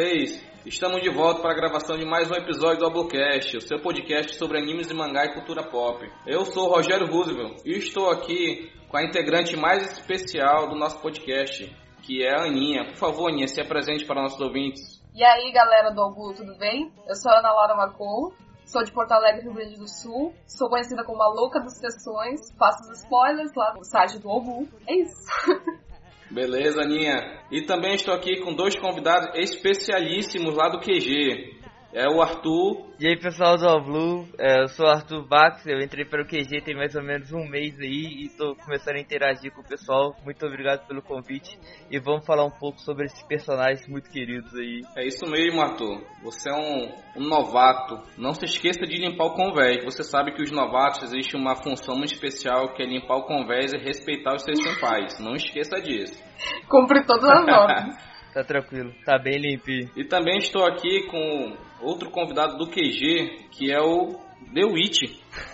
vocês? Estamos de volta para a gravação de mais um episódio do Ablocast, o seu podcast sobre animes e mangá e cultura pop. Eu sou o Rogério Roosevelt e estou aqui com a integrante mais especial do nosso podcast, que é a Aninha. Por favor, Aninha, se apresente para nossos ouvintes. E aí, galera do Albu, tudo bem? Eu sou a Ana Laura Macou, sou de Porto Alegre, Rio Grande do Sul, sou conhecida como a louca das sessões, faço os spoilers lá no site do Albu. É isso. Beleza, Aninha. E também estou aqui com dois convidados especialíssimos lá do QG. É o Arthur. E aí pessoal do All Blue, é, eu sou o Arthur Bax, eu entrei para o QG tem mais ou menos um mês aí e estou começando a interagir com o pessoal. Muito obrigado pelo convite e vamos falar um pouco sobre esses personagens muito queridos aí. É isso mesmo, Arthur. Você é um, um novato. Não se esqueça de limpar o convés. Você sabe que os novatos existe uma função muito especial que é limpar o convés e respeitar os seus senpais. Não esqueça disso. Cumpre todas as normas. Tá tranquilo, tá bem limpinho. E também estou aqui com outro convidado do QG, que é o The Witch.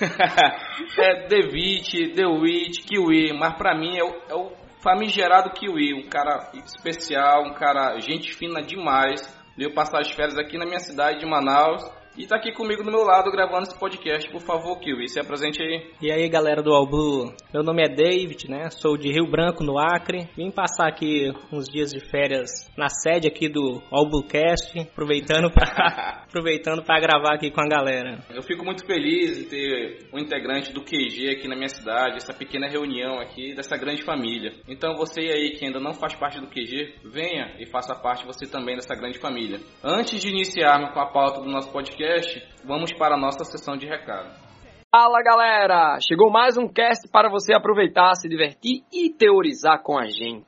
é The Witch, The Witch, Kiwi, mas pra mim é o, é o famigerado Kiwi, um cara especial, um cara gente fina demais. Veio passar as férias aqui na minha cidade de Manaus e tá aqui comigo do meu lado gravando esse podcast. Por favor, Kiwi, se apresente aí. E aí, galera do All Blue. Meu nome é David, né? Sou de Rio Branco, no Acre. Vim passar aqui uns dias de férias na sede aqui do All Bluecast, aproveitando para aproveitando para gravar aqui com a galera. Eu fico muito feliz em ter um integrante do QG aqui na minha cidade, essa pequena reunião aqui dessa grande família. Então você aí que ainda não faz parte do QG, venha e faça parte você também dessa grande família. Antes de iniciarmos com a pauta do nosso podcast, vamos para a nossa sessão de recado. Fala galera! Chegou mais um cast para você aproveitar, se divertir e teorizar com a gente.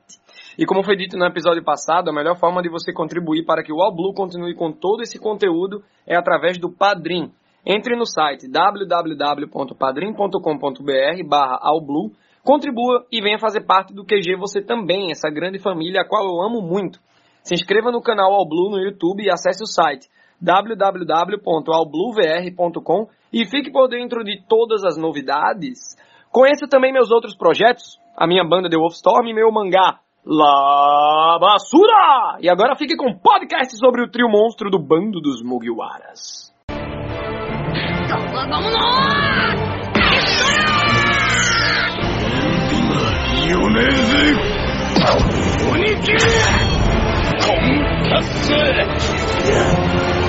E como foi dito no episódio passado, a melhor forma de você contribuir para que o All Blue continue com todo esse conteúdo é através do Padrim. Entre no site www.padrim.com.br barra allblue, contribua e venha fazer parte do QG você também, essa grande família a qual eu amo muito. Se inscreva no canal All Blue no YouTube e acesse o site www.albluevr.com e fique por dentro de todas as novidades. Conheça também meus outros projetos, a minha banda The Wolfstorm e meu mangá La Basura! E agora fique com um podcast sobre o trio monstro do bando dos Mugiwaras.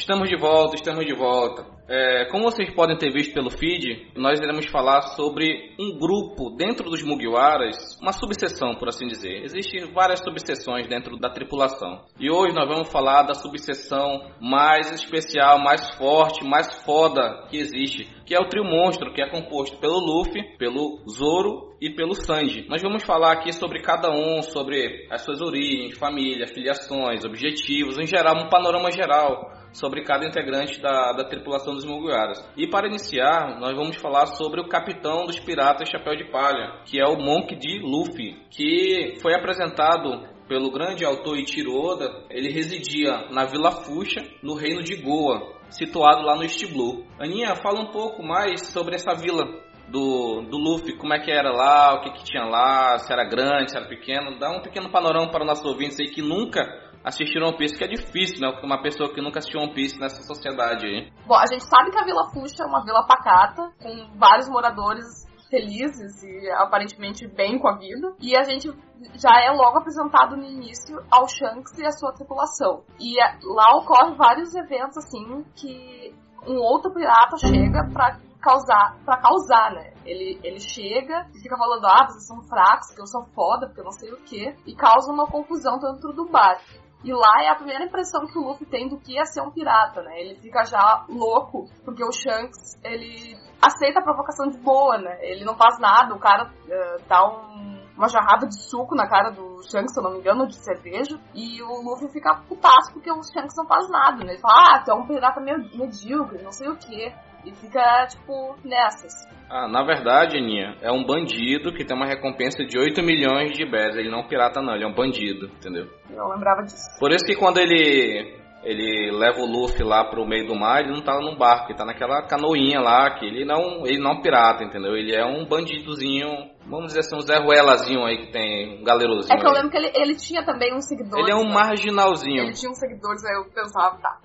Estamos de volta, estamos de volta. É, como vocês podem ter visto pelo feed, nós iremos falar sobre um grupo dentro dos Mugiwaras, uma subseção, por assim dizer. Existem várias subseções dentro da tripulação. E hoje nós vamos falar da subseção mais especial, mais forte, mais foda que existe, que é o trio monstro, que é composto pelo Luffy, pelo Zoro e pelo Sanji. Nós vamos falar aqui sobre cada um, sobre as suas origens, família, filiações, objetivos, em geral, um panorama geral sobre cada integrante da, da tripulação dos Mugiwaras. E para iniciar, nós vamos falar sobre o capitão dos piratas Chapéu de Palha, que é o Monk D. Luffy, que foi apresentado pelo grande autor Ichiro Oda. Ele residia na Vila Fuxa, no reino de Goa, situado lá no East Blue. Aninha, fala um pouco mais sobre essa vila do, do Luffy, como é que era lá, o que, que tinha lá, se era grande, se era pequeno. Dá um pequeno panorama para os nossos ouvintes aí que nunca assistiram One Piece, que é difícil, né? Uma pessoa que nunca assistiu One Piece nessa sociedade aí. Bom, a gente sabe que a Vila Fuxa é uma vila pacata, com vários moradores felizes e aparentemente bem com a vida. E a gente já é logo apresentado no início ao Shanks e a sua tripulação. E lá ocorrem vários eventos assim que um outro pirata chega pra causar, pra causar, né? Ele, ele chega e fica falando, ah, vocês são fracos, que eu sou foda, porque eu não sei o que, e causa uma confusão dentro do bar. E lá é a primeira impressão que o Luffy tem do que é ser um pirata, né? Ele fica já louco, porque o Shanks, ele aceita a provocação de boa, né? Ele não faz nada, o cara uh, dá um, uma jarrada de suco na cara do Shanks, se eu não me engano, de cerveja, e o Luffy fica putaço porque o Shanks não faz nada, né? Ele fala, ah, tu é um pirata medíocre, não sei o que. E fica, tipo, nessas. Ah, na verdade, Aninha, é um bandido que tem uma recompensa de 8 milhões de Bez. Ele não é um pirata, não, ele é um bandido, entendeu? Eu lembrava disso. Por isso que quando ele ele leva o Luffy lá pro meio do mar, ele não tá num barco, ele tá naquela canoinha lá, que ele não, ele não é um pirata, entendeu? Ele é um bandidozinho, vamos dizer assim, um Zé Ruelazinho aí que tem, um galerosinho. É que eu aí. lembro que ele, ele tinha também uns seguidores. Ele é um né? marginalzinho. Ele tinha uns seguidores, aí eu pensava, tá.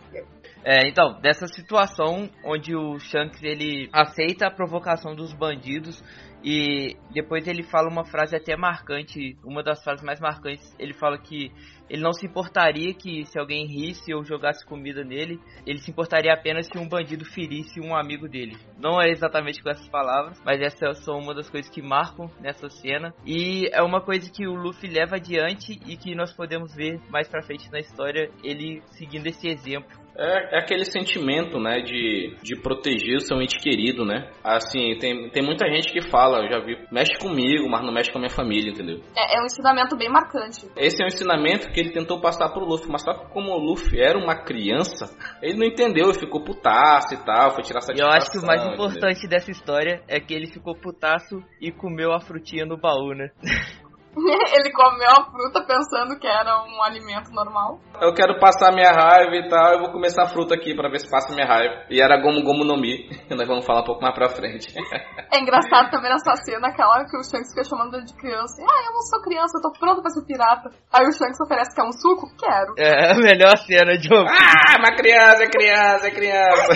É, então, dessa situação onde o Shanks ele aceita a provocação dos bandidos e depois ele fala uma frase até marcante, uma das frases mais marcantes, ele fala que ele não se importaria que se alguém risse ou jogasse comida nele, ele se importaria apenas se um bandido ferisse um amigo dele. Não é exatamente com essas palavras, mas essa é só uma das coisas que marcam nessa cena e é uma coisa que o Luffy leva adiante e que nós podemos ver mais pra frente na história ele seguindo esse exemplo. É, é aquele sentimento, né, de, de proteger o seu ente querido, né? Assim, tem, tem muita gente que fala, eu já vi, mexe comigo, mas não mexe com a minha família, entendeu? É, é um ensinamento bem marcante. Esse é um ensinamento que ele tentou passar pro Luffy, mas só que como o Luffy era uma criança, ele não entendeu, ele ficou putaço e tal, foi tirar E satisfação. eu acho que o mais entendeu? importante dessa história é que ele ficou putaço e comeu a frutinha no baú, né? ele comeu a fruta pensando que era um alimento normal. Eu quero passar minha raiva e tal, eu vou comer essa fruta aqui pra ver se passa minha raiva. E era Gomu Gomu no Mi, nós vamos falar um pouco mais pra frente. É engraçado também nessa cena, aquela que o Shanks fica chamando ele de criança. Ah, eu não sou criança, eu tô pronto pra ser pirata. Aí o Shanks oferece que é um suco? Quero. É a melhor cena de Piece. ah, uma criança, é criança, é criança.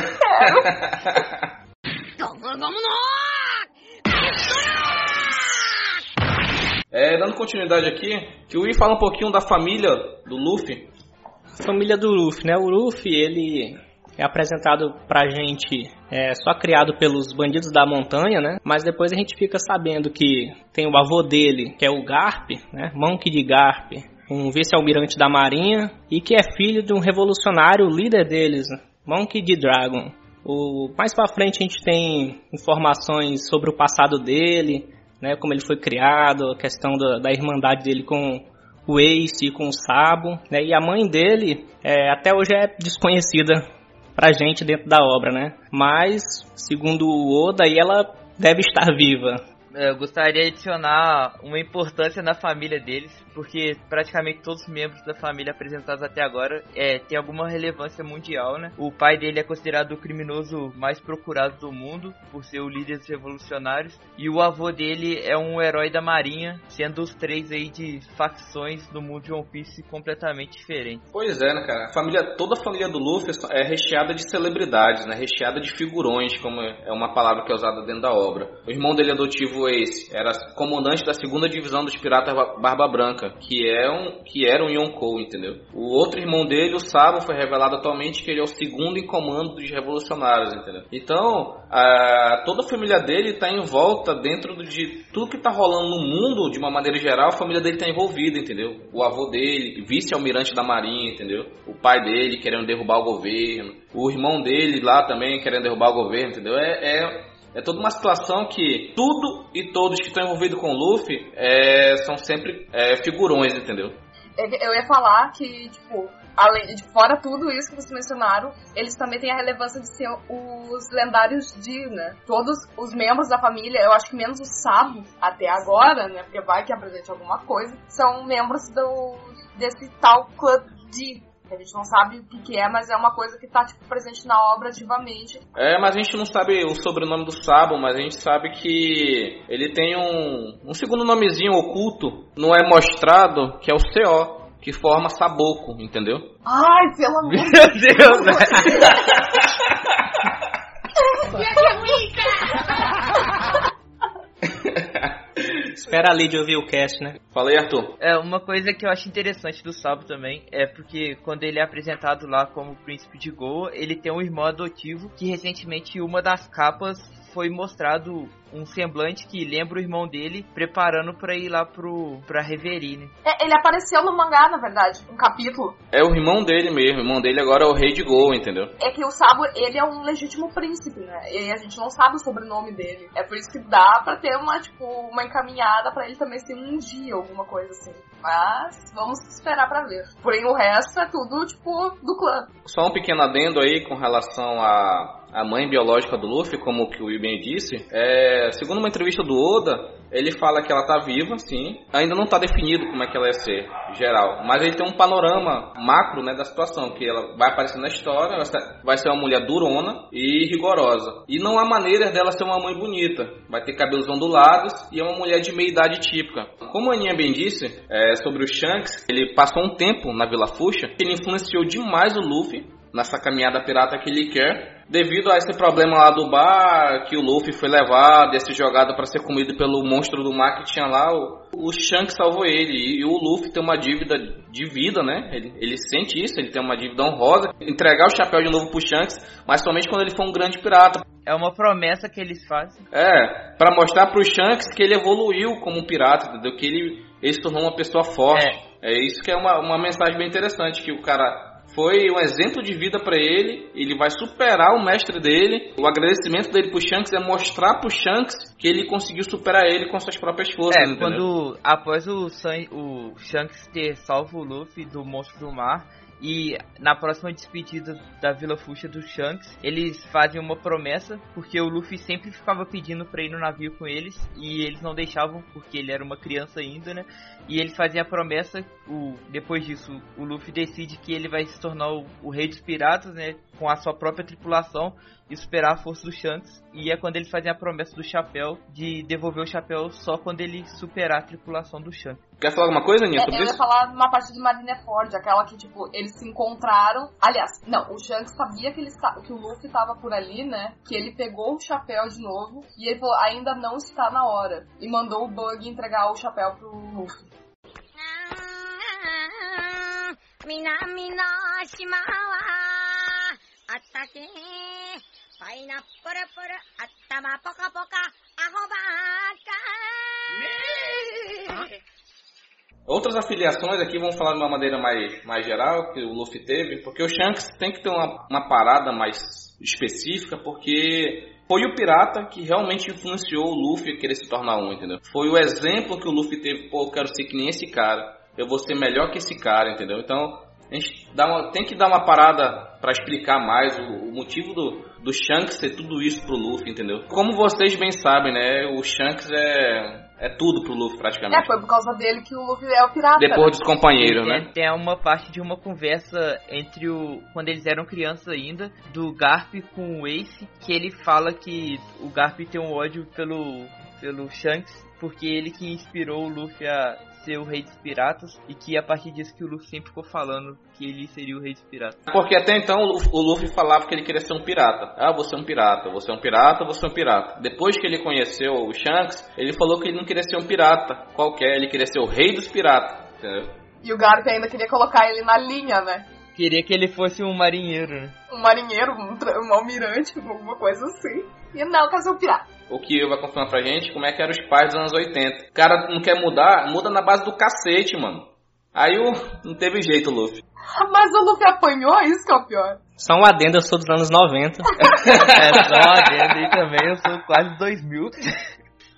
É, dando continuidade aqui, que o Wii fala um pouquinho da família do Luffy. família do Luffy, né? O Luffy, ele é apresentado pra gente é, só criado pelos bandidos da montanha, né? Mas depois a gente fica sabendo que tem o avô dele, que é o Garp, né? Monkey de Garp, um vice-almirante da marinha e que é filho de um revolucionário líder deles, Monkey D. Dragon. O, mais pra frente a gente tem informações sobre o passado dele, né? Como ele foi criado, a questão da, da irmandade dele com o Ace e com o Sabo, né? E a mãe dele é, até hoje é desconhecida pra gente dentro da obra, né? Mas, segundo o Oda, ela deve estar viva. Eu gostaria de adicionar uma importância na família deles, porque praticamente todos os membros da família apresentados até agora é, têm alguma relevância mundial, né? O pai dele é considerado o criminoso mais procurado do mundo, por ser o líder dos revolucionários, e o avô dele é um herói da marinha, sendo os três aí de facções no mundo de One Piece completamente diferentes. Pois é, né, cara? A família, toda a família do Luffy é recheada de celebridades, né? Recheada de figurões, como é uma palavra que é usada dentro da obra. O irmão dele adotivo Ace era comandante da segunda divisão dos piratas Barba Branca, que é um que era um Yonkou, entendeu? O outro irmão dele, o Sabo, foi revelado atualmente que ele é o segundo em comando dos revolucionários, entendeu? Então, a, toda a família dele está em volta dentro de tudo que está rolando no mundo, de uma maneira geral, a família dele está envolvida, entendeu? O avô dele, vice-almirante da marinha, entendeu? O pai dele querendo derrubar o governo, o irmão dele lá também querendo derrubar o governo, entendeu? É, é é toda uma situação que tudo e todos que estão envolvidos com o Luffy é, são sempre é, figurões, entendeu? Eu ia falar que, tipo, além fora tudo isso que vocês mencionaram, eles também têm a relevância de ser os lendários de, né? Todos os membros da família, eu acho que menos o Sabo até agora, né? Porque vai que apresente alguma coisa, são membros do desse tal clã de a gente não sabe o que, que, é, mas é uma coisa que está tipo, presente na obra ativamente. É, mas a gente não sabe o sobrenome do Sabo, mas a gente sabe que ele tem um, um segundo nomezinho oculto, não é mostrado, que é o CO, que forma Saboco, entendeu? Ai, pelo amor Meu Deus, Espera ali de ouvir o cast, né? Fala aí, Arthur. É, uma coisa que eu acho interessante do Sabo também é porque quando ele é apresentado lá como príncipe de Goa, ele tem um irmão adotivo que recentemente uma das capas foi mostrado um semblante que lembra o irmão dele preparando para ir lá pro pra Reverie, né? É, ele apareceu no mangá, na verdade, um capítulo. É o irmão dele mesmo, o irmão dele agora é o rei de Gol, entendeu? É que o Sabo, ele é um legítimo príncipe, né? E a gente não sabe o sobrenome dele. É por isso que dá pra ter uma, tipo, uma encaminhada pra ele também ser um dia, alguma coisa assim. Mas vamos esperar pra ver. Porém, o resto é tudo, tipo, do clã. Só um pequeno adendo aí com relação a a mãe biológica do Luffy, como o que o Will bem disse, é, segundo uma entrevista do Oda, ele fala que ela tá viva, sim. Ainda não tá definido como é que ela ia ser, geral. Mas ele tem um panorama macro, né, da situação, que ela vai aparecer na história, vai ser uma mulher durona e rigorosa. E não há maneiras dela ser uma mãe bonita. Vai ter cabelos ondulados e é uma mulher de meia idade típica. Como a Aninha bem disse, é, sobre o Shanks, ele passou um tempo na Vila Fuxa, ele influenciou demais o Luffy nessa caminhada pirata que ele quer, devido a esse problema lá do bar, que o Luffy foi levado, esse jogado para ser comido pelo monstro do mar que tinha lá, o, o Shanks salvou ele, e o Luffy tem uma dívida de vida, né? Ele, ele sente isso, ele tem uma dívida honrosa, entregar o chapéu de novo pro Shanks, mas somente quando ele for um grande pirata. É uma promessa que eles fazem. É, para mostrar pro Shanks que ele evoluiu como um pirata, entendeu? Que ele, ele se tornou uma pessoa forte. É. É isso que é uma, uma mensagem bem interessante, que o cara foi um exemplo de vida para ele. Ele vai superar o mestre dele. O agradecimento dele pro Shanks é mostrar pro Shanks que ele conseguiu superar ele com suas próprias forças. É, entendeu? quando após o, San, o Shanks ter salvo o Luffy do monstro do mar, e na próxima despedida da Vila Fuxa do Shanks, eles fazem uma promessa, porque o Luffy sempre ficava pedindo pra ir no navio com eles, e eles não deixavam, porque ele era uma criança ainda, né? E eles fazem a promessa, o, depois disso, o Luffy decide que ele vai se tornar o, o rei dos piratas, né? Com a sua própria tripulação, esperar superar a força do Shanks. E é quando eles fazem a promessa do chapéu de devolver o chapéu só quando ele superar a tripulação do Shanks. Quer falar alguma coisa, Aninha? É, eu ia falar uma parte de Marineford, aquela que, tipo, eles se encontraram. Aliás, não, o Shanks sabia que, ele, que o Luffy tava por ali, né? Que ele pegou o chapéu de novo e ele falou, ainda não está na hora. E mandou o Bug entregar o chapéu pro Luffy. Minami no shima wa atake పైన pora, పొర అత్తమ poca poca, అహోబాక Outras afiliações aqui, vamos falar de uma maneira mais, mais geral, que o Luffy teve, porque o Shanks tem que ter uma, uma parada mais específica, porque foi o pirata que realmente influenciou o Luffy a querer se tornar um, entendeu? Foi o exemplo que o Luffy teve, pô, eu quero ser que nem esse cara, eu vou ser melhor que esse cara, entendeu? Então, a gente dá uma, tem que dar uma parada para explicar mais o, o motivo do, do Shanks ser tudo isso pro Luffy, entendeu? Como vocês bem sabem, né, o Shanks é, é tudo pro Luffy É, praticamente. foi por causa dele que o Luffy é o pirata. Depois dos companheiros, tem, né? tem uma parte de uma conversa entre o. Quando eles eram crianças ainda, do Garp com o Ace, que ele fala que o Garp tem um ódio pelo, pelo Shanks, porque ele que inspirou o Luffy a ser o rei dos piratas, e que a partir disso que o Luffy sempre ficou falando que ele seria o rei dos piratas. Porque até então o Luffy- falava que ele queria ser um pirata. Ah, você é um pirata, você é um pirata, você é um pirata. Depois que ele conheceu o Shanks, ele falou que ele não queria ser um pirata qualquer, ele queria ser o rei dos piratas. Entendeu? E o Garp ainda queria colocar ele na linha, né? Queria que ele fosse um marinheiro, né? Um marinheiro, um, um almirante, alguma coisa assim. E não, quer ser um pirata. O que vai confirmar pra gente como é que eram os pais dos anos 80. O cara não quer mudar, muda na base do cacete, mano. Aí o, não teve jeito, Luffy. Mas o Luffy apanhou, isso que é o pior. Só um adendo, eu sou dos anos 90. É só uma adendo aí também, eu sou quase 2000.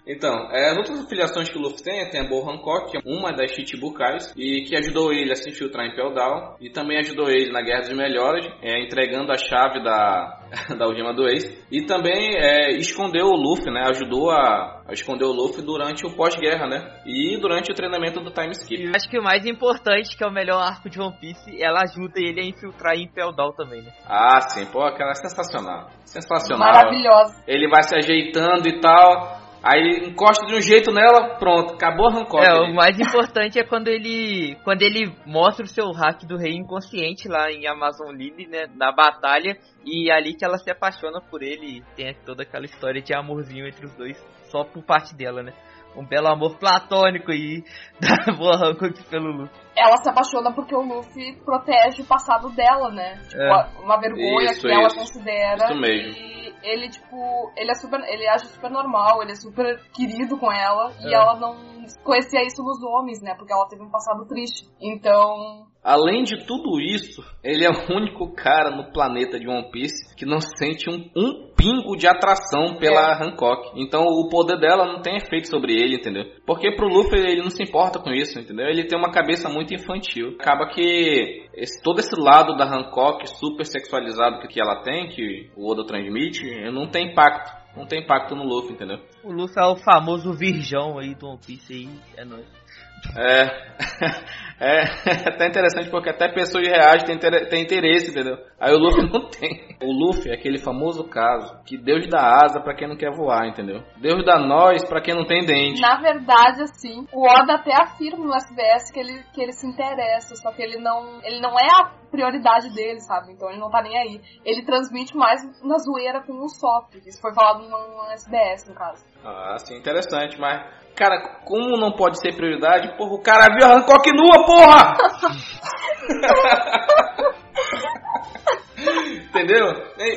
Então, é, as outras afiliações que o Luffy tem, tem a Boa Hancock, que é uma das Chichibukais, e que ajudou ele a se infiltrar em Pell Down, e também ajudou ele na Guerra dos Melhores, é, entregando a chave da, da algema do Ace, e também é, escondeu o Luffy, né, ajudou a, a esconder o Luffy durante o pós-guerra, né, e durante o treinamento do Time Skip. E acho que o mais importante, que é o melhor arco de One Piece, ela ajuda ele a infiltrar em Down também, né? Ah, sim, pô, aquela é sensacional. Sensacional. Maravilhosa. Ele vai se ajeitando e tal, aí encosta de um jeito nela, pronto, acabou a Hancock. É, ali. o mais importante é quando ele quando ele mostra o seu hack do rei inconsciente lá em Amazon Lily, né, na batalha, e é ali que ela se apaixona por ele, e tem toda aquela história de amorzinho entre os dois, só por parte dela, né? Um belo amor platônico aí da boa Hancock pelo Luffy. Ela se apaixona porque o Luffy protege o passado dela, né? Tipo, É. uma vergonha Isso, que ela isso. considera. Isso mesmo. E ele, tipo, ele é super. Ele age super normal, ele é super querido com ela. E É. ela não conhecia isso nos homens, né? Porque ela teve um passado triste. Então. Além de tudo isso, ele é o único cara no planeta de One Piece que não sente um, um pingo de atração pela Hancock. Então o poder dela não tem efeito sobre ele, entendeu? Porque pro Luffy ele não se importa com isso, entendeu? Ele tem uma cabeça muito infantil. Acaba que esse- todo esse lado da Hancock super sexualizado que, que ela tem, que o Oda transmite, não tem impacto. Não tem impacto no Luffy, entendeu? O Luffy é o famoso virgão aí do One Piece aí, é nóis. É, é até interessante porque até pessoas reais têm, têm interesse, entendeu? Aí o Luffy não tem. O Luffy é aquele famoso caso que Deus dá asa pra quem não quer voar, entendeu? Deus dá nós pra quem não tem dente. Na verdade, assim, o Oda até afirma no SBS que ele, que ele se interessa, só que ele não, ele não é a prioridade dele, sabe? Então ele não tá nem aí. Ele transmite mais na zoeira com o Sop. Isso foi falado no, no SBS, no caso. Ah, sim, interessante, mas. Cara, como não pode ser prioridade? Porra, o cara viu a Hancock nua, porra! Entendeu?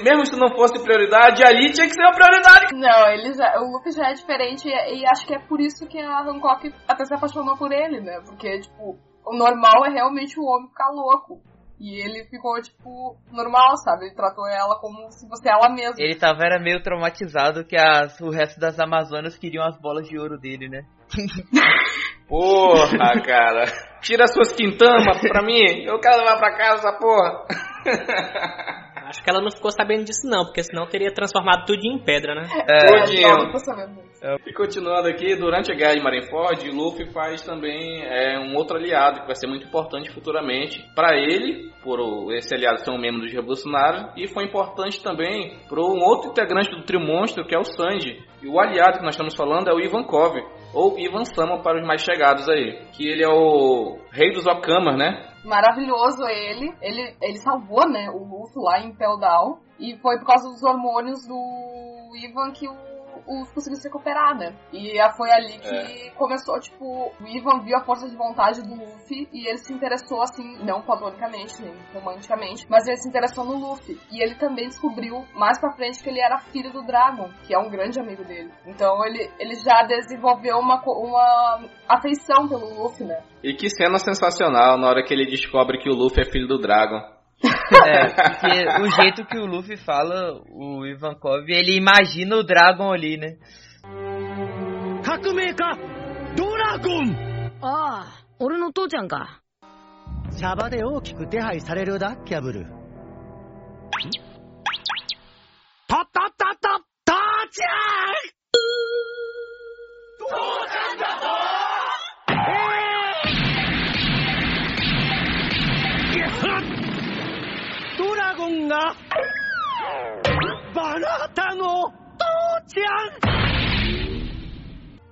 Mesmo se não fosse prioridade, ali tinha que ser uma prioridade. Não, ele já, o Luffy já é diferente e, e acho que é por isso que a Hancock até se apaixonou por ele, né? Porque, tipo, o normal é realmente o homem ficar louco. E ele ficou, tipo, normal, sabe? Ele tratou ela como se fosse ela mesma. Ele tava era meio traumatizado que as, o resto das Amazonas queriam as bolas de ouro dele, né? Porra, cara. Tira suas quintamas pra mim. Eu quero levar pra casa essa porra. Acho que ela não ficou sabendo disso não, porque senão teria transformado tudo em pedra, né? É, tô sabendo disso. E continuando aqui, durante a guerra de Marineford, Luffy faz também é, um outro aliado que vai ser muito importante futuramente para ele, por esse aliado ser um membro dos revolucionários, e foi importante também para um outro integrante do trio monstro que é o Sanji. E o aliado que nós estamos falando é o Ivankov, ou Ivan Sama para os mais chegados aí, que ele é o rei dos Okamas, né? Maravilhoso ele. Ele, ele salvou, né, o Luffy lá em Pell Down. E foi por causa dos hormônios do Ivan que o o Luffy conseguiu se recuperar, né? E a- foi ali que começou, tipo, o Ivan viu a força de vontade do Luffy e ele se interessou, assim, não platonicamente, nem romanticamente, mas ele se interessou no Luffy. E ele também descobriu mais pra frente que ele era filho do Dragon, que é um grande amigo dele. Então ele, ele já desenvolveu uma, uma afeição pelo Luffy, né? E que cena sensacional na hora que ele descobre que o Luffy é filho do Dragon. É, porque o jeito que o Luffy fala, o Ivankov, ele imagina o Dragon ali, né? 革命家ドラゴンああ、俺の父ちゃんか。茶場で大きく手配されるだキャブルたたたたたちゃん Barata no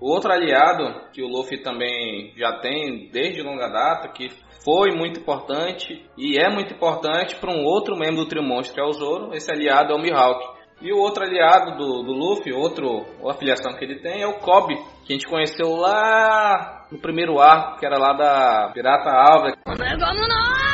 o outro aliado que o Luffy também já tem desde longa data, que foi muito importante e é muito importante para um outro membro do Trio Monstro, que é o Zoro, esse aliado é o Mihawk. E o outro aliado do, do Luffy, outro a afiliação que ele tem, é o Kobe, que a gente conheceu lá no primeiro arco, que era lá da Pirata Alva. Vamos não.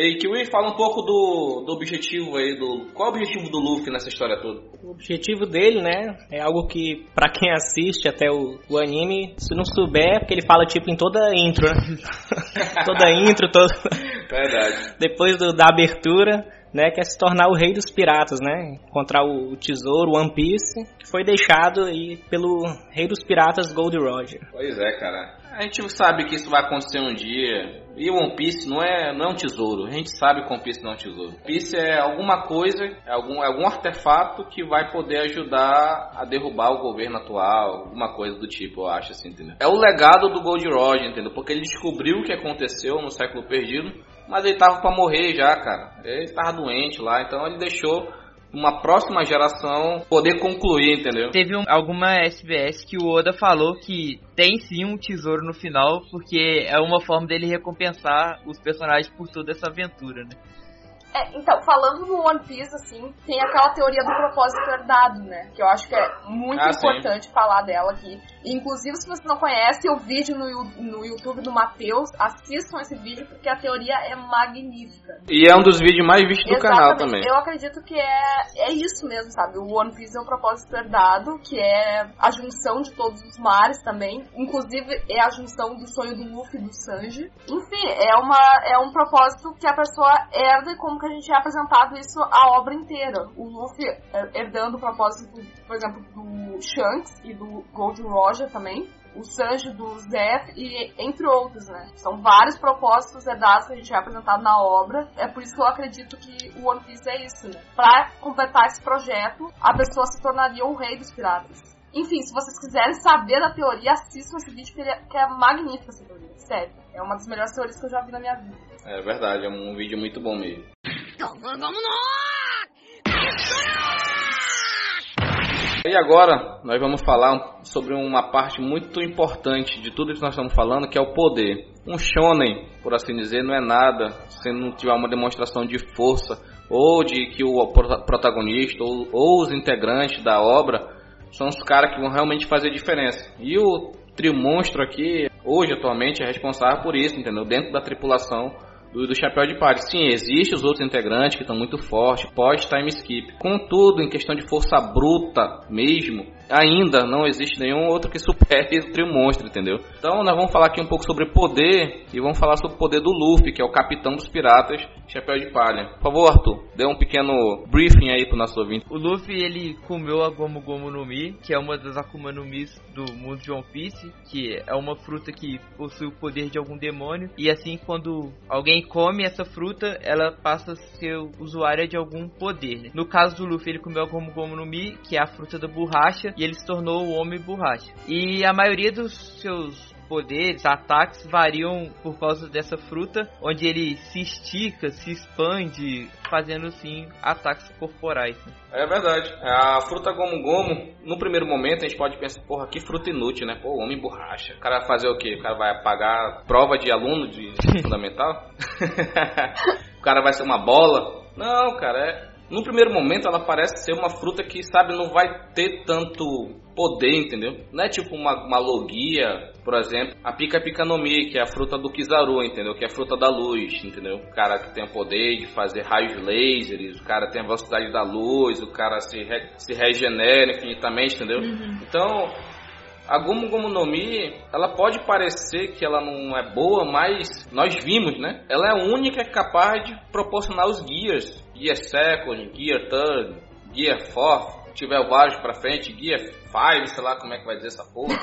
E Kiwi, fala um pouco do, do objetivo aí, do qual é o objetivo do Luffy nessa história toda? O objetivo dele, né, é algo que pra quem assiste até o, o anime, se não souber, é porque ele fala tipo em toda intro, né? toda intro, todo Verdade. depois do- da abertura, né, que é se tornar o rei dos piratas, né? Encontrar o, o tesouro One Piece, que foi deixado aí pelo rei dos piratas Gold Roger. Pois é, cara. A gente sabe que isso vai acontecer um dia. E One Piece não é, não é um tesouro. A gente sabe que One Piece não é um tesouro. One Piece é alguma coisa, é algum, é algum artefato que vai poder ajudar a derrubar o governo atual, alguma coisa do tipo, eu acho assim, entendeu? É o legado do Gold Roger, entendeu? Porque ele descobriu o que aconteceu no século perdido, mas ele tava pra morrer já, cara. Ele tava doente lá, então ele deixou uma próxima geração poder concluir, entendeu? Teve um- alguma SBS que o Oda falou que tem sim um tesouro no final, porque é uma forma dele recompensar os personagens por toda essa aventura, né? É, então, falando no One Piece, assim, tem aquela teoria do propósito herdado, né? Que eu acho que é muito Ah, importante falar dela aqui. Inclusive, se você não conhece o vídeo no, no YouTube do Matheus, assistam esse vídeo porque a teoria é magnífica. E é um dos vídeos mais vistos do canal Exatamente. também. Eu acredito que é, é isso mesmo, sabe? O One Piece é um propósito herdado, que é a junção de todos os mares também. Inclusive, é a junção do sonho do Luffy e do Sanji. Enfim, é, uma, é um propósito que a pessoa herda e como a gente é apresentado isso a obra inteira. O Luffy eh, herdando o propósito, por exemplo, do Shanks e do Gold Roger também. O Sanji do Zef e entre outros, né? São vários propósitos herdados que a gente é apresentado na obra. É por isso que eu acredito que o One Piece é isso, né? Pra completar esse projeto, a pessoa se tornaria o rei dos piratas. Enfim, se vocês quiserem saber da teoria, assistam esse vídeo que, é, que é magnífica essa teoria. Sério. É uma das melhores teorias que eu já vi na minha vida. É verdade, é um vídeo muito bom mesmo ゴムゴムの E agora nós vamos falar sobre uma parte muito importante de tudo que nós estamos falando, que é o poder. Um shonen, por assim dizer, não é nada se não tiver uma demonstração de força ou de que o prota- protagonista ou, ou os integrantes da obra são os caras que vão realmente fazer diferença. E o trio monstro aqui, hoje atualmente, é responsável por isso, entendeu? Dentro da tripulação do, do Chapéu de Palha. Sim, existem os outros integrantes que estão muito fortes, pós-time skip. Contudo, em questão de força bruta mesmo, ainda não existe nenhum outro que supere o trio monstro, entendeu? Então nós vamos falar aqui um pouco sobre poder e vamos falar sobre o poder do Luffy, que é o capitão dos piratas, Chapéu de Palha. Por favor, Arthur, dê um pequeno briefing aí pro nosso ouvinte. O Luffy, ele comeu a Gomu Gomu no Mi, que é uma das Akuma no Mis do mundo de One Piece, que é uma fruta que possui o poder de algum demônio, e assim, quando alguém come essa fruta, ela passa a ser usuária de algum poder, né? No caso do Luffy, ele comeu a Gomu Gomu no Mi, que é a fruta da borracha, e ele se tornou o Homem Borracha. E a maioria dos seus poderes, ataques variam por causa dessa fruta, onde ele se estica, se expande, fazendo assim ataques corporais. né? É verdade. A fruta Gomu Gomu, no primeiro momento a gente pode pensar, porra, que fruta inútil, né? Pô, homem borracha. O cara vai fazer o quê? O cara vai apagar prova de aluno de fundamental? o cara vai ser uma bola? Não, cara, é... No primeiro momento ela parece ser uma fruta que, sabe, não vai ter tanto poder, entendeu? Não é tipo uma, uma logia, por exemplo, a Pika Pika no Mi, que é a fruta do Kizaru, entendeu? Que é a fruta da luz, entendeu? O cara que tem o poder de fazer raios lasers, o cara tem a velocidade da luz, o cara se, re- se regenera infinitamente, entendeu? Então, a Gomu Gomu no Mi, ela pode parecer que ela não é boa, mas nós vimos, né? Ela é a única capaz de proporcionar os guias. Gear Second, Gear Third, Gear Fourth, se tiver vários pra frente, Gear 5, sei lá como é que vai dizer essa porra.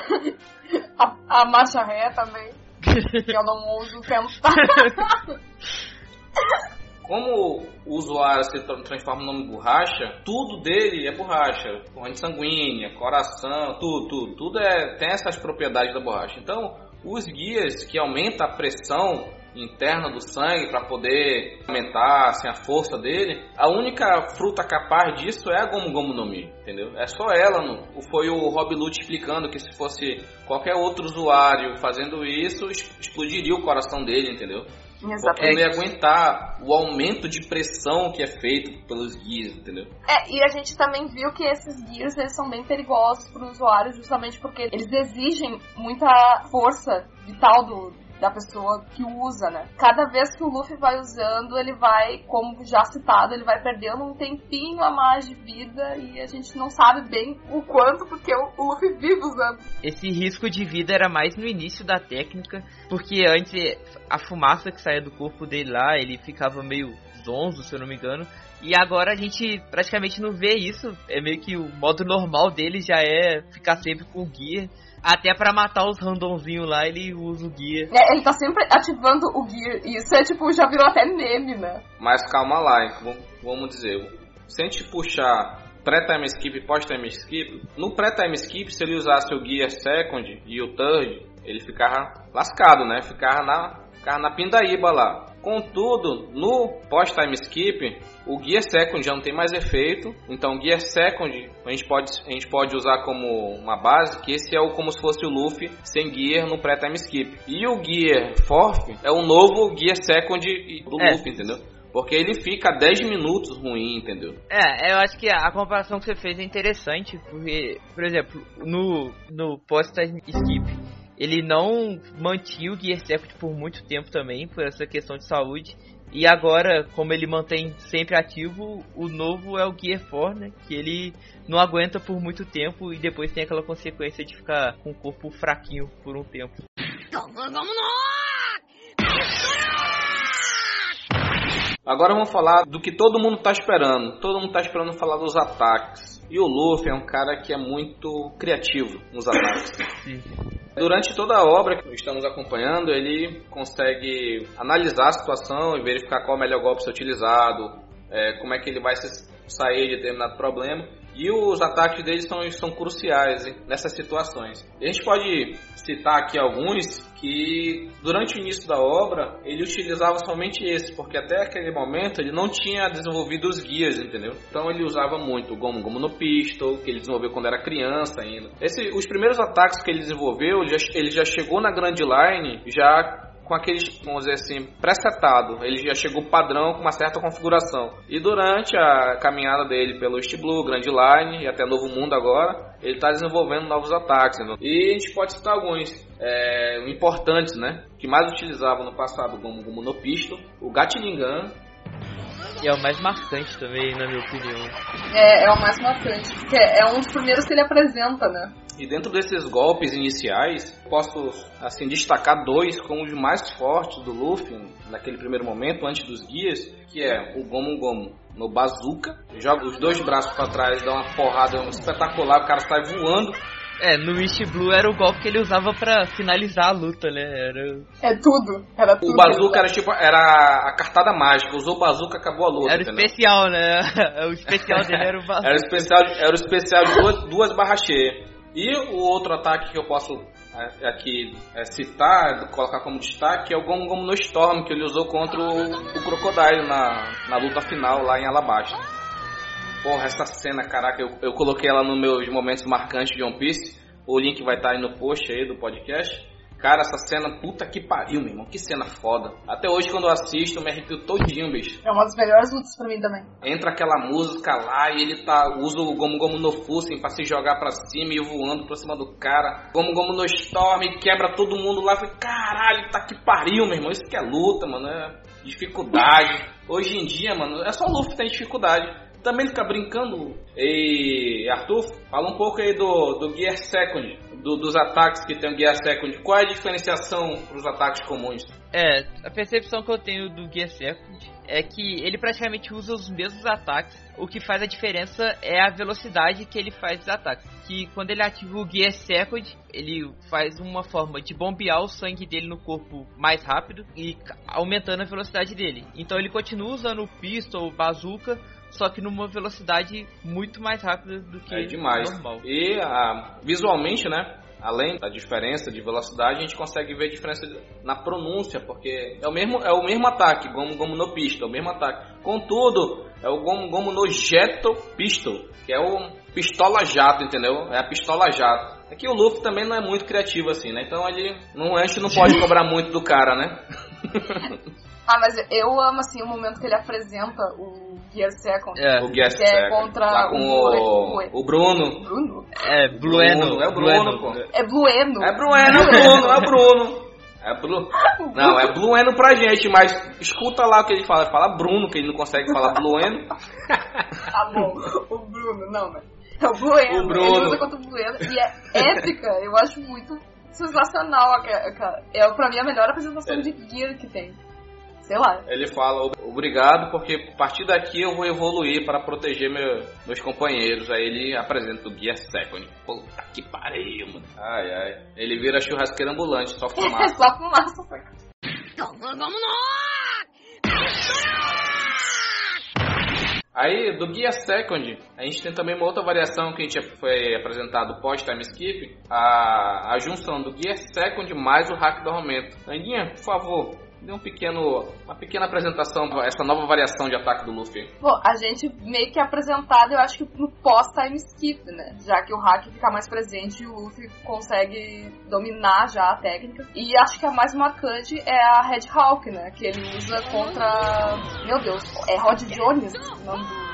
A, a marcha ré também. que eu não ouso tentar. Como o usuário se tra- transforma no nome borracha, tudo dele é borracha. Corrente sanguínea, coração, tudo, tudo. Tudo é, tem essas propriedades da borracha. Então, os guias que aumentam a pressão interna do sangue para poder aumentar assim, a força dele, a única fruta capaz disso é a Gomu Gomu no Mi, entendeu? É só ela. Não. Foi o Rob Lute explicando que se fosse qualquer outro usuário fazendo isso, explodiria o coração dele, entendeu? Ele ia aguentar o aumento de pressão que é feito pelos guias, entendeu? É, e a gente também viu que esses gears eles são bem perigosos para o usuário justamente porque eles exigem muita força vital do, da pessoa que usa, né? Cada vez que o Luffy vai usando, ele vai, como já citado, ele vai perdendo um tempinho a mais de vida e a gente não sabe bem o quanto porque o, Luffy vive usando. Esse risco de vida era mais no início da técnica, porque antes a fumaça que saía do corpo dele lá, ele ficava meio zonzo, se eu não me engano. E agora a gente praticamente não vê isso. É meio que o modo normal dele já é ficar sempre com o guia. Até pra matar os randomzinhos lá, ele usa o guia. É, ele tá sempre ativando o gear e isso é tipo, já virou até meme, né? Mas calma lá, v- vamos dizer. Se a gente puxar pré-time skip e pós-time skip, no pré-time skip, se ele usasse o Gear Second e o Third, ele ficava lascado, né? Ficava na, ficava na pindaíba lá. Contudo, no pós-time skip, o Gear Second já não tem mais efeito. Então, o Gear Second a gente pode, a gente pode usar como uma base, que esse é o, como se fosse o Luffy sem Gear no pré-time skip. E o Gear Fourth é o novo Gear Second do É. Luffy, entendeu? Porque ele fica 10 minutos ruim, entendeu? É, eu acho que a comparação que você fez é interessante, porque, por exemplo, no, no post-time skip, ele não mantinha o Gear Second por muito tempo também, por essa questão de saúde. E agora, como ele mantém sempre ativo, o novo é o Gear 4, né? Que ele não aguenta por muito tempo e depois tem aquela consequência de ficar com o corpo fraquinho por um tempo. Agora vamos falar do que todo mundo tá esperando. Todo mundo tá esperando falar dos ataques. E o Luffy é um cara que é muito criativo nos ataques. Sim. Durante toda a obra que estamos acompanhando, ele consegue analisar a situação e verificar qual é o melhor golpe a ser utilizado, é, como é que ele vai se sair de determinado problema. E os ataques dele são, são cruciais hein, nessas situações. A gente pode citar aqui alguns que durante o início da obra ele utilizava somente esse, porque até aquele momento ele não tinha desenvolvido os guias, entendeu? Então ele usava muito o Gomu Gomu no Pistol, que ele desenvolveu quando era criança ainda. Esse, os primeiros ataques que ele desenvolveu, ele já, ele já chegou na Grand Line já com aqueles, vamos dizer assim, presetado. Ele já chegou padrão com uma certa configuração. E durante a caminhada dele pelo East Blue, Grand Line e até Novo Mundo agora, ele está desenvolvendo novos ataques. Né? E a gente pode citar alguns é, importantes, né? Que mais utilizavam no passado, como o no Pistol, o Gatling Gun, E é o mais marcante também, na minha opinião. É, é o mais marcante, porque é um dos primeiros que ele apresenta, né? E dentro desses golpes iniciais, posso assim destacar dois como os mais fortes do Luffy naquele primeiro momento, antes dos guias, que é o Gomu Gomu no Bazooka, joga os dois braços para trás, dá uma porrada espetacular, o cara sai voando. É, no East Blue era o golpe que ele usava pra finalizar a luta, né? Era, É tudo. Era tudo. O Bazooka era tipo era a cartada mágica, usou o Bazooka acabou a luta, era o entendeu? especial, né? o especial dele era o Era o especial, era o especial de duas, duas barras cheias. E o outro ataque que eu posso é, aqui é, citar, colocar como destaque, é o Gomu Gomu no Storm, que ele usou contra o, o Crocodile na, na luta final lá em Alabasta. Porra, essa cena, caraca, eu, eu coloquei ela nos meus momentos marcantes de One Piece. O link vai estar aí no post aí do podcast. Cara, essa cena, puta que pariu, meu irmão. Que cena foda. Até hoje, quando eu assisto, eu me arrepio todinho, bicho. É uma das melhores lutas pra mim também. Entra aquela música lá e ele tá usa o Gomu Gomu no Fusen pra se jogar pra cima e voando pra cima do cara. Gomu Gomu no Storm quebra todo mundo lá. Falei, caralho, tá que pariu, meu irmão. Isso que é luta, mano. É dificuldade. Hoje em dia, mano, é só Luffy que tem dificuldade. Também fica brincando. E Arthur, fala um pouco aí do, do Gear Second, do- dos ataques que tem o Gear Second. Qual é a diferenciação pros ataques comuns? É, a percepção que eu tenho do Gear Second é que ele praticamente usa os mesmos ataques. O que faz a diferença é a velocidade que ele faz os ataques. Que quando ele ativa o Gear Second, ele faz uma forma de bombear o sangue dele no corpo mais rápido e aumentando a velocidade dele. Então ele continua usando o pistol, o bazooka, só que numa velocidade muito mais rápida do que É demais. normal. E ah, visualmente, né? Além da diferença de velocidade, a gente consegue ver a diferença na pronúncia, porque é o mesmo, é o mesmo ataque, Gomu Gomu no Pistol, é o mesmo ataque. Contudo, é o Gomu Gomu no Jeto Pistol, que é o pistola jato, entendeu? É a pistola jato. Aqui o Luffy também não é muito criativo assim, né? Então ele não, a gente não pode cobrar muito do cara, né? Ah, mas eu amo, assim, o momento que ele apresenta o Gear Second. É, O Guest Que é contra lá com o- o, o Bruno. Bruno? é Blueno. É o Bruno, pô. É Blueno. É Brueno, é o Bruno, é o Bruno. É Bru... Não, é Blueno pra gente, mas escuta lá o que ele fala. Ele fala Bruno, que ele não consegue falar Blueno. Tá bom, o Bruno, não, mas. É o Blueno. O Bruno. Ele usa contra o Blueno. E é épica, eu acho muito sensacional. É pra mim a melhor apresentação É. de Gear que tem. Sei lá. Ele fala obrigado, porque a partir daqui eu vou evoluir para proteger meu- meus companheiros. Aí ele apresenta o Gear Second. Puta que pariu, mano. Ai, ai. Ele vira churrasqueiro ambulante, só fumaça. só fumaça. saca? Aí, do Guia Second, a gente tem também uma outra variação que a gente foi apresentado pós-time skip, a, a junção do Guia Second mais o hack do aumento. Andinha, por favor, dê um pequeno, uma pequena apresentação essa nova variação de ataque do Luffy. Bom, a gente meio que é apresentado, eu acho que no pós-time skip, né? Já que o hack fica mais presente e o Luffy consegue dominar já a técnica. E acho que a mais marcante é a Red Hawk, né? Que ele usa contra. Meu Deus, é Rod Jones o nome do.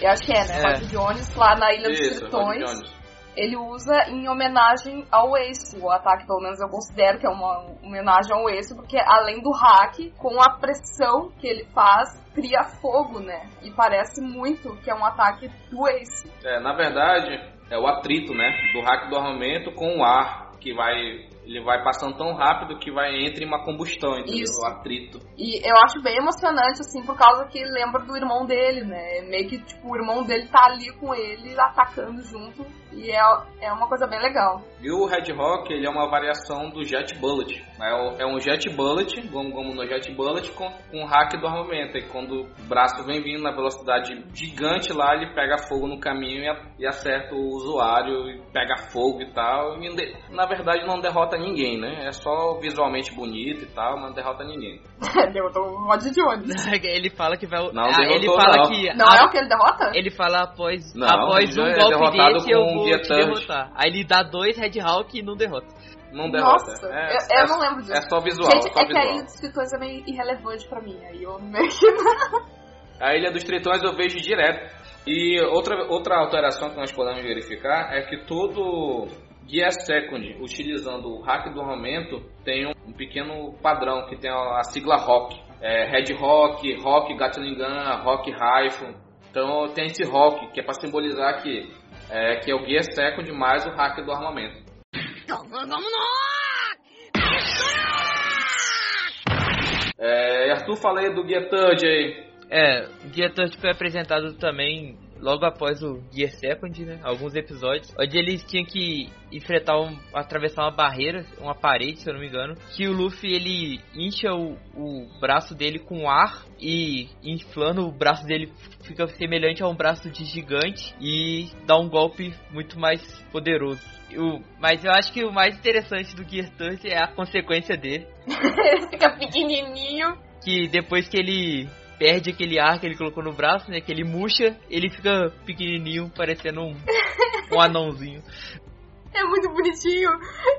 Eu acho que é, né? É. Rod Jones, lá na Ilha dos Isso, Rod Tritões. Ele usa em homenagem ao Ace. O ataque, pelo menos eu considero que é uma homenagem ao Ace, porque além do hack, com a pressão que ele faz, cria fogo, né? E parece muito que é um ataque do Ace. É, na verdade, é o atrito, né? Do hack do armamento com o ar, que vai. Ele vai passando tão rápido que vai entre em uma combustão, entendeu? Isso. O atrito. E eu acho bem emocionante, assim, por causa que lembra do irmão dele, né? Meio que, tipo, o irmão dele tá ali com ele, atacando junto. E é, é uma coisa bem legal. E o Red Rock, ele é uma variação do Jet Bullet. É, o- é um Jet Bullet, como, como no Jet Bullet, com, com o hack do armamento. E quando o braço vem vindo na velocidade gigante lá, ele pega fogo no caminho e, e acerta o usuário, e pega fogo e tal. E, na verdade, não derrota ninguém, né? É só visualmente bonito e tal, mas não derrota ninguém. Derrotou o Rod Jones. ele fala que vai. Não, ah, derrotou, ele fala não. que. Não a- é o que ele derrota? Ele fala após, Não, após um é golpe desse eu vou te derrotar. Aí ele dá dois Red Hawk e não derrota. Não derrota. Nossa, é, eu, é- eu não lembro disso. É só visual, Gente, só é que a visual. Ilha dos Tritões é meio irrelevante pra mim. Aí eu meio que... A Ilha dos Tritões eu vejo direto. E outra, outra alteração que nós podemos verificar é que todo Guia Second, utilizando o hack do armamento, tem um pequeno padrão que tem a sigla ROC. É, Red Rock, Rock Gatling Gun, Rock Rifle. Então tem esse ROC, que é para simbolizar que é, que é o Guia Second mais o hack do armamento. Então, é, Arthur, falei do Guia Third aí. É, o Guia Third foi apresentado também logo após o Gear Second, né? Alguns episódios, onde eles tinham que enfrentar um, atravessar uma barreira, uma parede, se eu não me engano, que o Luffy ele incha o, o braço dele com ar e inflando o braço dele fica semelhante a um braço de gigante e dá um golpe muito mais poderoso. Mas eu acho que o mais interessante do Gear Third é a consequência dele ele fica pequenininho. que depois que ele perde aquele ar que ele colocou no braço, né? Que ele murcha, ele fica pequenininho, parecendo um, um anãozinho. É muito bonitinho.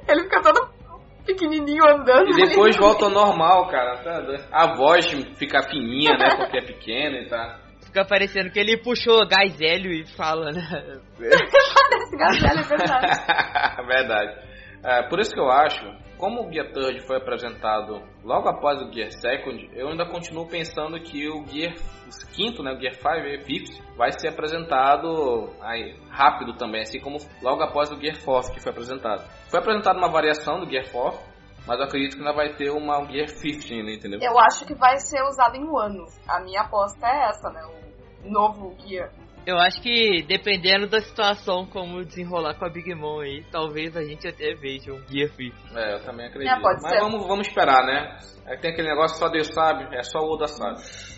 Ele fica todo pequenininho andando. E depois ali. volta ao normal, cara. tá. A voz fica fininha, né? Porque é pequena e tá. Fica parecendo que ele puxou gás hélio e fala, né? Esse gazela, é verdade. Verdade. É, por isso que eu acho, como o Gear Third foi apresentado logo após o Gear Second, eu ainda continuo pensando que o Gear quinto, né, o Gear 5 e Fifth, vai ser apresentado aí, rápido também, assim como logo após o Gear 4 que foi apresentado. Foi apresentada uma variação do Gear 4, mas eu acredito que ainda vai ter uma Gear 15 ainda, entendeu? Eu acho que vai ser usado em um ano. A minha aposta é essa, né? O novo guia. Eu acho que dependendo da situação, como desenrolar com a Big Mom aí, talvez a gente até veja um Gear Fifth. É, eu também acredito. É, pode Mas ser. Vamos, vamos esperar, né? É, tem aquele negócio só Deus sabe, é só o Oda sabe.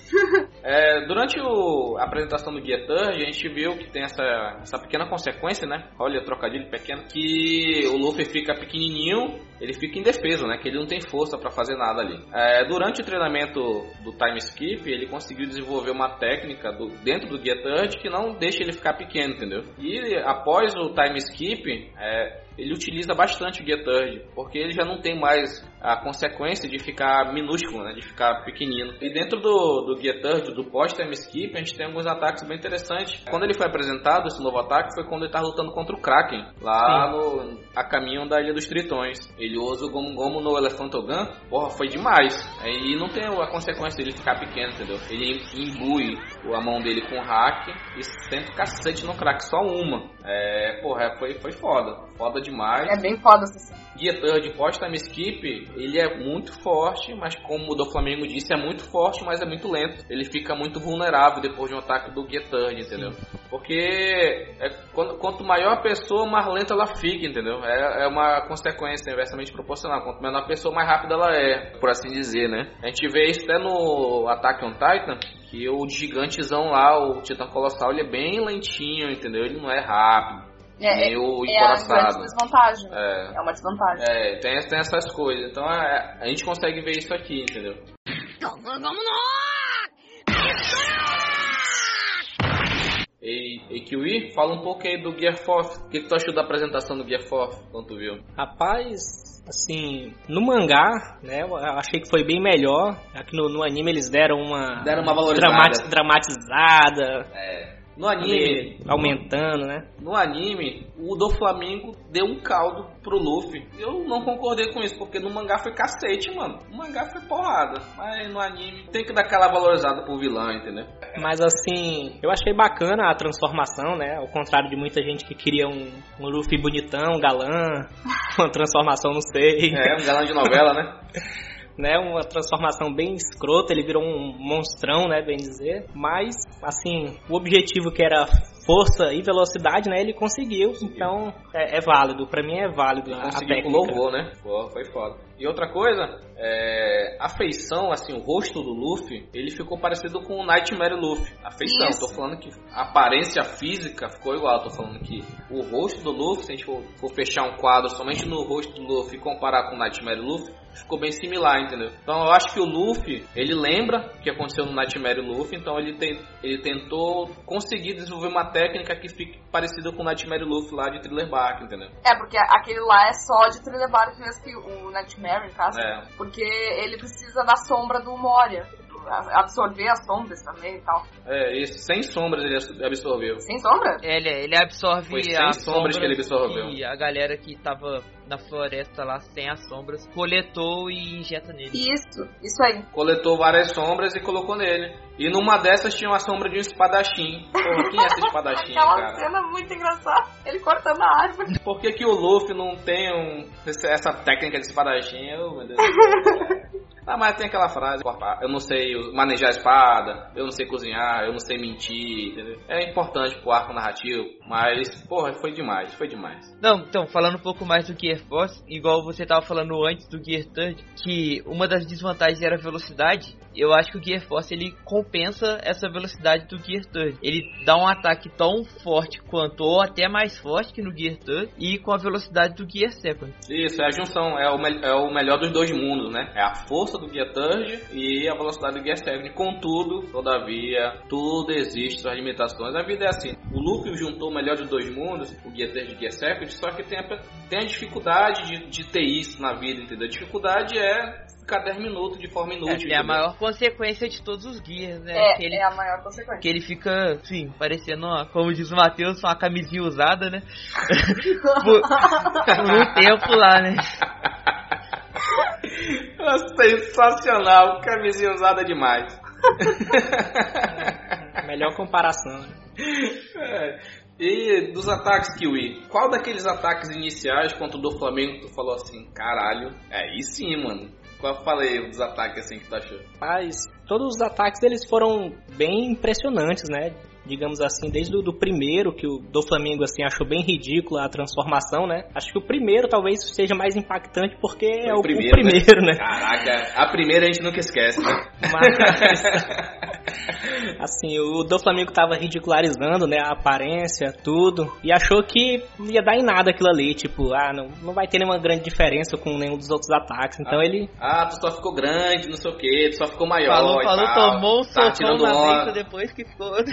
É, durante o- a apresentação do Guia Third, a gente viu que tem essa, essa pequena consequência, né? Olha, trocadilho pequeno, que o Luffy fica pequenininho, ele fica indefeso, né? Que ele não tem força pra fazer nada ali. É, durante o treinamento do Time Skip, ele conseguiu desenvolver uma técnica do- dentro do Guia Third que não deixa ele ficar pequeno, entendeu? E após o Time Skip, é, ele utiliza bastante o Gear Third, porque ele já não tem mais a consequência de ficar minúsculo, né, de ficar pequenino. E dentro do, do Gear Third, do pós-time skip, a gente tem alguns ataques bem interessantes. Quando ele foi apresentado, esse novo ataque, foi quando ele estava lutando contra o Kraken, lá no, a caminho da Ilha dos Tritões. Ele usa o Gomu Gomu no Elephantogun, porra, foi demais. Aí não tem a consequência dele ficar pequeno, entendeu? Ele imbui a mão dele com o hack e senta o cacete no Kraken, só uma. É, porra, foi, foi foda. Foda demais. É bem foda essa cena. Gear Third pós-time skip, ele é muito forte, mas como o do Flamengo disse, é muito forte, mas é muito lento. Ele fica muito vulnerável depois de um ataque do Third, entendeu? Porque é, quando- quanto maior a pessoa, mais lenta ela fica, entendeu? É, é uma consequência inversamente proporcional. Quanto menor a pessoa, mais rápida ela é, por assim dizer, né? A gente vê isso até no Attack on Titan, que o gigantezão lá, o Titã Colossal, ele é bem lentinho, entendeu? Ele não é rápido é, meio é, é, encoraçado. É, desvantagem. É. é uma desvantagem. É, tem, tem essas coisas. Então é, é, a gente consegue ver isso aqui, entendeu? Então, vamos E, e Kiwi, fala um pouco aí do Gear Forth. O que, tu achou da apresentação do Gear Forth quando tu viu? Rapaz, assim, no mangá, né, eu achei que foi bem melhor. Aqui no, no anime eles deram uma. Deram uma valorizada. Dramatizada. É no anime, aumentando, né? no anime, o do Flamengo deu um caldo pro Luffy. Eu não concordei com isso, porque no mangá foi cacete, mano. No mangá foi porrada. Mas no anime tem que dar aquela valorizada pro vilão, entendeu? Mas assim, eu achei bacana a transformação, né? Ao contrário de muita gente que queria um, um Luffy bonitão, galã, uma transformação, não sei. É, um galão de novela, né? né, uma transformação bem escrota, ele virou um monstrão, né, bem dizer. Mas, assim, o objetivo que era força e velocidade, né, ele conseguiu. Então, é, é válido. Pra mim é válido a Conseguiu com louvor, né? Pô, foi foda. E outra coisa, é, a feição, assim, o rosto do Luffy, ele ficou parecido com o Nightmare Luffy. A feição, Isso. tô falando que a aparência física ficou igual, tô falando que o rosto do Luffy, se a gente for, for fechar um quadro somente no rosto do Luffy e comparar com o Nightmare Luffy, ficou bem similar, entendeu? Então eu acho que o Luffy, ele lembra o que aconteceu no Nightmare Luffy, então ele, tem, ele tentou conseguir desenvolver uma técnica que fique parecida com o Nightmare Luffy lá de Thriller Bark, entendeu? É, porque aquele lá é só de Thriller Bark mesmo que o Nightmare, caso. É. Porque ele precisa da sombra do Moria. Absorver as sombras também e tal. É, isso, sem sombras ele absorveu. Sem sombra? Ele, ele absorve Foi sem as sombras que ele absorveu. E a galera que tava na floresta lá sem as sombras coletou e injeta nele. Isso, isso aí. Coletou várias sombras e colocou nele. E numa dessas tinha uma sombra de um espadachim. Porra, quem é esse espadachim, Aquela cara? cena muito engraçada. Ele cortando a árvore. Por que, que o Luffy não tem um, essa técnica de espadachim? Eu, meu Deus. Ah, mas tem aquela frase, eu não sei manejar a espada, eu não sei cozinhar, eu não sei mentir, entendeu? É importante pro arco narrativo, mas, porra, foi demais, foi demais. Não, então, falando um pouco mais do Gear Force, igual você tava falando antes do Gear Third, que uma das desvantagens era a velocidade, eu acho que o Gear Force ele compensa essa velocidade do Gear Third. Ele dá um ataque tão forte quanto, ou até mais forte que no Gear Third, e com a velocidade do Gear Second. Isso, é a junção, é o, é o melhor dos dois mundos, né? É a força do Gear Third e a velocidade do Gear Second. Contudo, todavia, tudo existe suas limitações. A vida é assim. O Luffy juntou o melhor dos dois mundos, o Gear Third e o Gear Second, só que tem a, tem a dificuldade de, de ter isso na vida, entendeu? A dificuldade é ficar 10 minutos de forma inútil. É, é a maior consequência de todos os Gears, né? É, que ele é a maior consequência. que ele fica, sim, parecendo, uma, como diz o Matheus, uma camisinha usada, né? por, por um tempo lá, né? Sensacional, camisinha usada demais. Melhor comparação. né? É. E dos ataques Kiwi, qual daqueles ataques iniciais contra o do Flamengo tu falou assim, caralho, é aí sim, mano. Qual falei dos ataques assim que tu achou? Mas todos os ataques eles foram bem impressionantes, né? Digamos assim, desde o do primeiro, que o do Flamengo assim, achou bem ridícula a transformação, né? Acho que o primeiro talvez seja mais impactante porque é o, o primeiro, né? Caraca, a primeira a gente nunca esquece, né? Mas, assim, o do Flamengo tava ridicularizando, né, a aparência, tudo, e achou que não ia dar em nada aquilo ali, tipo, ah, não, não vai ter nenhuma grande diferença com nenhum dos outros ataques, então Ah. ele... Ah, tu só ficou grande, não sei o que, tu só ficou maior Falou, falou, tal. tomou um Tá socão tirando na onda. depois que ficou.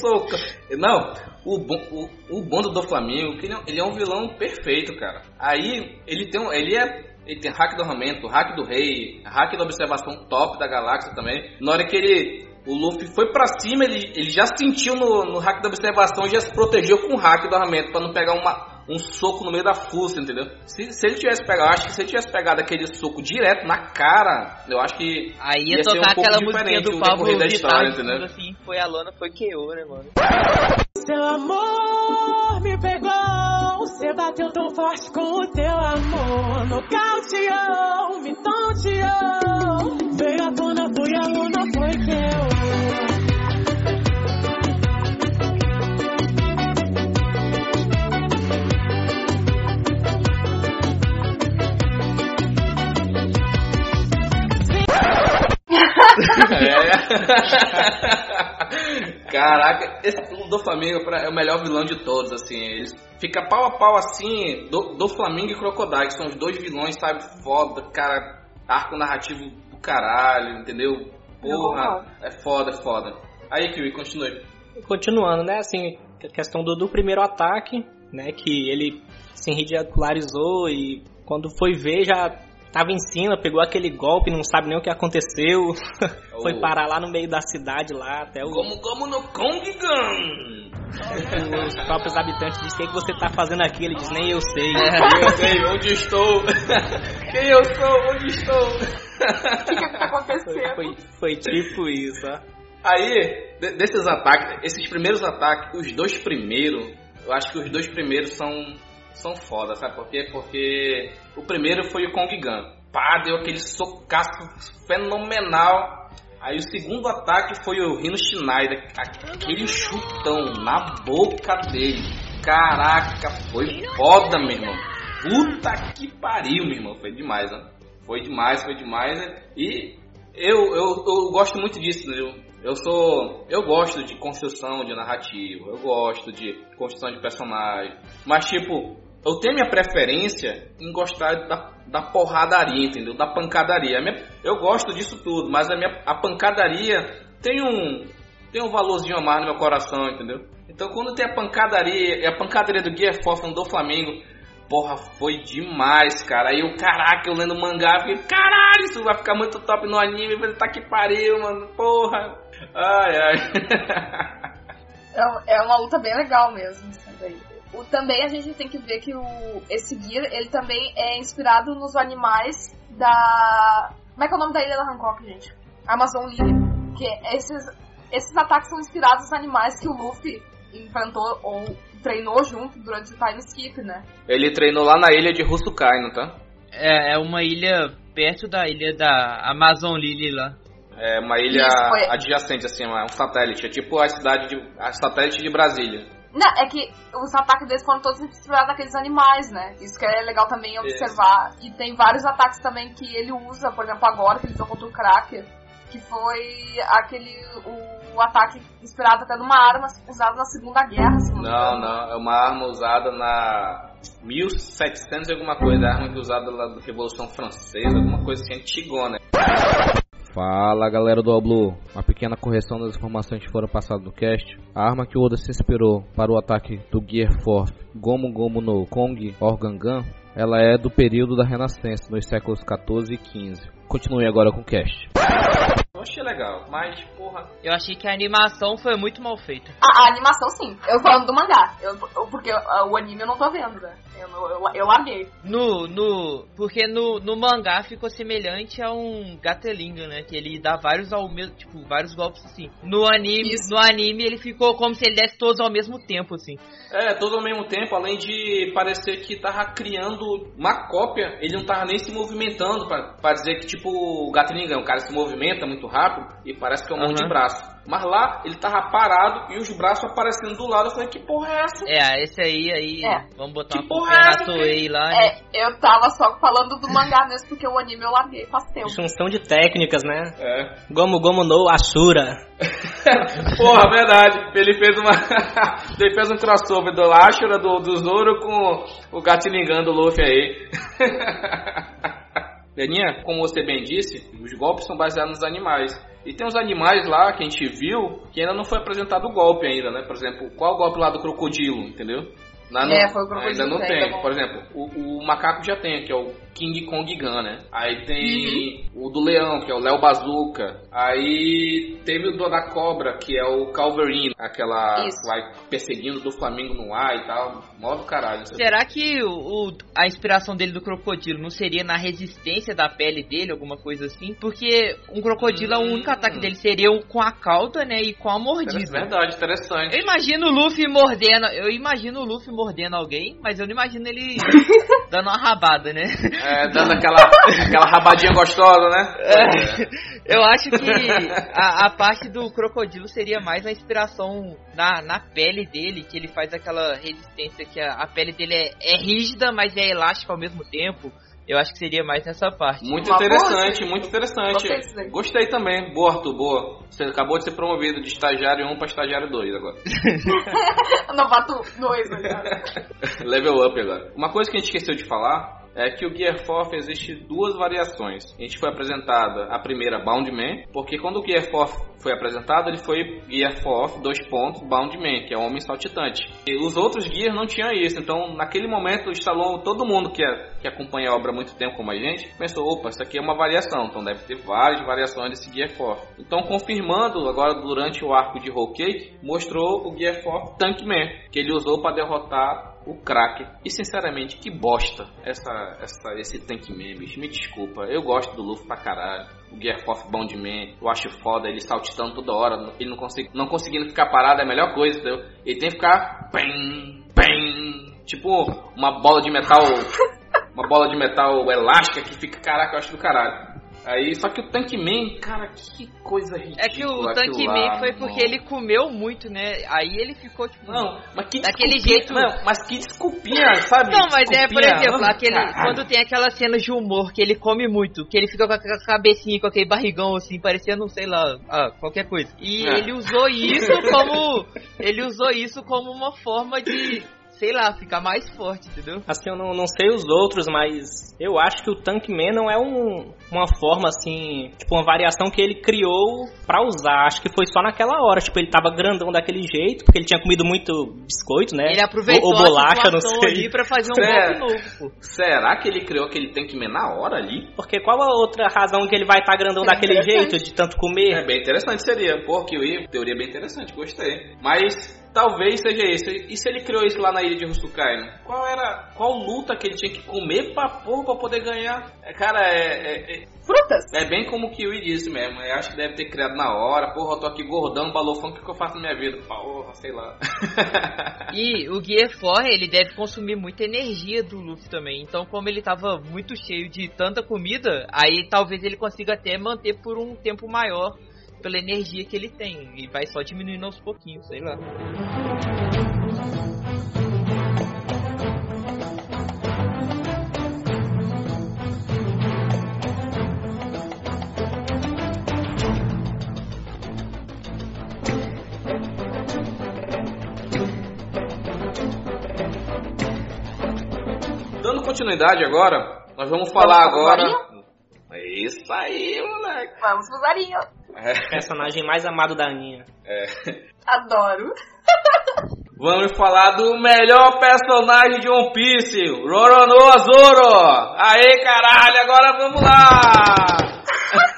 Soco. Não, o, o, o bando do Flamengo, ele, é, ele é um vilão perfeito, cara. Aí, ele tem ele é ele tem hack do armamento, hack do rei, hack da observação top da galáxia também. Na hora que ele o Luffy foi pra cima, ele, ele já sentiu no, no hack da observação e já se protegeu com o hack do armamento pra não pegar uma, um soco no meio da fuça, entendeu? Se, se ele tivesse pegado, eu acho que se ele tivesse pegado aquele soco direto na cara, eu acho que Aí ia, Ia ser um tocar pouco aquela diferente do Pablo da história, de fundo, entendeu? assim, foi a lona, foi KO, né, mano? Seu amor me pegou, você bateu tão forte com o teu amor. Nocauteou, me tonteou. Veio a dona, foi a É. Caraca, esse do Flamengo é o melhor vilão de todos, assim. Eles fica pau a pau assim do, do Flamengo e Crocodile, que são os dois vilões, sabe? Foda, cara, arco narrativo do caralho, entendeu? Porra, é foda, é foda. Aí, Kiwi, continue. Continuando, né, assim, a questão do, do primeiro ataque, né, que ele se ridicularizou e quando foi ver já tava em cima, pegou aquele golpe, não sabe nem o que aconteceu. foi Oh. parar lá no meio da cidade lá, até o, Como, como no Kong Gun! os próprios habitantes dizem o que você tá fazendo aqui, ele diz, nem eu sei. Eu sei onde estou. Quem eu sou? Onde estou? O que, que tá Foi, acontecendo? foi, foi tipo isso, ó. Aí, de- desses ataques, esses primeiros ataques, os dois primeiros, eu acho que os dois primeiros são, são foda, sabe por quê? Porque o primeiro foi o Kong Gun. Pá, deu aquele socaço fenomenal. Aí o segundo ataque foi o Rino Schneider, aquele chutão na boca dele. Caraca, foi foda, meu irmão. Puta que pariu, meu irmão. Foi demais, né? Foi demais, foi demais. Né? E eu, eu, eu gosto muito disso, né? Eu, sou. Eu gosto de construção de narrativa, eu gosto de construção de personagem. Mas, tipo, eu tenho minha preferência em gostar da, da porradaria, entendeu? Da pancadaria. Minha- eu gosto disso tudo, mas a, minha, a pancadaria tem um. Tem um valorzinho a mais no meu coração, entendeu? Então quando tem a pancadaria, e a pancadaria do Gear Force do Flamengo, porra, foi demais, cara. Aí eu, caraca, eu lendo mangá, fiquei, caralho, isso vai ficar muito top no anime, falei, tá que pariu, mano, porra. Ai, ai. É, é uma luta bem legal mesmo, isso daí. O, também a gente tem que ver que o, esse Gear, ele também é inspirado nos animais da... Como é que é o nome da ilha da Hancock, gente? Amazon Lily. Que esses, esses ataques são inspirados nos animais que o Luffy enfrentou ou treinou junto durante o time skip, né? Ele treinou lá na ilha de Rusukai, não tá? É, é uma ilha perto da ilha da Amazon Lily lá. É uma ilha Isso, foi- adjacente, assim, é um satélite. É tipo a cidade de. a satélite de Brasília. Não, é que os ataques deles foram todos inspirados naqueles animais, né? Isso que é legal também observar. E tem vários ataques também que ele usa, por exemplo, agora que ele lutou contra o Cracker, que foi aquele. o ataque inspirado até numa arma usada na Segunda Guerra, se não Não, não, é uma arma usada na 1700 e alguma coisa, a arma que é usada lá da Revolução Francesa, alguma coisa assim antigona. Fala galera do Blue, uma pequena correção das informações que foram passadas no cast. A arma que o Oda se inspirou para o ataque do Gear Force Gomu Gomu no Kong Organgan, ela é do período da Renascença, nos séculos 14 e 15. Continue agora com o cast. Eu achei legal, mas porra. Eu achei que a animação foi muito mal feita. A, a animação sim, eu falando do mangá, eu, eu- porque o anime eu não tô vendo, né? Eu, eu, eu larguei. No, no, porque no, no mangá ficou semelhante a um Gatling, né? Que ele dá vários ao mesmo, tipo, vários golpes assim. No anime, Isso. no anime ele ficou como se ele desse todos ao mesmo tempo, assim. É, todo ao mesmo tempo, além de parecer que tava criando uma cópia, ele não tava nem se movimentando pra, pra dizer que, tipo, o Gatlinga, o cara se movimenta muito rápido e parece que é um monte de braço. Mas lá, ele tava parado e os braços aparecendo do lado. Eu falei, que porra é essa? É, esse aí, aí, É. vamos botar Que uma porra é essa, Toei lá, né? É, eu tava só falando do mangá mesmo, porque o anime eu larguei faz tempo. Junção de técnicas, né? É. Gomu Gomu no Ashura. Porra, verdade. Ele fez uma. ele fez um crossover do Ashura, do, do Zoro com o Gatlingan do Luffy aí. Leninha, como você bem disse, os golpes são baseados nos animais. E tem uns animais lá que a gente viu que ainda não foi apresentado o golpe ainda, né? Por exemplo, qual o golpe lá do crocodilo, entendeu? Lá É, foi o crocodilo, Ainda não ainda tem. não. Por exemplo, o, o macaco já tem, que é o King Kong Gun, né? Aí tem Uhum. o do leão, que é o Léo Bazooka. Aí teve o do da cobra, que é o Calverino, aquela Isso. que vai perseguindo do Flamengo no ar e tal. Mó do caralho. Será que o, o- a inspiração dele do crocodilo não seria na resistência da pele dele, alguma coisa assim? Porque um crocodilo, Hum. o único ataque dele seria o com a cauda, né? E com a É mordida. verdade, interessante. Eu imagino o Luffy mordendo. Eu imagino o Luffy mordendo alguém, mas eu não imagino ele dando uma rabada, né? É, dando aquela, aquela rabadinha gostosa, né? Eu acho que a, a parte do crocodilo seria mais a inspiração na, na pele dele, que ele faz aquela resistência que a, a pele dele é, é rígida, mas é elástica ao mesmo tempo. Eu acho que seria mais nessa parte. Muito Uma interessante, boa, muito interessante. Gostei também. Boa, Arthur, boa. Você acabou de ser promovido de estagiário 1 para estagiário 2 agora. Novato 2, agora. Level up agora. Uma coisa que a gente esqueceu de falar é que o Gear 4 existe duas variações. A gente foi apresentada a primeira Bound Man, porque quando o Gear 4 foi apresentado, ele foi Gear 4, dois pontos, Bound Man, que é o homem saltitante. E os outros Gear não tinham isso, então naquele momento instalou todo mundo que, é, que acompanha a obra há muito tempo como a gente, pensou, opa, isso aqui é uma variação, então deve ter várias variações desse Gear 4. Então confirmando, agora durante o arco de Whole Cake, mostrou o Gear 4 Tank Man, que ele usou para derrotar o crack. E sinceramente, que bosta essa, essa, esse Tank bicho. Me desculpa, eu gosto do Luffy pra caralho. O Gear 4 Bond Man, eu acho foda ele saltitando toda hora. Ele não, consegui, não conseguindo ficar parado é a melhor coisa, entendeu? Ele tem que ficar. Bem, bem, tipo uma bola de metal. Uma bola de metal elástica que fica, caraca, eu acho do caralho. Aí, só que o Tank Man, cara, que coisa ridícula. É que o aquilo Tank lá, Man foi porque não. ele comeu muito, né? Aí ele ficou tipo. Não, mas que Daquele desculpinha- jeito- Não, mas que desculpinha, sabe? Não, mas é, por Desculpinha. exemplo, aquele, caralho. quando tem aquelas cenas de humor que ele come muito, que ele fica com a ca- cabecinha, com aquele barrigão assim, parecendo, sei lá, ah, qualquer coisa. E É. ele usou isso como. ele usou isso como uma forma de, sei lá, ficar mais forte, entendeu? Assim, eu não, não sei os outros, mas eu acho que o Tank Man não é um, uma forma assim, tipo, uma variação que ele criou pra usar. Acho que foi só naquela hora. Tipo, ele tava grandão daquele jeito, porque ele tinha comido muito biscoito, né? Ele aproveitou ou, ou bolacha, a não sei. ali pra fazer um É. golpe novo, pô. Será que ele criou aquele Tank Man na hora ali? Porque qual a outra razão que ele vai estar grandão daquele jeito, de tanto É comer? bem interessante, seria. Pô, Kiwi, teoria bem interessante, gostei. Mas talvez seja isso. E se ele criou isso lá na ilha de Rusukai? né? Qual era. Qual luta que ele tinha que comer pra porra pra poder ganhar? É, cara, é, é, Frutas. é bem como o Kiwi disse mesmo. Eu acho que deve ter criado na hora. Porra, eu tô aqui gordão, balofão, o que, que eu faço na minha vida? Porra, sei lá. E o 4, ele deve consumir muita energia do Luffy também. Então, como ele tava muito cheio de tanta comida, aí talvez ele consiga até manter por um tempo maior pela energia que ele tem. E vai só diminuindo aos pouquinhos, sei lá. Dando continuidade agora, nós vamos falar agora. É Isso aí, moleque. Vamos pro Zarinho. É. Personagem mais amado da Aninha. Adoro. Vamos falar do melhor personagem de One Piece, Roronoa Zoro. Aê, caralho, agora vamos lá.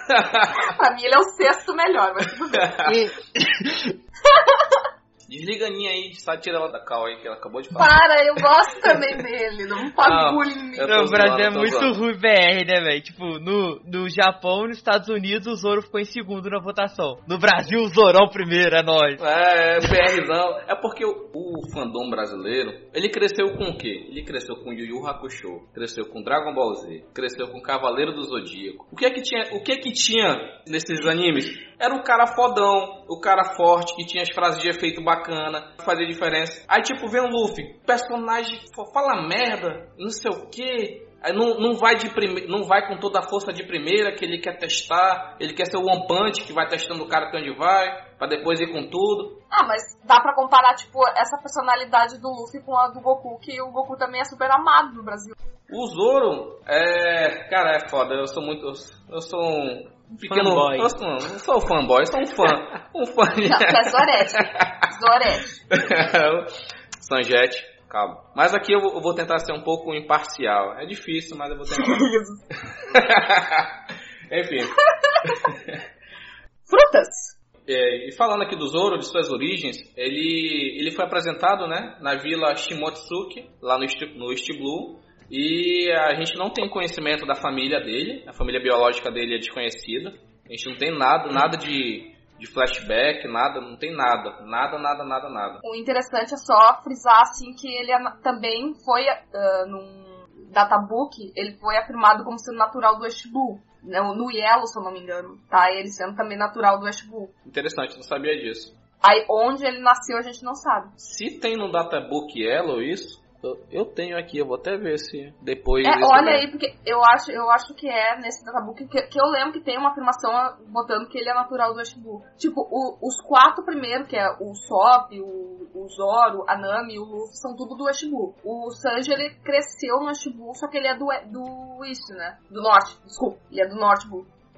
Pra mim ele é o sexto melhor, mas tudo bem. Desliga a Aninha aí, só tira ela da cal aí que ela acabou de falar. Para, eu gosto também dele. Não faz Não, bullying o Brasil é muito zoando. ruim BR, né, velho? Tipo, no, no Japão e nos Estados Unidos, o Zoro ficou em segundo na votação. No Brasil, o Zorão primeiro, é nóis. É, PRzão. É porque o, o fandom brasileiro, ele cresceu com o quê? Ele cresceu com Yu Yu Hakusho, cresceu com Dragon Ball Z, cresceu com Cavaleiro do Zodíaco. O que é que tinha, o que é que tinha nesses animes? Era o cara fodão, o cara forte, que tinha as frases de efeito bacana, fazia diferença. Aí tipo, vem o Luffy, personagem fala merda, não sei o que. Não, não vai de prime... não vai com toda a força de primeira que ele quer testar, ele quer ser o One Punch que vai testando o cara pra onde vai, pra depois ir com tudo. Ah, mas dá pra comparar, tipo, essa personalidade do Luffy com a do Goku, que o Goku também é super amado no Brasil. O Zoro é. Cara, é foda. Eu sou muito. Eu sou um. Pequeno. Fanboy. Eu sou, não sou fanboy, eu sou um fã. Um fã de. Não, é Zorete. Zorete. Sanjete, calma. Mas aqui eu vou, eu vou tentar ser um pouco imparcial. É difícil, mas eu vou tentar. Enfim. Frutas. É, e falando aqui do Zoro, de suas origens, ele, ele foi apresentado né, na vila Shimotsuki, lá no, East, no East Blue, e a gente não tem conhecimento da família dele, a família biológica dele é desconhecida, a gente não tem nada, nada de, de flashback, nada, não tem nada, nada, nada, nada, nada. O interessante é só frisar, assim, que ele também foi, ah, num databook, ele foi afirmado como sendo natural do West Blue. No, no Yellow, se eu não me engano, tá? Ele sendo também natural do West Blue. Interessante, não sabia disso. Aí, onde ele nasceu, a gente não sabe. Se tem no Databook Yellow isso, Eu, tenho aqui, eu vou até ver se depois. É, olha aí, porque eu acho, eu acho que é nesse databook que, que eu lembro que tem uma afirmação botando que ele é natural do Shibu. Tipo, o- os quatro primeiros, que é o Sop, o, o Zoro, a Nami e o Luffy, são tudo do Shibu. O Sanji, ele cresceu no Shibu, só que ele é do, do East, né? Do Norte, desculpa. Ele é do Norte.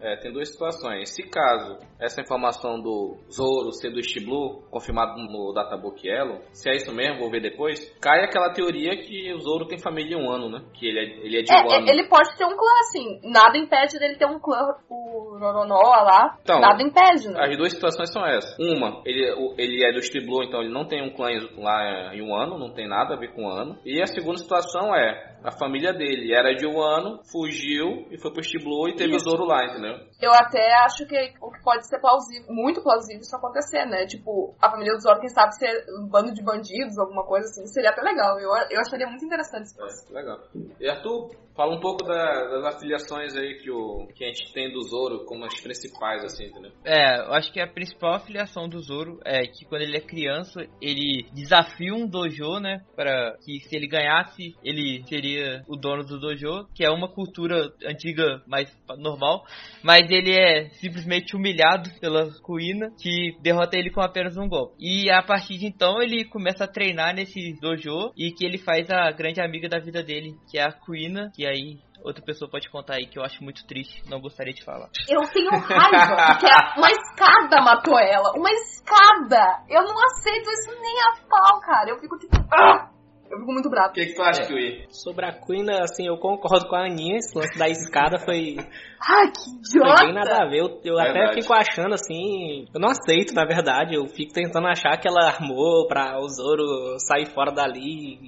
É, tem duas situações. Se caso essa informação do Zoro ser do Blue, confirmado no Databook Yellow, se é isso mesmo, vou ver depois, cai aquela teoria que o Zoro tem família em um ano, né? Que ele é, ele é de É, um ano. é, ele pode ter um clã, assim. Nada impede dele ter um clã, o Roronoa lá. Então, nada impede, né? As duas situações são essas. Uma, ele, ele é do Blue, então ele não tem um clã lá em um ano, não tem nada a ver com um ano. E a segunda situação é, a família dele era de um ano, fugiu e foi pro East Blue e teve Isso. o Zoro lá, entendeu? Eu até acho que o que pode ser plausível, muito plausível isso acontecer, né? Tipo, a família do Zoro, quem sabe, ser um bando de bandidos, alguma coisa assim, seria até legal. Eu, eu acharia muito interessante fosse. É, legal. E Arthur, fala um pouco da- das afiliações aí que, o, que a gente tem do Zoro como as principais, assim, entendeu? É, eu acho que a principal afiliação do Zoro é que quando ele é criança, ele desafia um dojo, né? Para que se ele ganhasse, ele seria o dono do dojo, que é uma cultura antiga mais normal. Mas ele é simplesmente humilhado pela Kuina, que derrota ele com apenas um golpe. E a partir de então, ele começa a treinar nesse dojo e que ele faz a grande amiga da vida dele, que é a Kuina, que aí. Outra pessoa pode contar aí que eu acho muito triste, não gostaria de falar. Eu tenho raiva, porque uma escada matou ela. Uma escada! Eu não aceito isso nem a pau, cara. Eu fico tipo. ah! Eu fico muito bravo. O que, que tu acha, Kiwi? Sobre a Queen, assim, eu concordo com a Aninha, esse lance da escada foi, Ai, que foi idiota! bem nada a ver. Eu, eu até Verdade. fico achando assim. Eu não aceito, na verdade. Eu fico tentando achar que ela armou pra o Zoro sair fora dali.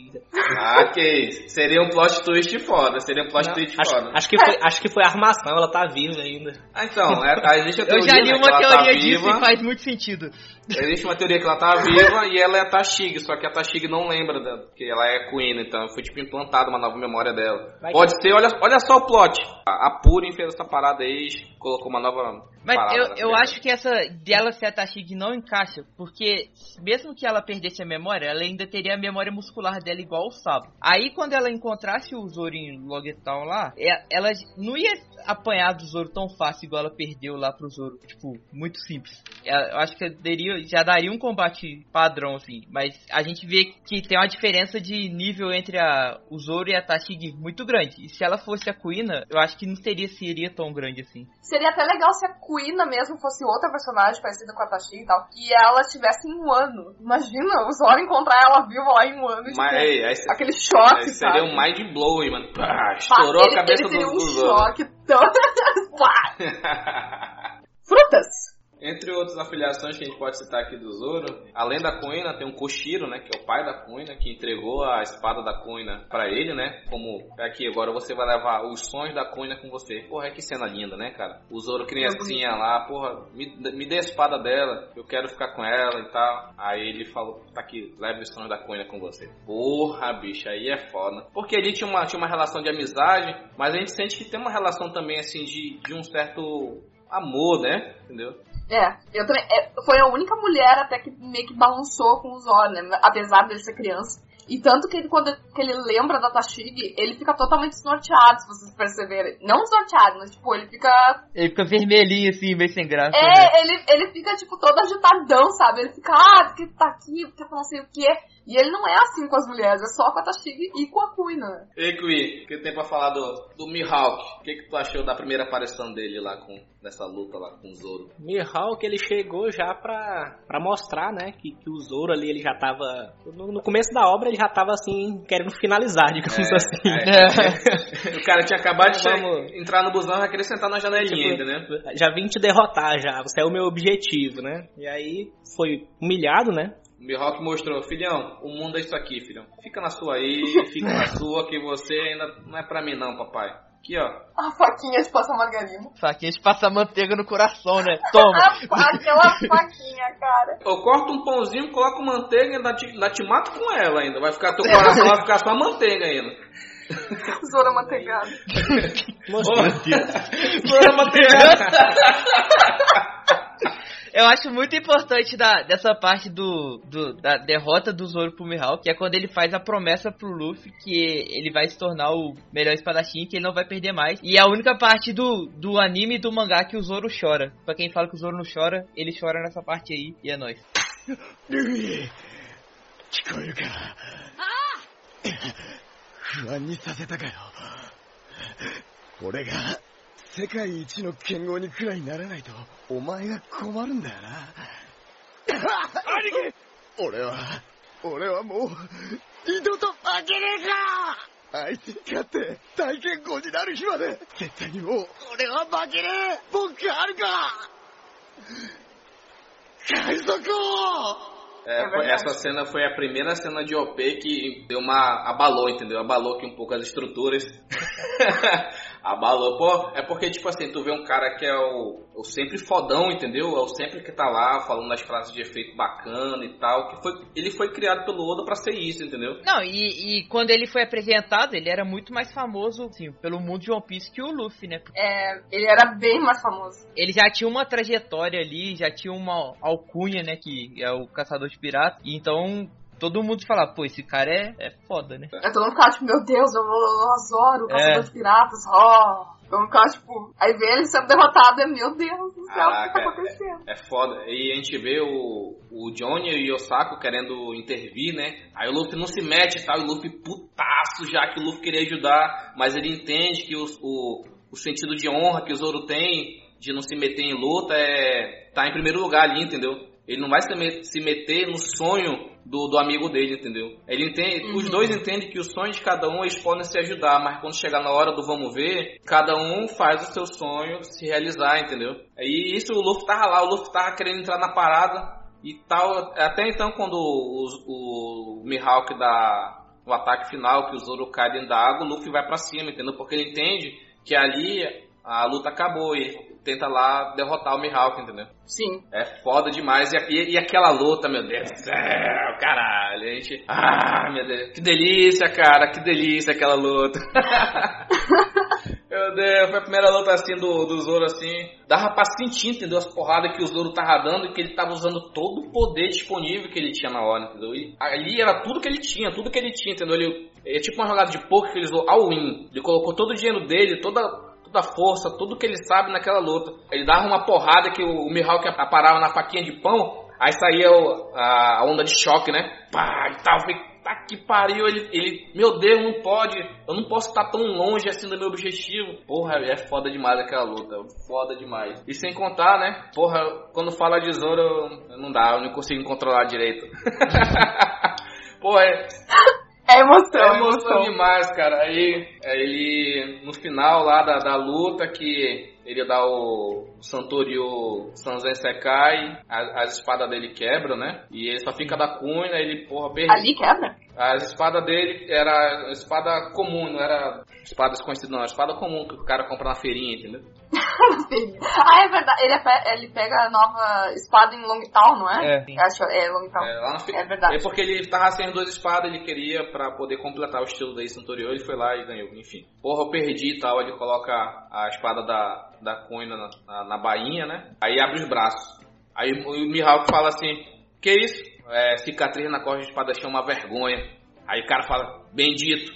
Ah, que isso. Seria um plot twist foda, seria um plot Não, twist acho, foda. acho que foi, acho que foi armação, ela tá viva ainda. Ah, então, é, existe a Eu teoria, já li né, uma que ela tá teoria disso viva. e faz muito sentido. Existe uma teoria que ela tá viva e ela é a Tashig, só que a Tashig não lembra da, que ela é Queen, então foi tipo implantada uma nova memória dela. Vai Pode ser, olha, olha só o plot. A, a fez essa parada aí, colocou uma nova Mas parada. eu, eu acho que essa dela ser a Tashig não encaixa, porque mesmo que ela perdesse a memória, ela ainda teria a memória muscular dela igual o Sabo. Aí quando ela encontrasse o Zoro em Logetown lá, é- ela não ia apanhar do Zoro tão fácil igual ela perdeu lá pro Zoro. Tipo, muito simples. É, Eu acho que daria, já daria um combate padrão, assim. Mas a gente vê que tem uma diferença de nível entre a, o Zoro e a Tashig muito grande. E se ela fosse a Kuina, eu acho que não teria, seria tão grande assim. Seria até legal se a Kuina mesmo fosse outra personagem parecida com a Tashi e tal. E ela estivesse em um ano. Imagina, o Zoro encontrar ela viva lá em um ano. Mas aí, aí, aquele choque, aí sabe? seria um mind blowing, mano. Pá, Pá, estourou ele, a cabeça ele do, um do Zoro. choque tão... Frutas! Entre outras afiliações que a gente pode citar aqui do Zoro, além da Kuina, tem um Koshiro, né, que é o pai da Kuina, que entregou a espada da Kuina pra ele, né, como, aqui, agora você vai levar os sonhos da Kuina com você. Porra, que cena linda, né, cara? O Zoro criancinha lá, porra, me, me dê a espada dela, eu quero ficar com ela e tal. Aí ele falou, tá aqui, leve os sonhos da Kuina com você. Porra, bicho, aí é foda. Porque ali tinha uma, tinha uma relação de amizade, mas a gente sente que tem uma relação também, assim, de, de um certo amor, né, entendeu? É, eu também. é, foi a única mulher até que meio que balançou com os olhos, né? Apesar dele ser criança. E tanto que ele, quando que ele lembra da Tashig, ele fica totalmente desnorteado, se vocês perceberem. Não desnorteado, mas tipo, ele fica. Ele fica vermelhinho assim, meio sem graça. né? É, ele, ele fica, tipo, todo agitadão, sabe? Ele fica, ah, porque tá aqui, porque não sei o quê. E ele não é assim com as mulheres, é só com a Tashig e com a Kuina. Ei, Kui, o que tem pra falar do, do Mihawk? O que, que tu achou da primeira aparição dele lá com nessa luta lá com o Zoro? Mihawk ele chegou já pra, pra mostrar, né, que, que o Zoro ali ele já tava. No, no começo da obra ele já tava assim, querendo finalizar, digamos É, assim. é. o cara tinha acabado de Vamos. entrar no busão e vai querer sentar na janelinha, Tipo, entendeu? Já vim te derrotar já, você é o meu objetivo, né? E aí foi humilhado, né? O Mihawk mostrou, filhão, o mundo é isso aqui, filhão. Fica na sua aí, fica na sua, que você ainda não é pra mim não, papai. Aqui, ó. A faquinha de passar margarina. Faquinha de passar manteiga no coração, né? Toma. Aquela faquinha, cara. Eu corto um pãozinho, coloco manteiga e ainda te, ainda te mato com ela ainda. Vai ficar teu coração, vai ficar só manteiga ainda. Zoro manteigado. Ô, Zoro manteigada. eu acho muito importante da, dessa parte do, do, da derrota do Zoro pro Mihawk, que é quando ele faz a promessa pro Luffy que ele vai se tornar o melhor espadachim, que ele não vai perder mais. E é a única parte do, do anime e do mangá que o Zoro chora. Pra quem fala que o Zoro não chora, ele chora nessa parte aí, e é nóis. ルフィ聞こえるか不安にさせたかよ俺が 世界一の剣豪にくらいならないとお前が困るんだよな兄貴俺は俺はもう二度と負けねえかあいつに勝って大剣豪になる日まで絶対にもう俺は負けねえ僕があるか海賊王 É, É foi- verdade. essa cena foi a primeira cena de OP que deu uma. abalou, entendeu? Abalou aqui um pouco as estruturas. abalou. Pô, é porque, tipo assim, tu vê um cara que é o, o sempre fodão, entendeu? É o sempre que tá lá falando as frases de efeito bacana e tal. Que foi, ele foi criado pelo Oda pra ser isso, entendeu? Não, e, e quando ele foi apresentado, ele era muito mais famoso, assim, pelo mundo de One Piece que o Luffy, né? É, ele era bem mais famoso. Ele já tinha uma trajetória ali, já tinha uma alcunha, né? Que é o caçador de piratas. Então todo mundo fala, pô, esse cara é, é foda, né? Aí todo mundo ficava tipo, meu Deus, eu vou Zoro, o É. caçador de piratas, ó. Vamos ficar, tipo, aí vê ele sendo derrotado, é meu Deus do céu, o que tá acontecendo? É foda. E a gente vê o, o Johnny e o Osako querendo intervir, né? Aí o Luffy não se mete e tal, e o Luffy putaço já que o Luffy queria ajudar, mas ele entende que o, o, o sentido de honra que o Zoro tem de não se meter em luta é tá em primeiro lugar ali, entendeu? Ele não vai se meter no sonho do, do amigo dele, entendeu? Ele entende, os dois entendem que o sonho de cada um eles podem se ajudar, mas quando chegar na hora do vamos ver, cada um faz o seu sonho se realizar, entendeu? E isso o Luffy tava lá, o Luffy tava querendo entrar na parada e tal. Até então quando o, o, o Mihawk dá o ataque final, que o Zoro cai dentro da água, o Luffy vai pra cima, entendeu? Porque ele entende que ali a luta acabou e tenta lá derrotar o Mihawk, entendeu? Sim. É foda demais. E, e- e aquela luta, meu Deus do céu, caralho. A gente. Ah, meu Deus. Que delícia, cara. Que delícia aquela luta. meu Deus, foi a primeira luta assim do, do Zoro assim. Dava pra sentir, entendeu? As porradas que o Zoro tava dando e que ele tava usando todo o poder disponível que ele tinha na hora, entendeu? E ali era tudo que ele tinha, tudo que ele tinha, entendeu? Ele, é tipo uma jogada de poker que ele usou all in. Ele colocou todo o dinheiro dele, toda toda a força, tudo que ele sabe naquela luta. Ele dava uma porrada que o, o Mihawk aparava na faquinha de pão, aí saía o- a, onda de choque, né? Pá, e tal, falei, tá que pariu, ele, ele, meu Deus, não pode, eu não posso estar tão longe assim do meu objetivo. Porra, é foda demais aquela luta, foda demais. E sem contar, né? Porra, quando fala de Zoro, não dá, eu não consigo controlar direito. Porra, é, É emoção, é emoção emoção. demais, cara. Aí ele, no final lá da, da luta, que ele dá o Santorio Sanzen Sekai, a- as espadas dele quebram, né? E ele só fica da cunha, ele, porra, perde. Ali quebra? As espadas dele era espada comum, não era espada desconhecida, não. Era espada comum que o cara compra na feirinha, entendeu? ah, é verdade. Ele, é ele pega a nova espada em Longtown, não é? É. Acho, é Longtown. É, lá na fe... É verdade. É porque ele tava sem as duas espadas, ele queria pra poder completar o estilo da Santorio, ele foi lá e ganhou, enfim. Porra, eu perdi e tal, ele coloca a espada da, da coina na, na, na bainha, né? Aí abre os braços. Aí o Mihawk fala assim, que isso? É, cicatriz na costa de espadachim é uma vergonha. Aí o cara fala, bendito.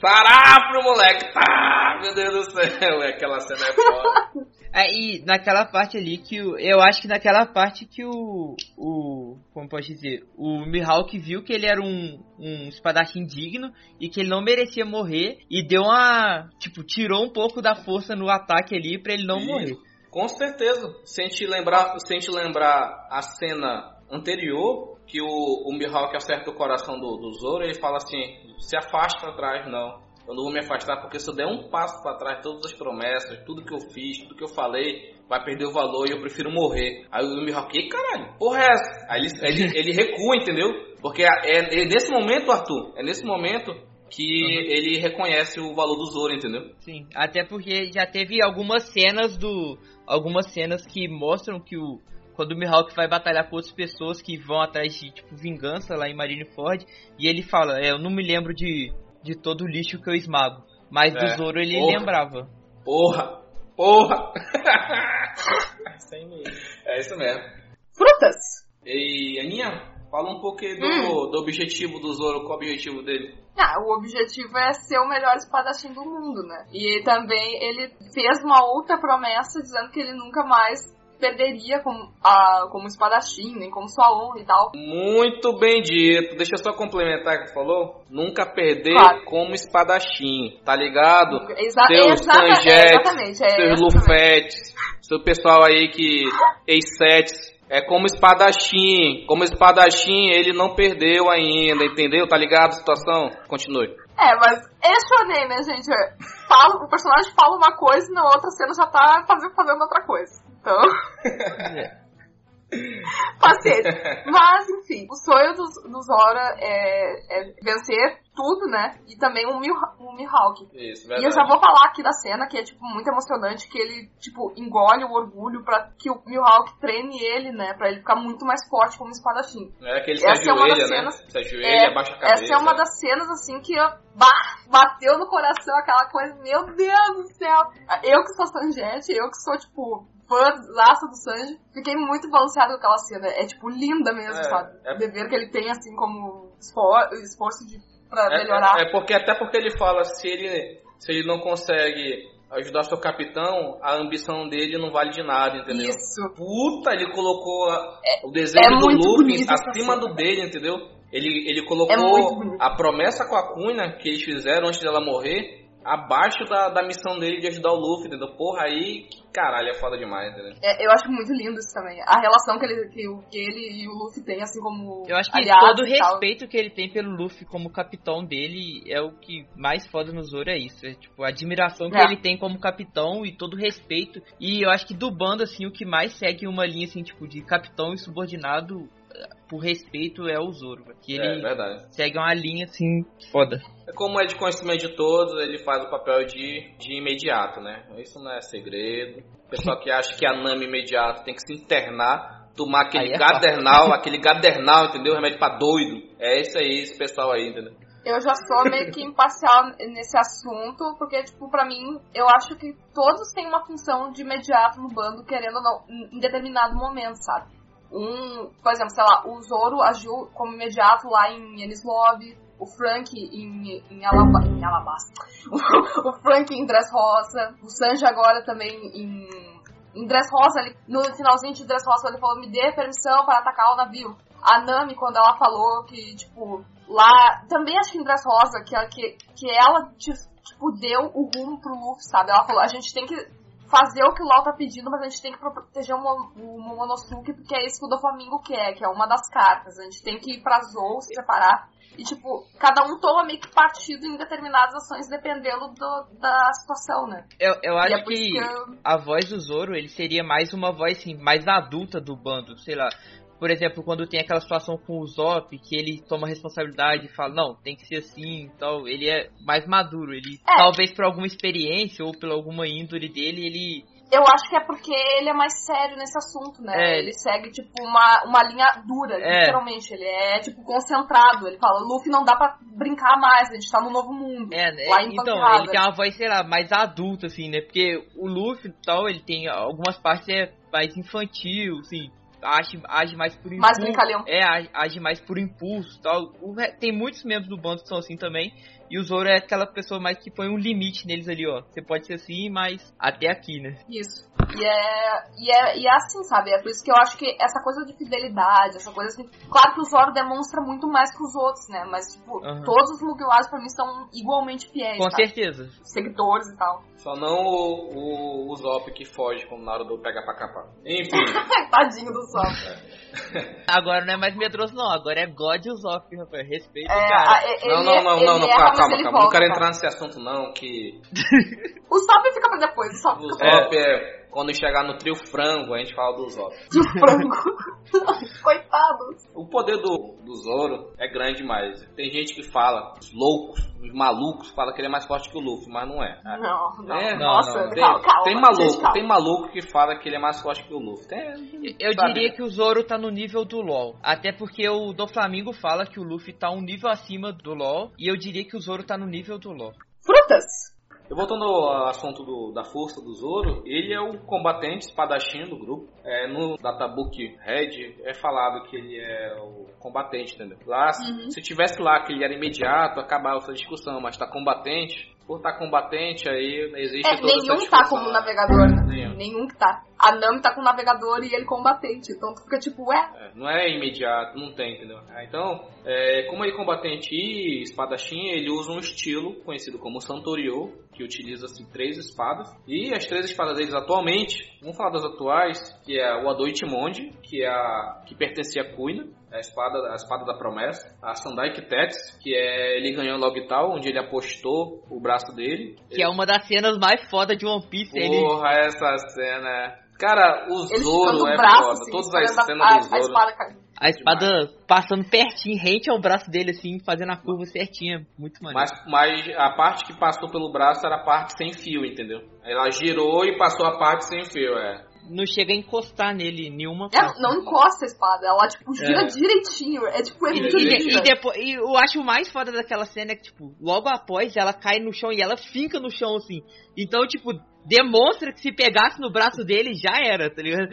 Sarafro, moleque! Tá! Meu Deus do céu, aquela cena é foda. É, e naquela parte ali que o, eu acho que naquela parte que o o como pode dizer, o Mihawk viu que ele era um, um espadachim digno e que ele não merecia morrer e deu uma, tipo, tirou um pouco da força no ataque ali pra ele não morrer. Com certeza. Se a gente lembrar, se a gente lembrar a cena anterior, que o, o Mihawk acerta o coração do, do Zoro, ele fala assim, se afasta pra trás, não. Eu não vou me afastar porque se eu der um passo pra trás, todas as promessas, tudo que eu fiz, tudo que eu falei, vai perder o valor e eu prefiro morrer. Aí o Mihawk, que caralho, porra é essa? Aí ele, ele, ele recua, entendeu? Porque é, é nesse momento, Arthur, é nesse momento que ele reconhece o valor do Zoro, entendeu? Sim, até porque já teve algumas cenas do algumas cenas que mostram que o quando o Mihawk vai batalhar com outras pessoas que vão atrás de tipo vingança lá em Marineford e ele fala, é, eu não me lembro de, de todo o lixo que eu esmago, mas do É, Zoro ele porra. lembrava. Porra! Porra! Isso aí mesmo. É isso mesmo. Frutas. E Aninha, fala um pouco aí do, Hum. do objetivo do Zoro, qual é o objetivo dele? Ah, o objetivo é ser o melhor espadachim do mundo, né? E também ele fez uma outra promessa dizendo que ele nunca mais perderia como, a, como espadachim, nem como sua honra e tal. Muito bem dito. Deixa eu só complementar o que falou. Nunca perder Claro. como espadachim, tá ligado? Exa Seus exata- é, exatamente, é seus. Lufetes, seu pessoal aí que ex-sets. É como espadachim. Como espadachim, ele não perdeu ainda, entendeu? Tá ligado a situação? Continue. É, mas é shonen, né, gente? Fala, o personagem fala uma coisa e na outra cena já tá fazendo, fazendo outra coisa. Então, paciência. Mas, enfim, o sonho do, do Zora é, é vencer tudo, né? E também o, Mil, o Mihawk. Isso, E eu já vou falar aqui da cena, que é, tipo, muito emocionante, que ele, tipo, engole o orgulho pra que o Mihawk treine ele, né? Pra ele ficar muito mais forte como espadachim. É que ele se Essa é uma ajoelha, das né? cenas- Se ajoelha, É, abaixa a cabeça. Essa é uma das cenas, assim, que bah, bateu no coração aquela coisa, meu Deus do céu. Eu que sou Sanjete, eu que sou, tipo, fãzaça do Sanji, fiquei muito balanceada com aquela cena. É, tipo, linda mesmo, É, sabe? é- O dever que ele tem, assim, como esfor- esforço de, pra É, melhorar. é, é porque até porque ele fala se ele se ele não consegue ajudar seu capitão, a ambição dele não vale de nada, entendeu? Isso. Puta, ele colocou a- o desejo é do Luffy acima do dele, entendeu? Ele, ele É colocou a promessa com a Cunha que eles fizeram antes dela morrer abaixo da, da missão dele de ajudar o Luffy, entendeu? Porra, aí, que caralho, é foda demais, entendeu? É, eu acho muito lindo isso também. A relação que ele, que, o- que ele e o Luffy têm, assim como Eu acho que todo o respeito que ele tem pelo Luffy como capitão dele é o que mais foda no Zoro é isso. É tipo, a admiração que É. ele tem como capitão e todo o respeito. E eu acho que do bando, assim, o que mais segue uma linha, assim, tipo, de capitão e subordinado por respeito é o Zoro. Que É ele verdade. segue uma linha, assim, foda. É Como é de conhecimento de todos, ele faz o papel de, de imediato, né? Isso não é segredo. O pessoal que acha que a Nami imediato tem que se internar, tomar aquele é gadernal, aquele gadernal, entendeu? Remédio pra doido. É isso aí, esse pessoal aí, entendeu? Eu já sou meio que imparcial nesse assunto, porque, tipo, pra mim, eu acho que todos têm uma função de imediato no bando, querendo ou não, em determinado momento, sabe? Um, por exemplo, sei lá, o Zoro agiu como imediato lá em Enies Lobby, o Frank em, em, Alaba, em Alabasta, o, Frank em Dressrosa, o Sanji agora também em, em Dressrosa, ele, no finalzinho de Dressrosa ele falou, me dê permissão para atacar o navio. A Nami, quando ela falou que, tipo, lá, também acho que em Dressrosa, que, que, que ela, tipo, deu o rumo pro Luffy, sabe? Ela falou, a gente tem que fazer o que o Lau tá pedindo, mas a gente tem que proteger o, Mo- o Momonosuke, porque é isso que o Doflamingo quer, que é uma das cartas. A gente tem que ir pra Zou, se separar. E, tipo, cada um toma meio que partido em determinadas ações, dependendo do- da situação, né? Eu, eu e acho é que que eu... a voz do Zoro, ele seria mais uma voz, assim, mais adulta do bando, sei lá. Por exemplo, quando tem aquela situação com o Zop, que ele toma responsabilidade e fala, não, tem que ser assim e tal, ele é mais maduro, ele, É. talvez por alguma experiência ou pela alguma índole dele, ele Eu acho que é porque ele é mais sério nesse assunto, né? É. Ele segue, tipo, uma, uma linha dura, É. literalmente. Ele é, tipo, concentrado. Ele fala, Luffy não dá pra brincar mais, a gente tá no novo mundo. É, né? Lá em então, Pancrada. ele tem uma voz, sei lá, mais adulta, assim, né? Porque o Luffy e tal, ele tem algumas partes é mais infantil, assim, age, age mais por impulso. Mais brincalhão. É, age, age mais por impulso e tal. O tem muitos membros do bando que são assim também. E o Zoro é aquela pessoa mais que põe um limite neles ali, ó. Você pode ser assim, mas até aqui, né? Isso. E é, e, é, e é assim, sabe? É por isso que eu acho que essa coisa de fidelidade, essa coisa assim. Claro que o Zoro demonstra muito mais que os outros, né? Mas, tipo, Aham. todos os Mugiwaras pra mim são igualmente fiéis. Com sabe? certeza. Seguidores e tal. Só não o, o, o Zop que foge como na hora do pega pra capar. Enfim. Tadinho do Zoro. Agora não é mais medroso, não. Agora é God e o Zop, rapaz. Respeita É, o cara. a- e- não, ele- não, não, ele não, não, erra, calma, calma. Não quero entrar nesse assunto, não, que O Zop fica pra depois, o o fica pra Zop é. Quando chegar no trio frango, a gente fala do Zop. de frango. Coitado. O poder do, do Zoro é grande demais. Tem gente que fala, os loucos, os malucos, fala que ele é mais forte que o Luffy, mas não é. Não, não. É, não, Nossa, não. Tem, calma, calma. tem maluco, calma. tem maluco que fala que ele é mais forte que o Luffy. Tem, Eu sabe? diria que o Zoro tá no nível do LoL. Até porque o do Flamengo fala que o Luffy tá um nível acima do LoL. E eu diria que o Zoro tá no nível do LoL. Frutas. Voltando ao assunto do- da força do Zoro, ele é o combatente espadachim do grupo. É, no Databook Red é falado que ele é o combatente, entendeu? Lá, Uhum. se tivesse lá que ele era imediato, acabava essa discussão, mas tá combatente, por estar combatente aí existe É, toda essa nenhum tá discussão. como navegador, né? Nenhum. Nenhum que tá. A Nami tá com navegador e ele combatente. Então tu fica tipo, ué, É, não é imediato, não tem, entendeu? Ah, Então, é, como ele é combatente e espadachim, ele usa um estilo conhecido como Santorio, que utiliza-se três espadas. E as três espadas deles atualmente, vamos falar das atuais, que é o Ado Itimonde, que é a que pertencia a Kuina, a espada, a espada da promessa, a Sandai Kitex, que é ele ganhou logo e tal, onde ele apostou o braço dele. Que é uma das cenas mais fodas de One Piece. Ele, Porra, essa cena é... Cara, o ele Zoro é o braço, foda. assim, Todas as cenas a, do a Zoro. a espada passando pertinho, rente ao braço dele, assim, fazendo a curva certinha. Muito maneiro. Mas, mas a parte que passou pelo braço era a parte sem fio, entendeu? Ela girou e passou a parte sem fio, é. Não chega a encostar nele nenhuma É, parte. não encosta a espada, ela tipo gira É. direitinho. É tipo, é E, muito e, e depois, e eu acho o mais foda daquela cena é que, tipo, logo após ela cai no chão e ela finca no chão, assim. Então, tipo, demonstra que se pegasse no braço dele já era, tá ligado?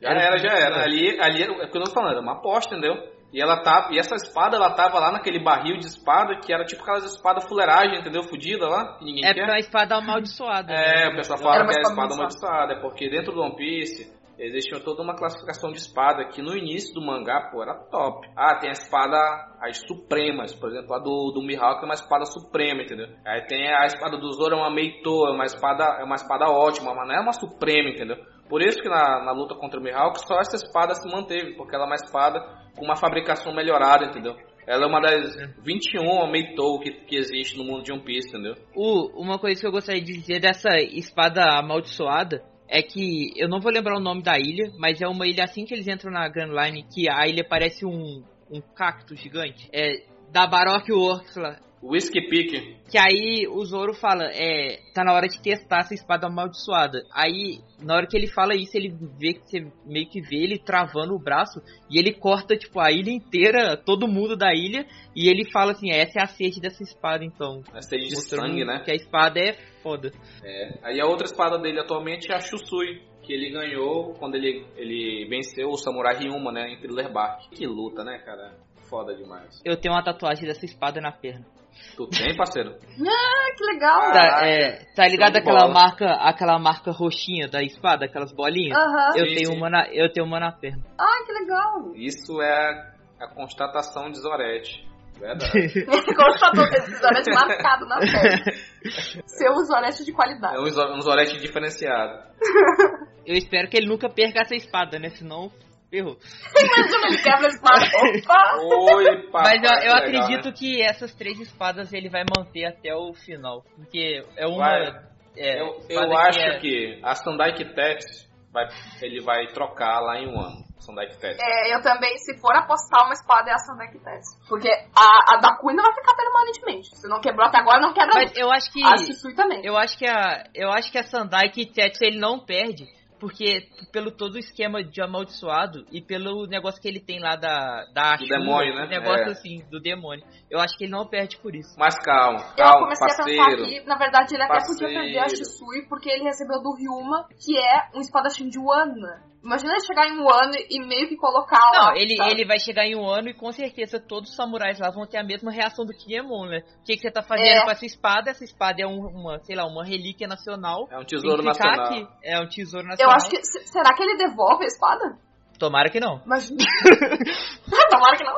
Já era, já era. Ali, ali é o que eu tô falando, era uma aposta, entendeu? E ela tá, e essa espada, ela tava lá naquele barril de espada, que era tipo aquelas espadas fuleiragem, entendeu? Fudida lá, que ninguém É quer. é uma espada amaldiçoada. É, né? o pessoal fala que é a espada amaldiçoada, é porque dentro do One Piece existe toda uma classificação de espada que no início do mangá, pô, era top. Ah, tem a espada, as supremas, por exemplo, a do, do Mihawk é uma espada suprema, entendeu? Aí tem a espada do Zoro, é uma Meito, é uma espada, é uma espada ótima, mas não é uma suprema, entendeu? Por isso que na, na luta contra o Mihawk só essa espada se manteve, porque ela é uma espada com uma fabricação melhorada, entendeu? Ela é uma das 21 Meito que, que existe no mundo de One Piece, entendeu? O- uma coisa que eu gostaria de dizer dessa espada amaldiçoada é que eu não vou lembrar o nome da ilha, mas é uma ilha assim que eles entram na Grand Line que a ilha parece um, um cacto gigante. É da Baroque Works lá. Whiskey Peak, Que aí o Zoro fala, é, tá na hora de testar essa espada amaldiçoada. Aí, na hora que ele fala isso, ele vê que você meio que vê ele travando o braço e ele corta, tipo, a ilha inteira, todo mundo da ilha, e ele fala assim, essa é a sede dessa espada, então. a sede de sangue, né? Que a espada é foda. Aí a outra espada dele atualmente é a Shusui, que ele ganhou quando ele, ele venceu o Samurai Ryuma, né, em Thriller Bark. Que luta, né, cara? Foda demais. Eu tenho uma tatuagem dessa espada na perna. Tu tem, parceiro? Ah, que legal. Ah, Tá, é, tá ligado aquela bola. marca, aquela marca roxinha da espada, aquelas bolinhas? Aham. Eu Sim, tenho sim. uma na, eu tenho uma na perna. Ai, que legal. Isso é a constatação de Zorete. Verdade. Constatou esse Zorete marcado na pele. Seu Zorete de qualidade. é um, um Zorete diferenciado. Eu espero que ele nunca perca essa espada, né? Senão, ferrou. Imagina ele quebra a espada. Opa! Oi, papai. Mas eu, eu que legal, acredito né? que essas três espadas ele vai manter até o final. Porque é uma. É, Eu, eu acho é- que a Sandai Kitex vai, ele vai trocar lá em um ano. Sandai Kitex. É, eu também, se for apostar uma espada, é a Sandek Tess. Porque a, a da Kuina vai ficar permanentemente. Se não quebrou até agora, não quebra Mas nunca. eu acho que. A Shisui também. Eu acho que a. Eu acho que a Sandai Kitetsu ele não perde. Porque pelo todo o esquema de amaldiçoado e pelo negócio que ele tem lá da, da Do demônio, né? negócio É. assim, do demônio. Eu acho que ele não perde por isso. Mas calma, Eu calma, comecei a parceiro. pensar que, na verdade, ele até Parceiro. podia perder a Shisui porque ele recebeu do Ryuma, que é um espadachim de Wano. Imagina ele chegar em Wano e meio que colocar lá. Não, ele, sabe? ele vai chegar em um ano e com certeza todos os samurais lá vão ter a mesma reação do Kinemon, né? O que, que você tá fazendo É. com essa espada? Essa espada é um- uma, sei lá, uma relíquia nacional. É um tesouro nacional. aqui. É um tesouro Eu nacional. acho que. se- Será que ele devolve a espada? Tomara que não. Imagina. Tomara que não.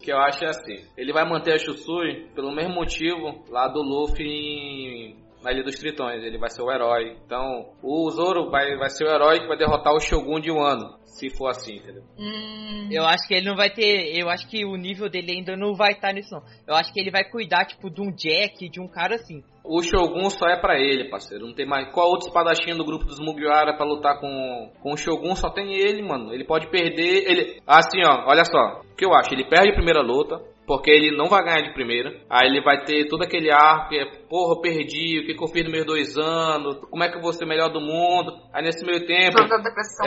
que eu acho é assim. Ele vai manter a Shusui pelo mesmo motivo lá do Luffy em- na Ilha dos Tritões. Ele vai ser o herói. Então, o Zoro vai, vai ser o herói que vai derrotar o Shogun de Wano. Se for assim, entendeu? Hum. Eu acho que ele não vai ter. Eu acho que o nível dele ainda não vai estar nisso, não. Eu acho que ele vai cuidar, tipo, de um Jack, de um cara assim. O Shogun só é pra ele, parceiro. Não tem mais. Qual outro espadachim do grupo dos Mugiwara pra lutar com, com o Shogun? Só tem ele, mano. Ele pode perder. Ele. Assim, ó, olha só. O que eu acho? Ele perde a primeira luta. Porque ele não vai ganhar de primeira. Aí ele vai ter todo aquele arco que é, porra, eu perdi, o que, que eu fiz nos meus dois anos, como é que eu vou ser o melhor do mundo. Aí nesse meio tempo.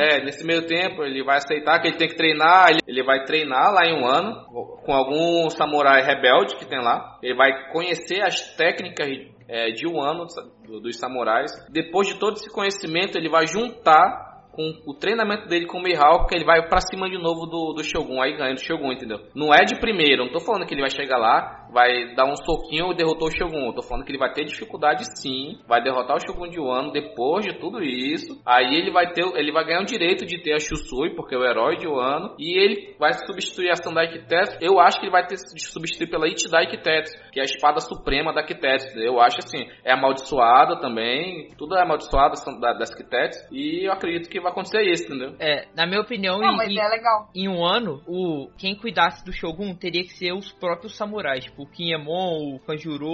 É, nesse meio tempo ele vai aceitar que ele tem que treinar, ele, ele vai treinar lá em um ano com algum samurai rebelde que tem lá. Ele vai conhecer as técnicas é, de Wano, do- dos samurais. Depois de todo esse conhecimento, ele vai juntar com o treinamento dele com o Mihawk, ele vai pra cima de novo do, do Shogun, aí ganha do Shogun, entendeu? Não é de primeiro, não tô falando que ele vai chegar lá, vai dar um soquinho e derrotou o Shogun, eu tô falando que ele vai ter dificuldade sim, vai derrotar o Shogun de Wano depois de tudo isso, aí ele vai ter, ele vai ganhar o direito de ter a Shusui, porque é o herói de Wano, e ele vai substituir a Sandai Kitetsu, eu acho que ele vai ter que substituir pela Ichidai Kitetsu, que é a espada suprema da Kitetsu, eu acho assim, é amaldiçoada também, tudo é amaldiçoado da- das Kitetsu, e eu acredito que vai acontecer isso, entendeu? É, na minha opinião, Não, em- é legal. em um ano, o quem cuidasse do Shogun teria que ser os próprios samurais, tipo o Kinemon, o Kanjuro,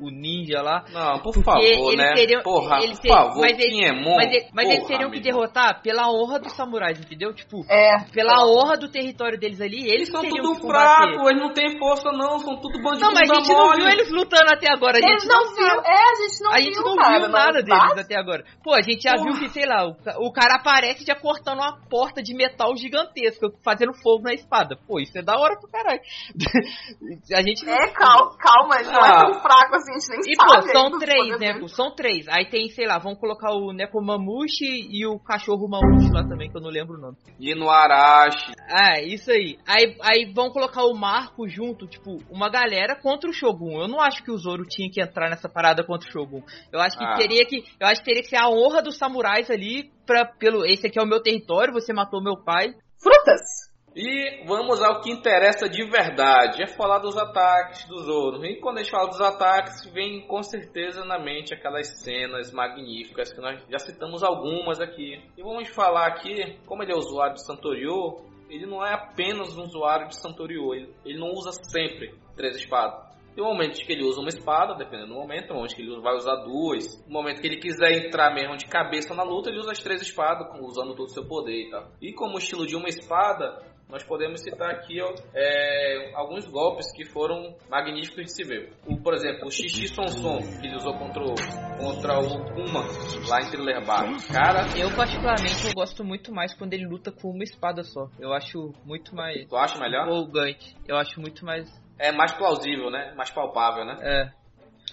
o- ninja lá. Não, por favor, eles né? teriam- Porra, eles por teriam- favor, mas eles- Kinemon, Mas, ele- mas eles porra, teriam que amigo. derrotar pela honra dos samurais, entendeu? Tipo, É. pela honra do território deles ali, eles Eles são teriam tudo que fracos, eles não têm força não, são tudo bandidos Não, mas a gente não viu eles lutando até agora. A gente Eles não viu. sabe. É, a gente não a viu, gente não cara, viu nada deles até agora. Pô, a gente já Porra. viu que, sei lá, o, o cara aparece já cortando uma porta de metal gigantesca, fazendo fogo na espada. Pô, isso é da hora pro caralho. a gente não- É, calma, calma, ele não Ah. é tão fraco assim, a gente nem E, pô, sabe. são ainda os três, né? pô, São três. Aí tem, sei lá, vamos colocar o Nekomamushi e o cachorro Mamushi lá também, que eu não lembro o nome. E no Arashi. Ah, isso aí. Aí, aí vão colocar o Marco junto, tipo, uma galera contra o Shogun. Eu não acho que o Zoro tinha que entrar nessa parada contra o Shogun. Eu acho que Ah. teria que. Eu acho que teria que ser a honra dos samurais ali pra, pelo. Esse aqui é o meu território, você matou meu pai. Frutas. E vamos ao que interessa de verdade, é falar dos ataques do Zoro. E quando a gente fala dos ataques, vem com certeza na mente aquelas cenas magníficas que nós já citamos algumas aqui. E vamos falar aqui, como ele é usuário de Santorio, ele não é apenas um usuário de Santorio, ele, ele não usa sempre três espadas. Tem um momento que ele usa uma espada, dependendo do momento, tem um momento que ele vai usar duas. No momento que ele quiser entrar mesmo de cabeça na luta, ele usa as três espadas, usando todo o seu poder e tal. E como estilo de uma espada, nós podemos citar aqui é, alguns golpes que foram magníficos de se ver. O, por exemplo, o Xixi Sonson, que ele usou contra o, contra o Kuma, lá em Thriller Bar. Cara, Eu, particularmente, eu gosto muito mais quando ele luta com uma espada só. Eu acho muito mais tu acha melhor? empolgante. Eu acho muito mais. É mais plausível, né? Mais palpável, né? É.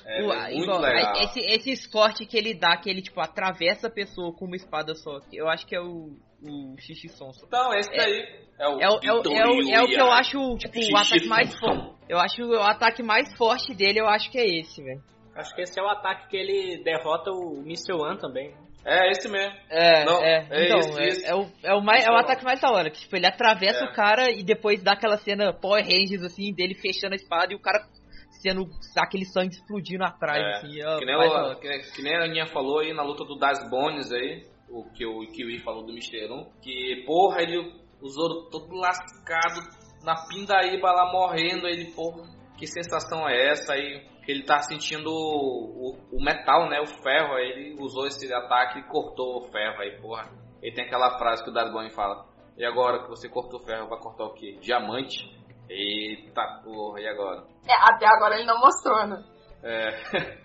É, O- é muito igual, legal. Esse, esse esporte que ele dá, que ele, tipo, atravessa a pessoa com uma espada só. Eu acho que é o, o Xixi Sonso. Então, esse daí é o É o, é, o, é, o, é o que eu acho, tipo, o ataque mais forte. Eu acho o ataque mais forte dele, eu acho que é esse, velho. Acho que esse é o ataque que ele derrota o Mr. One também. É esse mesmo. É, Não, é. é então, isso, é, isso. é o, é, o mais, é o ataque mais da hora. Que, tipo, ele atravessa É. o cara e depois dá aquela cena Power Rangers, assim, dele fechando a espada e o cara sendo aquele sangue explodindo atrás, É, assim. É, Que nem, o- que, que nem a Aninha falou aí na luta do Das Bones aí, o que o Kiwi falou do Mr. 1, que porra, ele, o Zoro todo lascado, na pindaíba lá morrendo, ele, porra, que sensação é essa aí? Ele tá sentindo o, o- o metal, né, o ferro, aí ele usou esse ataque e cortou o ferro aí, porra. Ele tem aquela frase que o Das Bones fala, e agora que você cortou o ferro, vai cortar o quê? Diamante? Eita porra, e agora? É, até agora ele não mostrou, né? É.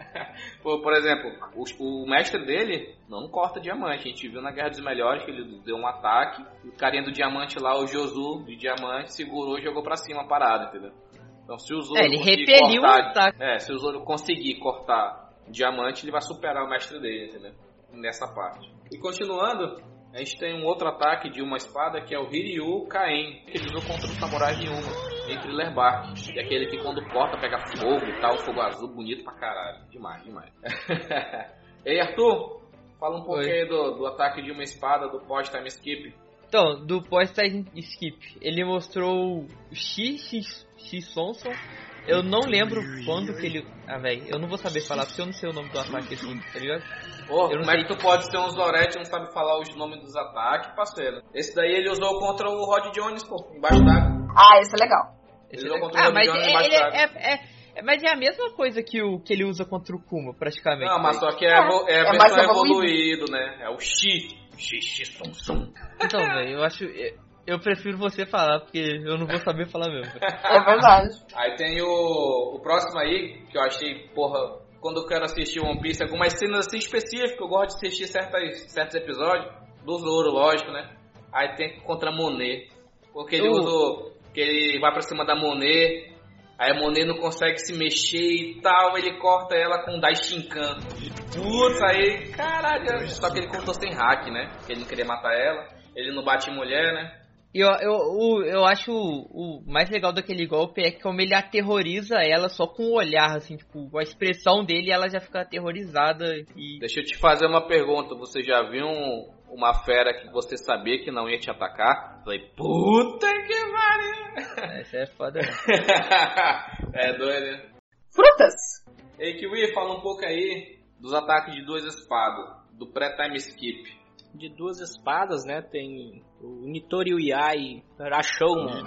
Por exemplo, o, o mestre dele não corta diamante. A gente viu na Guerra dos Melhores que ele deu um ataque. O carinha do diamante lá, o Josu de diamante, segurou e jogou pra cima a parada, entendeu? Então se o Zoro É, ele conseguir repeliu cortar, o ataque. É, se o Zoro conseguir cortar diamante, ele vai superar o mestre dele, entendeu? Nessa parte. E continuando, a gente tem um outro ataque de uma espada que é o Hiryu Kaen, que ele usou contra o Samurai Ryuma Thriller Bark. Que é aquele que quando corta pega fogo e tal, fogo azul, bonito pra caralho. Demais, demais. Ei, Arthur, fala um Oi. aí do, do ataque de uma espada do pós-time skip. Então, do pós-time skip, ele mostrou o X, X, X Sonson. Eu não lembro quando que ele. Ah, velho, eu não vou saber falar porque eu não sei o nome do ataque assim, tá ligado? Eu não como é que tu pode ser um Zorete e não sabe falar os nomes dos ataques, parceiro? Esse daí ele usou contra o Rod Jones, pô, embaixo d'água. Ah, esse é legal. Esse Ele usou é- contra o Ah, Rod mas Jones é, embaixo ele d'água. é, é- é- Mas é a mesma coisa que, o, que ele usa contra o Kuma, praticamente. Não, mas só que é, é a é mais versão evoluído. né? É o X. X, X, sum, sum. Então, velho, eu acho. Eu, prefiro você falar, porque eu não vou saber falar mesmo. É verdade. Aí tem o, o próximo aí, que eu achei, porra, quando eu quero assistir One Piece, algumas cenas assim específicas, eu gosto de assistir certas, certos episódios, do Zoro, lógico, né? Aí tem contra a Monet, porque ele Uh. usou, que ele vai pra cima da Monet, Aí a Monet não consegue se mexer e tal, ele corta ela com o Daishinkan. Putz, aí, caralho. Só que ele contou sem hack, né? Que ele não queria matar ela. Ele não bate em mulher, né? E eu, eu, o- eu acho o, o mais legal daquele golpe é como ele aterroriza ela só com o olhar, assim, tipo, a expressão dele ela já fica aterrorizada e. Deixa eu te fazer uma pergunta. Você já viu um- uma fera que você sabia que não ia te atacar? Falei, puta que pariu! Essa é foda. né? é doido, né? Frutas! Ei, Kiwi, fala um pouco aí dos ataques de duas espadas, do pré-time skip. De duas espadas, né? Tem o Nitori Uyai Rashouman,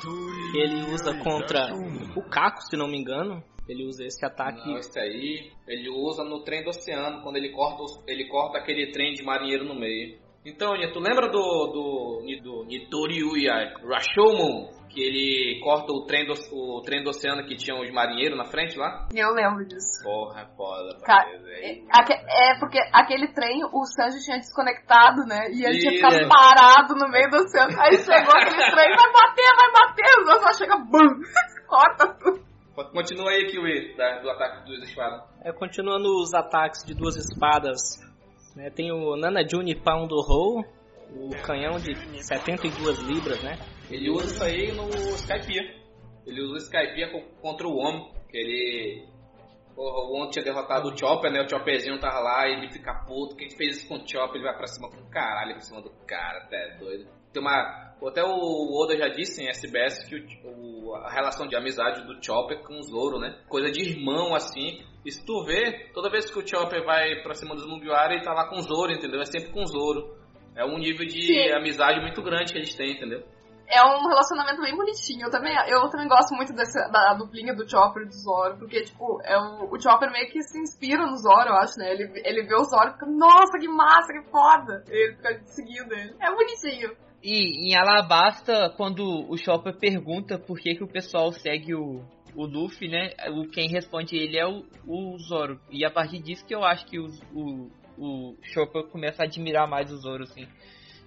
que ele usa contra o Kako, se não me engano. Ele usa esse ataque. Não, esse aí, ele usa no trem do oceano, quando ele corta, ele corta aquele trem de marinheiro no meio. Então, Nia, tu lembra do, do, do Nitori Uyai Rashomon? Que ele corta o trem, do, o trem do oceano que tinha os marinheiros na frente lá? Eu lembro disso. Porra, é foda. Ca-. É, aque- é porque aquele trem o Sanji tinha desconectado, né? E ele tinha Isso. ficado parado no meio do oceano. Aí chegou aquele trem, vai bater, vai bater. Os outros só chega, bum, corta tudo. Continua aí, Kiwi, da- do ataque dos espadas. É, continuando os ataques de duas espadas, né, tem o Nana Juni Pound Hole, o canhão de 72 libras, né? Ele usa isso aí no Skypiea. Ele usa o Skypiea co- contra o homem. Que ele. O homem tinha derrotado o Chopper, né? O Chopperzinho tava lá e ele fica puto. Quem fez isso com o Chopper? Ele vai pra cima com o caralho pra cima do cara, até doido. Tem uma. Até o Oda já disse em SBS que o- o- a relação de amizade do Chopper com o Zoro, né? Coisa de irmão assim. E se tu vê, toda vez que o Chopper vai pra cima dos Mugiwara, ele tá lá com o Zoro, entendeu? É sempre com o Zoro. É um nível de Sim. amizade muito grande que eles têm, entendeu? É um relacionamento bem bonitinho. Eu também, eu também gosto muito da duplinha do Chopper e do Zoro, porque, tipo, é o, o Chopper meio que se inspira no Zoro, eu acho, né? Ele, ele vê o Zoro e fica, nossa, que massa, que foda! Ele fica seguindo ele. É bonitinho. E em Alabasta, quando o Chopper pergunta por que, que o pessoal segue o, o Luffy, né? O, quem responde ele é o, o Zoro. E a partir disso que eu acho que o, o Chopper começa a admirar mais o Zoro, assim.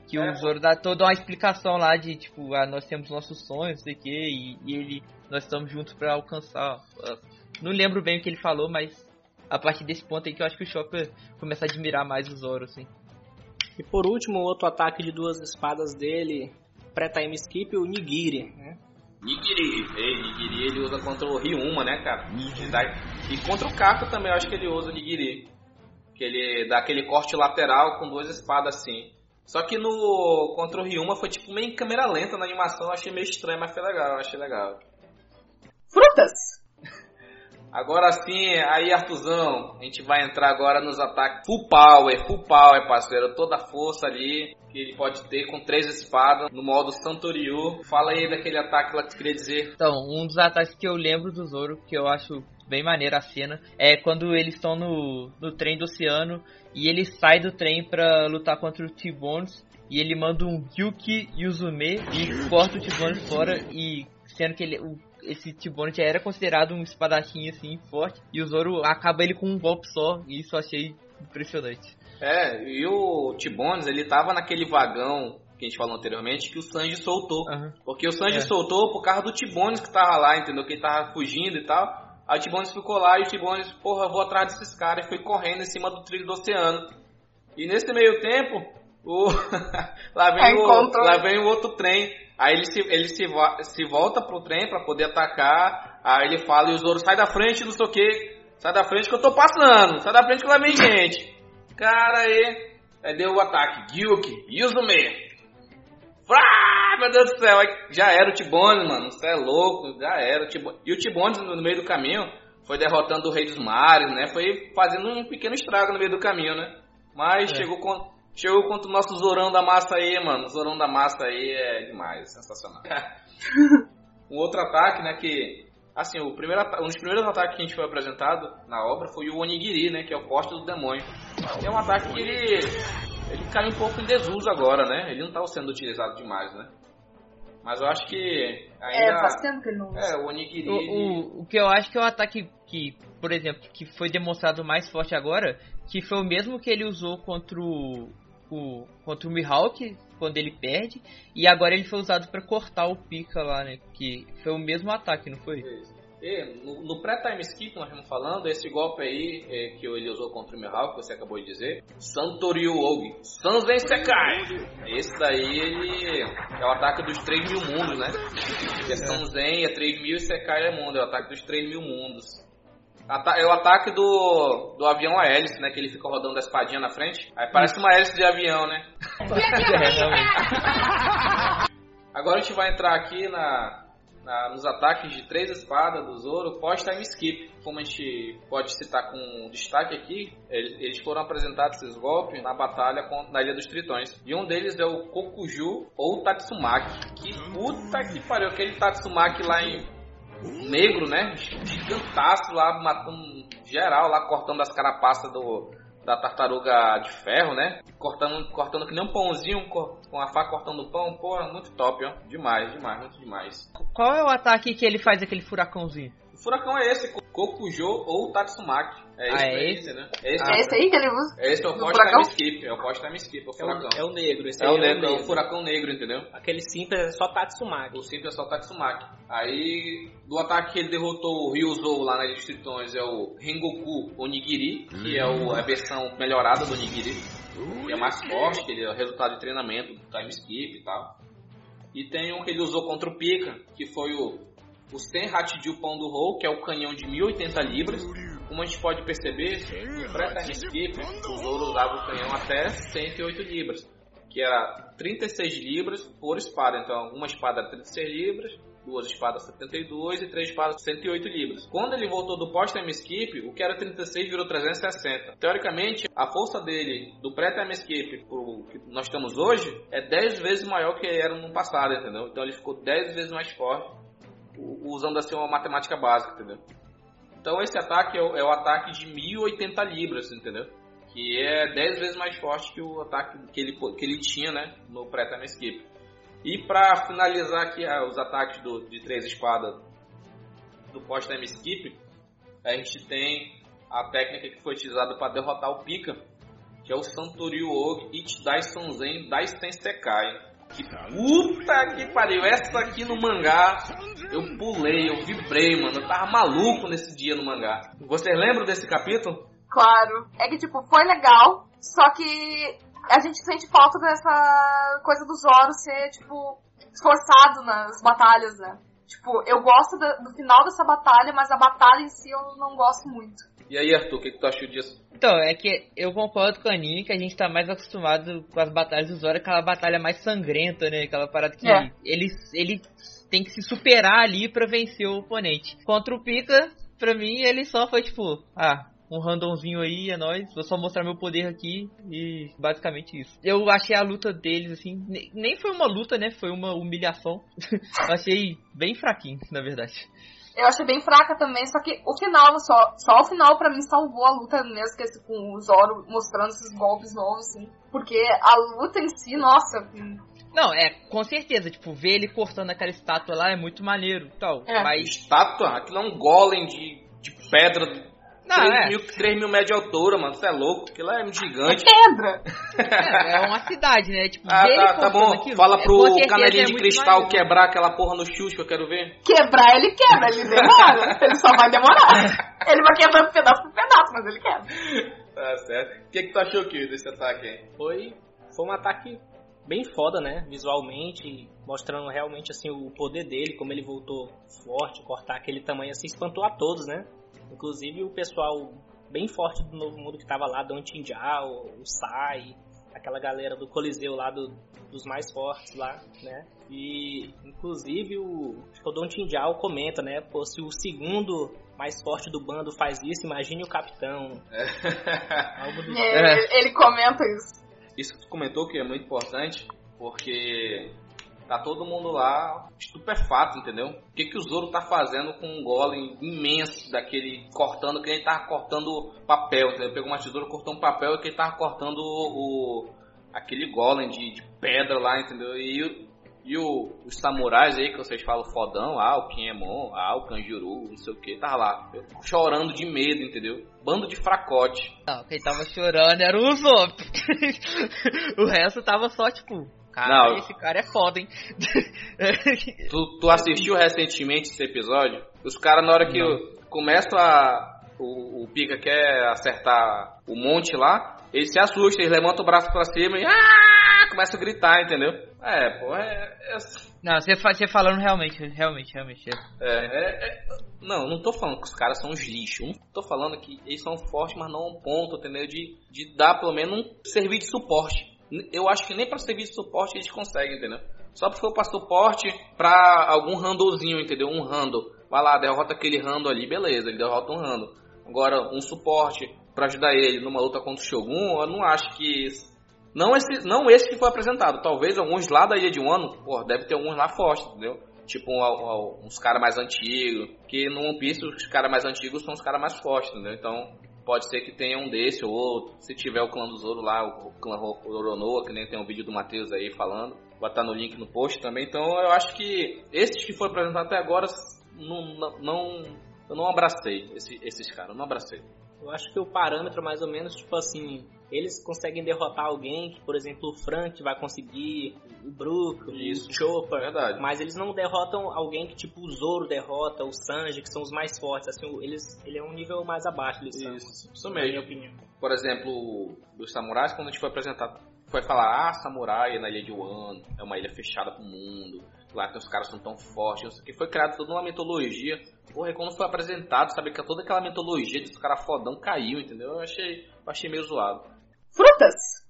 Que É. o Zoro dá toda uma explicação lá de, tipo, ah, nós temos nossos sonhos, não sei o quê, e, e ele, nós estamos juntos pra alcançar. ah, Não lembro bem o que ele falou, mas a partir desse ponto aí que eu acho que o Chopper começa a admirar mais o Zoro, assim. E por último, outro ataque de duas espadas dele, pré-time skip, o Nigiri, né? Nigiri, ei, Nigiri ele usa contra o Ryuma, né, cara? E contra o Kako também eu acho que ele usa o Nigiri. Que ele dá aquele corte lateral com duas espadas assim. Só que no contra o Ryuma foi tipo meio em câmera lenta na animação, eu achei meio estranho, mas foi legal, eu achei legal. Frutas! Agora sim, aí Artuzão, a gente vai entrar agora nos ataques full power, full power, parceiro, toda a força ali que ele pode ter com três espadas no modo Santoryu. Fala aí daquele ataque lá que tu queria dizer. Então, um dos ataques que eu lembro do Zoro, que eu acho bem maneira a cena, é quando eles estão no, no trem do oceano e ele sai do trem pra lutar contra o T-Bones e ele manda um Gyuki Yuzume e corta o T-Bones fora e sendo que ele, o- esse T-Bones já era considerado um espadachim assim forte e o Zoro acaba ele com um golpe só e isso eu achei impressionante. É, e o T-Bones, ele tava naquele vagão que a gente falou anteriormente que o Sanji soltou. Aham. Porque o Sanji É. soltou por causa do T-Bones que tava lá, entendeu? Que ele tava fugindo e tal. Aí o T-Bones ficou lá e o T-Bones, porra, vou atrás desses caras e foi correndo em cima do trilho do oceano. E nesse meio tempo, o... lá, vem o... lá vem o outro trem. Aí ele se, ele se, se volta pro trem pra poder atacar. Aí ele fala e o Zoro sai da frente, não sei o que. Sai da frente que eu tô passando. Sai da frente que lá vem gente. Cara aí. Aí deu o ataque. Gyuki, Yuzume. Ah, meu Deus do céu, aí já era o Tibones, mano. Você é louco, já era o Tibones. E o Tibones, no meio do caminho, foi derrotando o Rei dos Mares, né? Foi fazendo um pequeno estrago no meio do caminho, né? Mas É. chegou, com, chegou contra o nosso Zorão da Massa aí, mano. O Zorão da Massa aí é demais, sensacional. um outro ataque, né, que... Assim, o primeiro um dos primeiros ataques que a gente foi apresentado na obra foi o Onigiri, né? Que é o corte do demônio. É um ataque que ele ele caiu um pouco em desuso agora, né? Ele não tá sendo utilizado demais, né? Mas eu acho que ainda... É, faz tempo que ele não usa. É, o Onigiri... O, o, o que eu acho que é o ataque que, por exemplo, que foi demonstrado mais forte agora, que foi o mesmo que ele usou contra o, o contra o Mihawk quando ele perde, e agora ele foi usado pra cortar o Pika lá, né? Que foi o mesmo ataque, não foi? E no, no pré-time skip, nós estamos falando, esse golpe aí é, que ele usou contra o Mihawk, que você acabou de dizer, Santoryu Ogi, Sanzen Sekai. Esse daí, ele é o ataque dos 3 mil mundos, né? Porque Sanzen é 3 mil e Sekai é mundo, é o ataque dos 3 mil mundos. Ata- É o ataque do, do avião a hélice, né? Que ele fica rodando a espadinha na frente. Aí parece uma hélice de avião, né? Agora a gente vai entrar aqui na, na- nos ataques de três espadas do Zoro pós-time skip. Como a gente pode citar com destaque aqui, ele- eles foram apresentados esses golpes na batalha na Ilha dos Tritões. E um deles é o Kokuju ou Tatsumaki. Que puta que pariu, aquele Tatsumaki lá em negro, né? Gigantaço lá, matando geral lá, cortando as carapaças do, da tartaruga de ferro, né? Cortando, cortando que nem um pãozinho, co- com a faca cortando o pão, porra, muito top, ó. Demais, demais, muito demais. Qual é o ataque que ele faz aquele furacãozinho? O furacão é esse, Kokujo ou Tatsumaki. É esse Ah, é esse? né? É esse, É esse aí que ele usa? é esse é o do pós-time furacão? skip, é o pós-time skip, é o É o, furacão. é o negro, esse É aí o negro, é o furacão negro, entendeu? Aquele simples é só Tatsumaki. O simples é só Tatsumaki. Aí, do ataque que ele derrotou o Ryuzou lá na Ilha dos Tritões é o Rengoku Onigiri, que é o- a versão melhorada do Onigiri. Que é mais forte, ele é o resultado de treinamento do time skip e tal. E tem um que ele usou contra o Pika, que foi o, o Sen Hachiju Pão do Rou, que é o canhão de 1080 libras. Como a gente pode perceber, skip, o Zoro usava o canhão até 108 libras que era 36 libras por espada. Então, uma espada era 36 libras, duas espadas 72 e três espadas 108 libras. Quando ele voltou do pós-time skip, o que era 36 virou 360. Teoricamente, a força dele do pré-time skip pro que nós estamos hoje é 10 vezes maior que era no passado, entendeu? Então ele ficou 10 vezes mais forte usando assim uma matemática básica, entendeu? Então esse ataque é o, é o ataque de 1080 libras, entendeu? Que é 10 vezes mais forte que o ataque que ele, que ele tinha, né? No pré-time skip. E para finalizar aqui ah, os ataques do, de três espadas do pós-time skip, a gente tem a técnica que foi utilizada para derrotar o Pika, que é o Santoryu Og Ichidai Sanzen Daisen Sekai. Que puta que pariu, essa aqui no mangá eu pulei, eu vibrei, mano. Eu tava maluco nesse dia no mangá. Vocês lembram desse capítulo? Claro. É que, tipo, foi legal, só que a gente sente falta dessa coisa do Zoro ser, tipo, esforçado nas batalhas, né? Tipo, eu gosto da- do final dessa batalha, mas a batalha em si eu não gosto muito. E aí, Arthur, o que, que tu achou disso? Então, é que eu concordo com a Aninha que a gente tá mais acostumado com as batalhas do Zoro, aquela batalha mais sangrenta, né? Aquela parada que É. ele, ele tem que se superar ali pra vencer o oponente. Contra o Pika, pra mim, ele só foi tipo, ah, um randomzinho aí, é nóis, vou só mostrar meu poder aqui e basicamente isso. Eu achei a luta deles, assim, ne- nem foi uma luta, né? Foi uma humilhação. eu achei bem fraquinho, na verdade. Eu achei bem fraca também, só que o final, só, só o final pra mim salvou a luta mesmo, que esse, com o Zoro mostrando esses golpes novos, assim. Porque a luta em si, nossa, hum, Não, é, com certeza, tipo, ver ele cortando aquela estátua lá é muito maneiro e tal. É. Mas. Estátua? Aquilo é um golem de, de pedra. Não, 3, é. mil, 3 mil metros de altura, mano. Você é louco. Aquilo é um é gigante. pedra. É, é uma cidade, né? Tipo, Ah, tá, tá bom. aquilo, Fala é, pro é de cristal maneiro. quebrar aquela porra no chute que eu quero ver. Quebrar ele quebra, ele demora. ele só vai demorar. Ele vai quebrando pedaço por pedaço, mas ele quebra. Tá certo. O que, que tu achou, Kio, desse ataque aí? Foi, foi um ataque bem foda, né? Visualmente, mostrando realmente assim o poder dele, como ele voltou forte, cortar aquele tamanho assim, espantou a todos, né? Inclusive o pessoal bem forte do Novo Mundo que tava lá, Don Tinjao, o Sai, aquela galera do Coliseu lá, do- dos mais fortes lá, né? E inclusive o, o Don Tinjao comenta, né? Pô, se o segundo mais forte do bando faz isso, imagine o capitão. Algo do É, ele- Ele comenta isso. Isso que tu comentou que é muito importante, porque tá todo mundo lá estupefato, entendeu? O que, que o Zoro tá fazendo com um golem imenso daquele cortando, que ele tava cortando papel, entendeu? Pegou uma tesoura, cortou um papel e que ele tava cortando o, o- aquele golem de, de pedra lá, entendeu? E, e o- os samurais aí que vocês falam fodão, ah, o Kinemon, ah, o Kanjuru, não sei o que, tava lá, chorando de medo, entendeu? Bando de fracote. Não, quem tava chorando era o Zop. o resto tava só, tipo, cara, Não. esse cara é foda, hein? Tu, tu assistiu recentemente esse episódio? Os caras, na hora que começam a. O, o Pica quer acertar o monte lá, ele se assusta, ele levanta o braço pra cima e. Ah! Começa a gritar, entendeu? É, pô, é. é Não, você, você falando realmente, realmente, realmente. é. É, é, é- não, não tô falando que os caras são uns lixos. Não tô falando que eles são fortes, mas não a um ponto, entendeu? De, de dar pelo menos um serviço de suporte. Eu acho que nem pra serviço de suporte eles conseguem, entendeu? Só se for pra suporte pra algum randozinho, entendeu? Um rando. Vai lá, derrota aquele rando ali, beleza, ele derrota um rando. Agora, um suporte pra ajudar ele numa luta contra o Shogun, eu não acho que. Não esse, não esse que foi apresentado. Talvez alguns lá da Ilha de Wano, pô, deve ter alguns lá fortes, entendeu? Tipo, um- um- uns caras mais antigos. Que no One Piece, os caras mais antigos são os caras mais fortes, entendeu? Então, pode ser que tenha um desse ou outro. Se tiver o clã do Zoro lá, o clã Ro- Roronoa, que nem tem um vídeo do Matheus aí falando. Vai estar no link no post também. Então, eu acho que esses que foram apresentados até agora, não, não, eu não abracei esse- esses caras. eu Não abracei. Eu acho que o parâmetro mais ou menos, tipo assim, eles conseguem derrotar alguém que, por exemplo, o Frank vai conseguir, o Brook, Isso. o Chopper, Verdade. mas eles não derrotam alguém que, tipo, o Zoro derrota, o Sanji, que são os mais fortes, assim, eles, ele é um nível mais abaixo, são, Isso, isso na minha mesmo. opinião. Por exemplo, dos samurais, quando a gente foi apresentar, foi falar, ah, samurai é na ilha de Wano, é uma ilha fechada pro mundo, lá tem os caras que são tão fortes, que, foi criado toda uma mitologia. Porra, e quando foi apresentado, sabe, que toda aquela mitologia dos caras fodão caiu, entendeu? Eu achei, eu achei meio zoado. Frutas!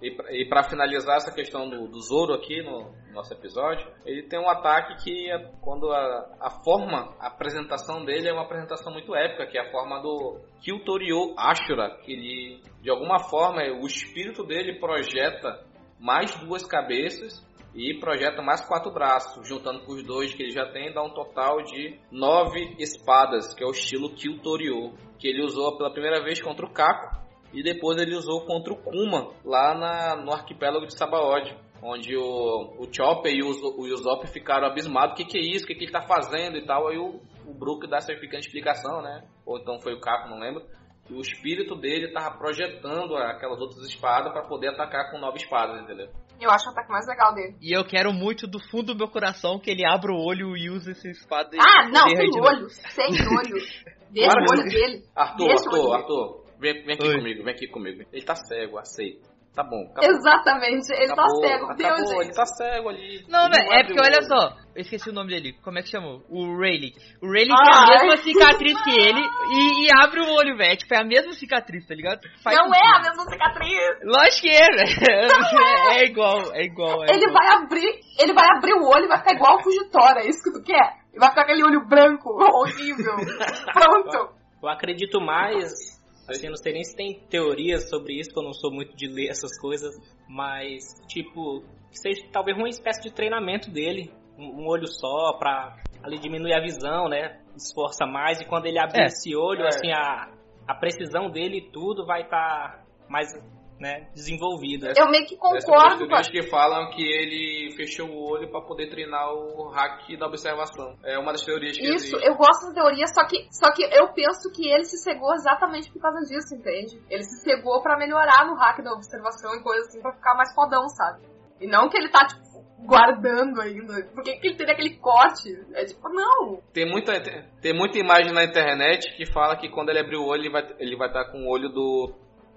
E pra, pra finalizar essa questão do, do Zoro aqui no, no nosso episódio, ele tem um ataque que é quando a, a forma, a apresentação dele é uma apresentação muito épica, que é a forma do Kyutorio Ashura, que ele, de alguma forma, o espírito dele projeta mais duas cabeças e projeta mais quatro braços, juntando com os dois que ele já tem, dá um total de nove espadas, que é o estilo Kyutorio, que ele usou pela primeira vez contra o Kako, e depois ele usou contra o Kuma, lá na, no arquipélago de Sabaody, onde o, o Chopper e o, Uso- o Usopp ficaram abismados, o que, que é isso, o que, que ele tá fazendo e tal, aí o, o Brook dá essa explicação, né, ou então foi o Kako, não lembro, que o espírito dele tava projetando aquelas outras espadas para poder atacar com nove espadas, entendeu? Eu acho o ataque mais legal dele. E eu quero muito do fundo do meu coração que ele abra o olho e use essa espada. Ah, não, sem olho. Sem olho. Que olho dele. Arthur, Arthur, Arthur, vem, vem aqui Oi. comigo, vem aqui comigo. Ele tá cego, aceita. Tá bom, acabou. Exatamente, ele acabou, tá cego. Deus, acabou, gente. ele tá cego ali. Não, velho, é abre porque olha só, eu esqueci o nome dele. Como é que chamou? O Rayleigh. O Rayleigh tem a mesma cicatriz que ele e, e abre o olho, velho. Tipo, é a mesma cicatriz, tá ligado? Faz Não é a mesma cicatriz. Lógico que é, velho. É igual, é igual. É Ele igual. vai abrir, ele vai abrir o olho e vai ficar igual o Fugitora, é isso que tu quer? E vai ficar aquele olho branco, horrível. Pronto. Eu acredito mais, assim, eu não sei nem se tem teorias sobre isso, que eu não sou muito de ler essas coisas, mas, tipo, seja talvez uma espécie de treinamento dele, um, um olho só, pra ali diminuir a visão, né? Esforça mais, e quando ele abrir É. esse olho, É. assim, a, a precisão dele e tudo vai estar mais, né, desenvolvida. Eu meio que concordo com a... teorias que falam que ele fechou o olho pra poder treinar o hack da observação. É uma das teorias que Isso, existe. eu gosto da teoria, só que, só que eu penso que ele se cegou exatamente por causa disso, entende? Ele se cegou pra melhorar no hack da observação e coisa assim, pra ficar mais fodão, sabe? E não que ele tá, tipo, guardando ainda. Por que, que ele teria aquele corte? É tipo, não. Tem muita, tem muita imagem na internet que fala que quando ele abrir o olho, ele vai ele vai estar com o olho do,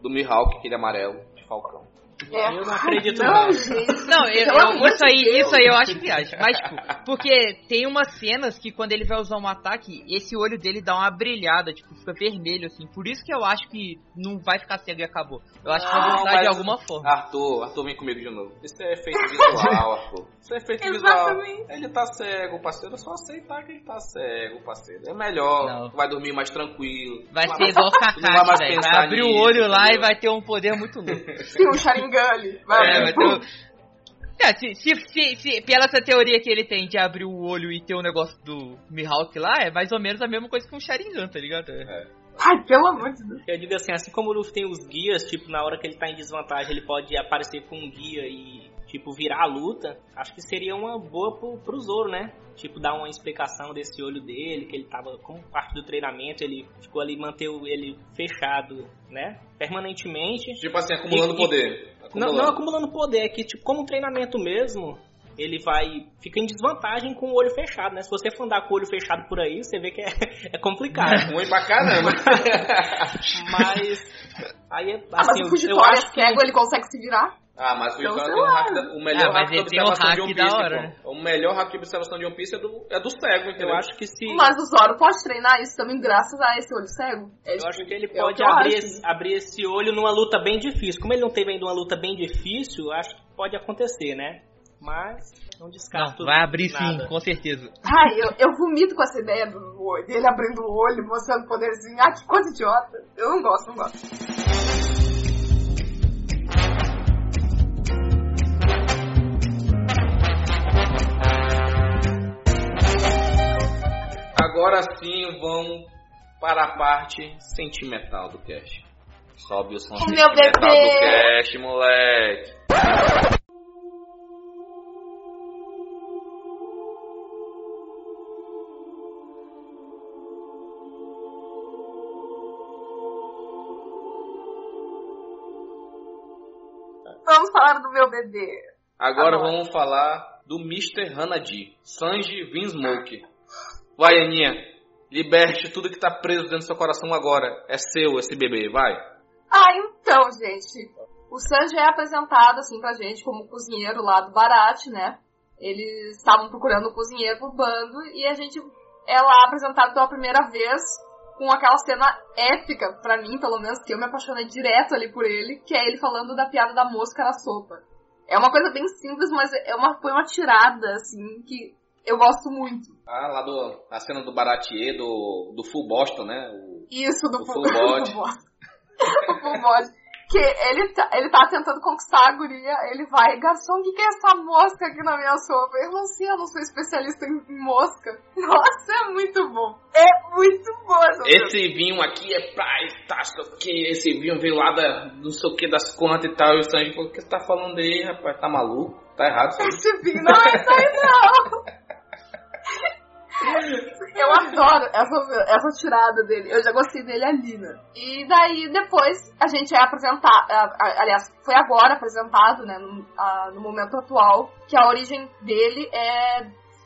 do Mihawk, aquele amarelo, de falcão. É. Eu não acredito não, não. gente. Não, eu, eu- isso, aí, Deus. isso aí eu acho viagem. Mas, tipo, porque tem umas cenas que quando ele vai usar um ataque, esse olho dele dá uma brilhada, tipo, fica vermelho, assim. Por isso que eu acho que não vai ficar cego e acabou. Eu acho que vai Não, voltar de alguma forma. Arthur, Arthur, vem comigo de novo. Isso é efeito visual, Arthur. Isso é efeito Exatamente. visual. Ele tá cego, parceiro. É só aceitar que ele tá cego, parceiro. É melhor. Não. Vai dormir mais tranquilo. Vai Não ser igual o não vai abrir o olho lá entendeu? e vai ter um poder muito louco. Sim, um Sharingan ali. Vai, É, vai ter um- É, se, se, se, se- pela essa teoria que ele tem de abrir o olho e ter o negócio do Mihawk lá, é mais ou menos a mesma coisa que um Sharingan, tá ligado? É. Ai, pelo amor de Deus. Eu digo assim, assim como o Luffy tem os guias, tipo, na hora que ele tá em desvantagem, ele pode aparecer com um guia e, tipo, virar a luta. Acho que seria uma boa pro, pro Zoro, né? Tipo, dar uma explicação desse olho dele, que ele tava com parte do treinamento, ele ficou ali, manteve ele fechado, né? Permanentemente. Tipo assim, acumulando E- e- poder. Não, Acumulando. não acumulando poder, é que, tipo, como um treinamento mesmo, ele vai fica em desvantagem com o olho fechado, né? Se você for andar com o olho fechado por aí, você vê que é, é complicado. Ruim pra caramba. mas aí é assim, Ah, mas o eu Fugitório acho é cego, ele consegue se virar? Ah, mas o Então, tem um hack da- o melhor Ah, hack de o observação hack de One Piece, hora, pô. né? O melhor hack de observação de One Piece é do, é do cego, entendeu? eu acho que se Mas o Zoro pode treinar isso também graças a esse olho cego? É, Eu acho que ele é o pode que eu abrir, esse, abrir esse olho numa luta bem difícil. Como ele não teve ainda uma luta bem difícil, acho que pode acontecer, né? Mas não Não, descarto. vai abrir nada. sim, com certeza. Ai, eu, eu vomito com essa ideia do olho, dele abrindo o olho, mostrando o poderzinho. Ah, que coisa idiota. Eu não gosto, não gosto. Agora sim vão para a parte sentimental do cast. Sobe o som Oh, meu sentimental bebê! do cast, moleque. Falar do meu bebê. Agora Agora. vamos falar do Mr. Hanadi, Sanji Vinsmoke. Vai, Aninha, liberte tudo que tá preso dentro do seu coração agora. É seu esse bebê, vai. Ah, então, gente. O Sanji é apresentado, assim, pra gente como cozinheiro lá do Barat, né? Eles estavam procurando um cozinheiro pro bando e a gente é lá apresentado pela primeira vez com aquela cena épica, pra mim, pelo menos, que eu me apaixonei direto ali por ele, que é ele falando da piada da mosca na sopa. É uma coisa bem simples, mas é uma, foi uma tirada, assim, que eu gosto muito. Ah, lá do, a cena do Baratier, do, do Full Boston, né? O- Isso, do O full, full body. full body. o full body. Que ele tá, ele tá tentando conquistar a guria, ele vai, garçom, o que, que é essa mosca aqui na minha sopa? Eu não sei, eu não sou especialista em, em mosca. Nossa, é muito bom. É muito bom. Esse vinho aqui é pra tá, sei o que, esse vinho veio lá da não sei o que das contas e tal. E o Sanji, o que você tá falando aí, rapaz? Tá maluco? Tá errado. Esse vinho não é isso aí, não. Eu adoro essa, essa tirada dele. Eu já gostei dele ali, né? E daí, depois, a gente é apresentado... Aliás, foi agora apresentado, né? No, a- no momento atual, que a origem dele é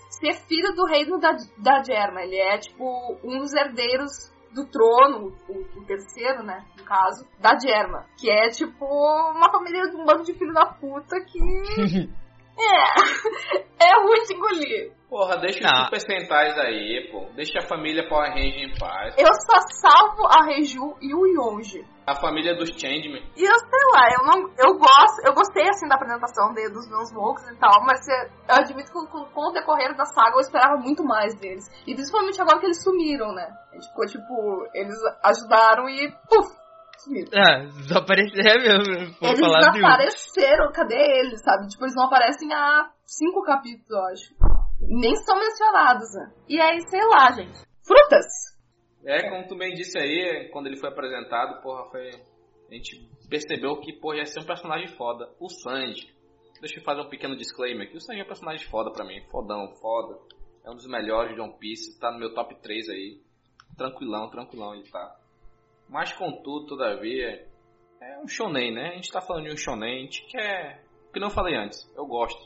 ser filho do reino da, da Germa. Ele é, tipo, um dos herdeiros do trono, o, o terceiro, né, no caso, da Germa. Que é, tipo, uma família de um bando de filho da puta que... é, é ruim de engolir. Porra, deixa os Não. super centais aí, pô. Deixa a família Power Ranger em paz. Eu só salvo a Reiju e o Yonji. A família dos Changeman. E eu sei lá, eu não. Eu gosto, eu gostei assim da apresentação dele, dos meus Volks e tal, mas eu admito que com, com o decorrer da saga eu esperava muito mais deles. E principalmente agora que eles sumiram, né? A gente ficou tipo, eles ajudaram e puf, sumiram. Ah, desaparecer é mesmo. Eles falar de desapareceram, cadê eles, sabe? Tipo, eles não aparecem há cinco capítulos, eu acho. Nem são mencionados, né? E aí, sei lá, gente. Frutas! É, como tu bem disse aí, quando ele foi apresentado, porra, foi. A gente percebeu que, porra, ia ser um personagem foda. O Sanji. Deixa eu fazer um pequeno disclaimer aqui. O Sanji é um personagem foda pra mim. Fodão, foda. É um dos melhores de One Piece. Tá no meu top 3 aí. Tranquilão, tranquilão ele tá. Mas contudo, todavia, é um shonen, né? A gente tá falando de um shonen, a gente quer... O que não falei antes, eu gosto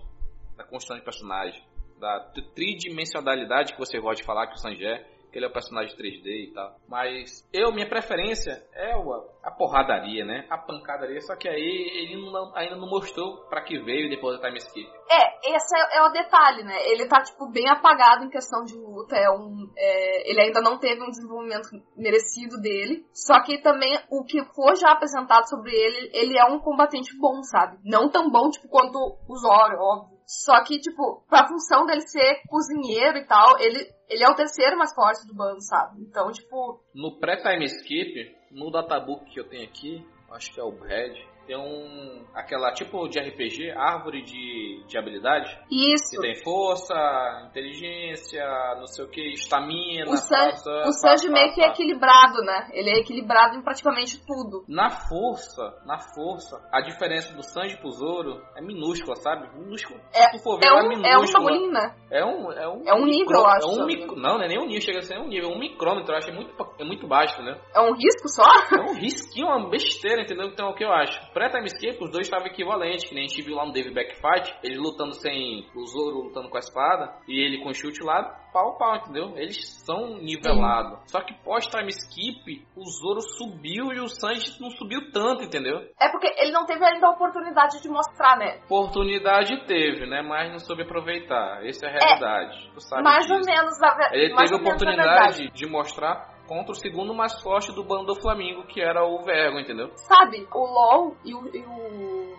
da construção de personagem, da tri- tridimensionalidade que você gosta de falar que o Sanji é, que ele é um personagem 3D e tal. Mas eu, minha preferência é a porradaria, né? A pancadaria, só que aí ele não- ainda não mostrou pra que veio depois do time skip. É, esse é, é o detalhe, né? Ele tá, tipo, bem apagado em questão de luta. É um, é, ele ainda não teve um desenvolvimento merecido dele. Só que também o que foi já apresentado sobre ele, ele é um combatente bom, sabe? Não tão bom, tipo, quanto o Zoro, óbvio. Só que, tipo, pra função dele ser cozinheiro e tal, ele, ele é o terceiro mais forte do bando, sabe? Então, tipo, No pré-time skip, no databook que eu tenho aqui, acho que é o Red, tem um. aquela tipo de RPG, árvore de, de habilidade. isso. Que tem força, inteligência, não sei o que, estamina, O San- O Sanji meio que é equilibrado, né? Ele é equilibrado em praticamente tudo. Na força, na força, a diferença do Sanji pro Zoro é minúscula, sabe? Minúscula. É- Se for ver, É um, é um minúscula. bagulhinho, né? É um, é um, É um nível, eu acho, É um micro, não, não é nem um nível, chega a ser um nível, é um micrômetro, eu acho, é muito, é muito baixo, né? É um risco só? É um risquinho, uma besteira, entendeu? Então, o que eu acho? Pré-time skip, os dois estavam equivalentes, que nem a gente viu lá no David Backfight, ele lutando sem o Zoro lutando com a espada, e ele com o chute lá, pau a pau, entendeu? Eles são nivelados. Só que pós-time skip, o Zoro subiu e o Sanji não subiu tanto, entendeu? É porque ele não teve ainda a oportunidade de mostrar, né? Oportunidade teve, né? Mas não soube aproveitar. Essa é a realidade. Sabe Mais ou disso. menos, na ve- Ele mais teve a ou oportunidade verdade. de mostrar contra o segundo mais forte do bando do Flamengo, que era o Vergo, entendeu? Sabe, o LOL e o. e o-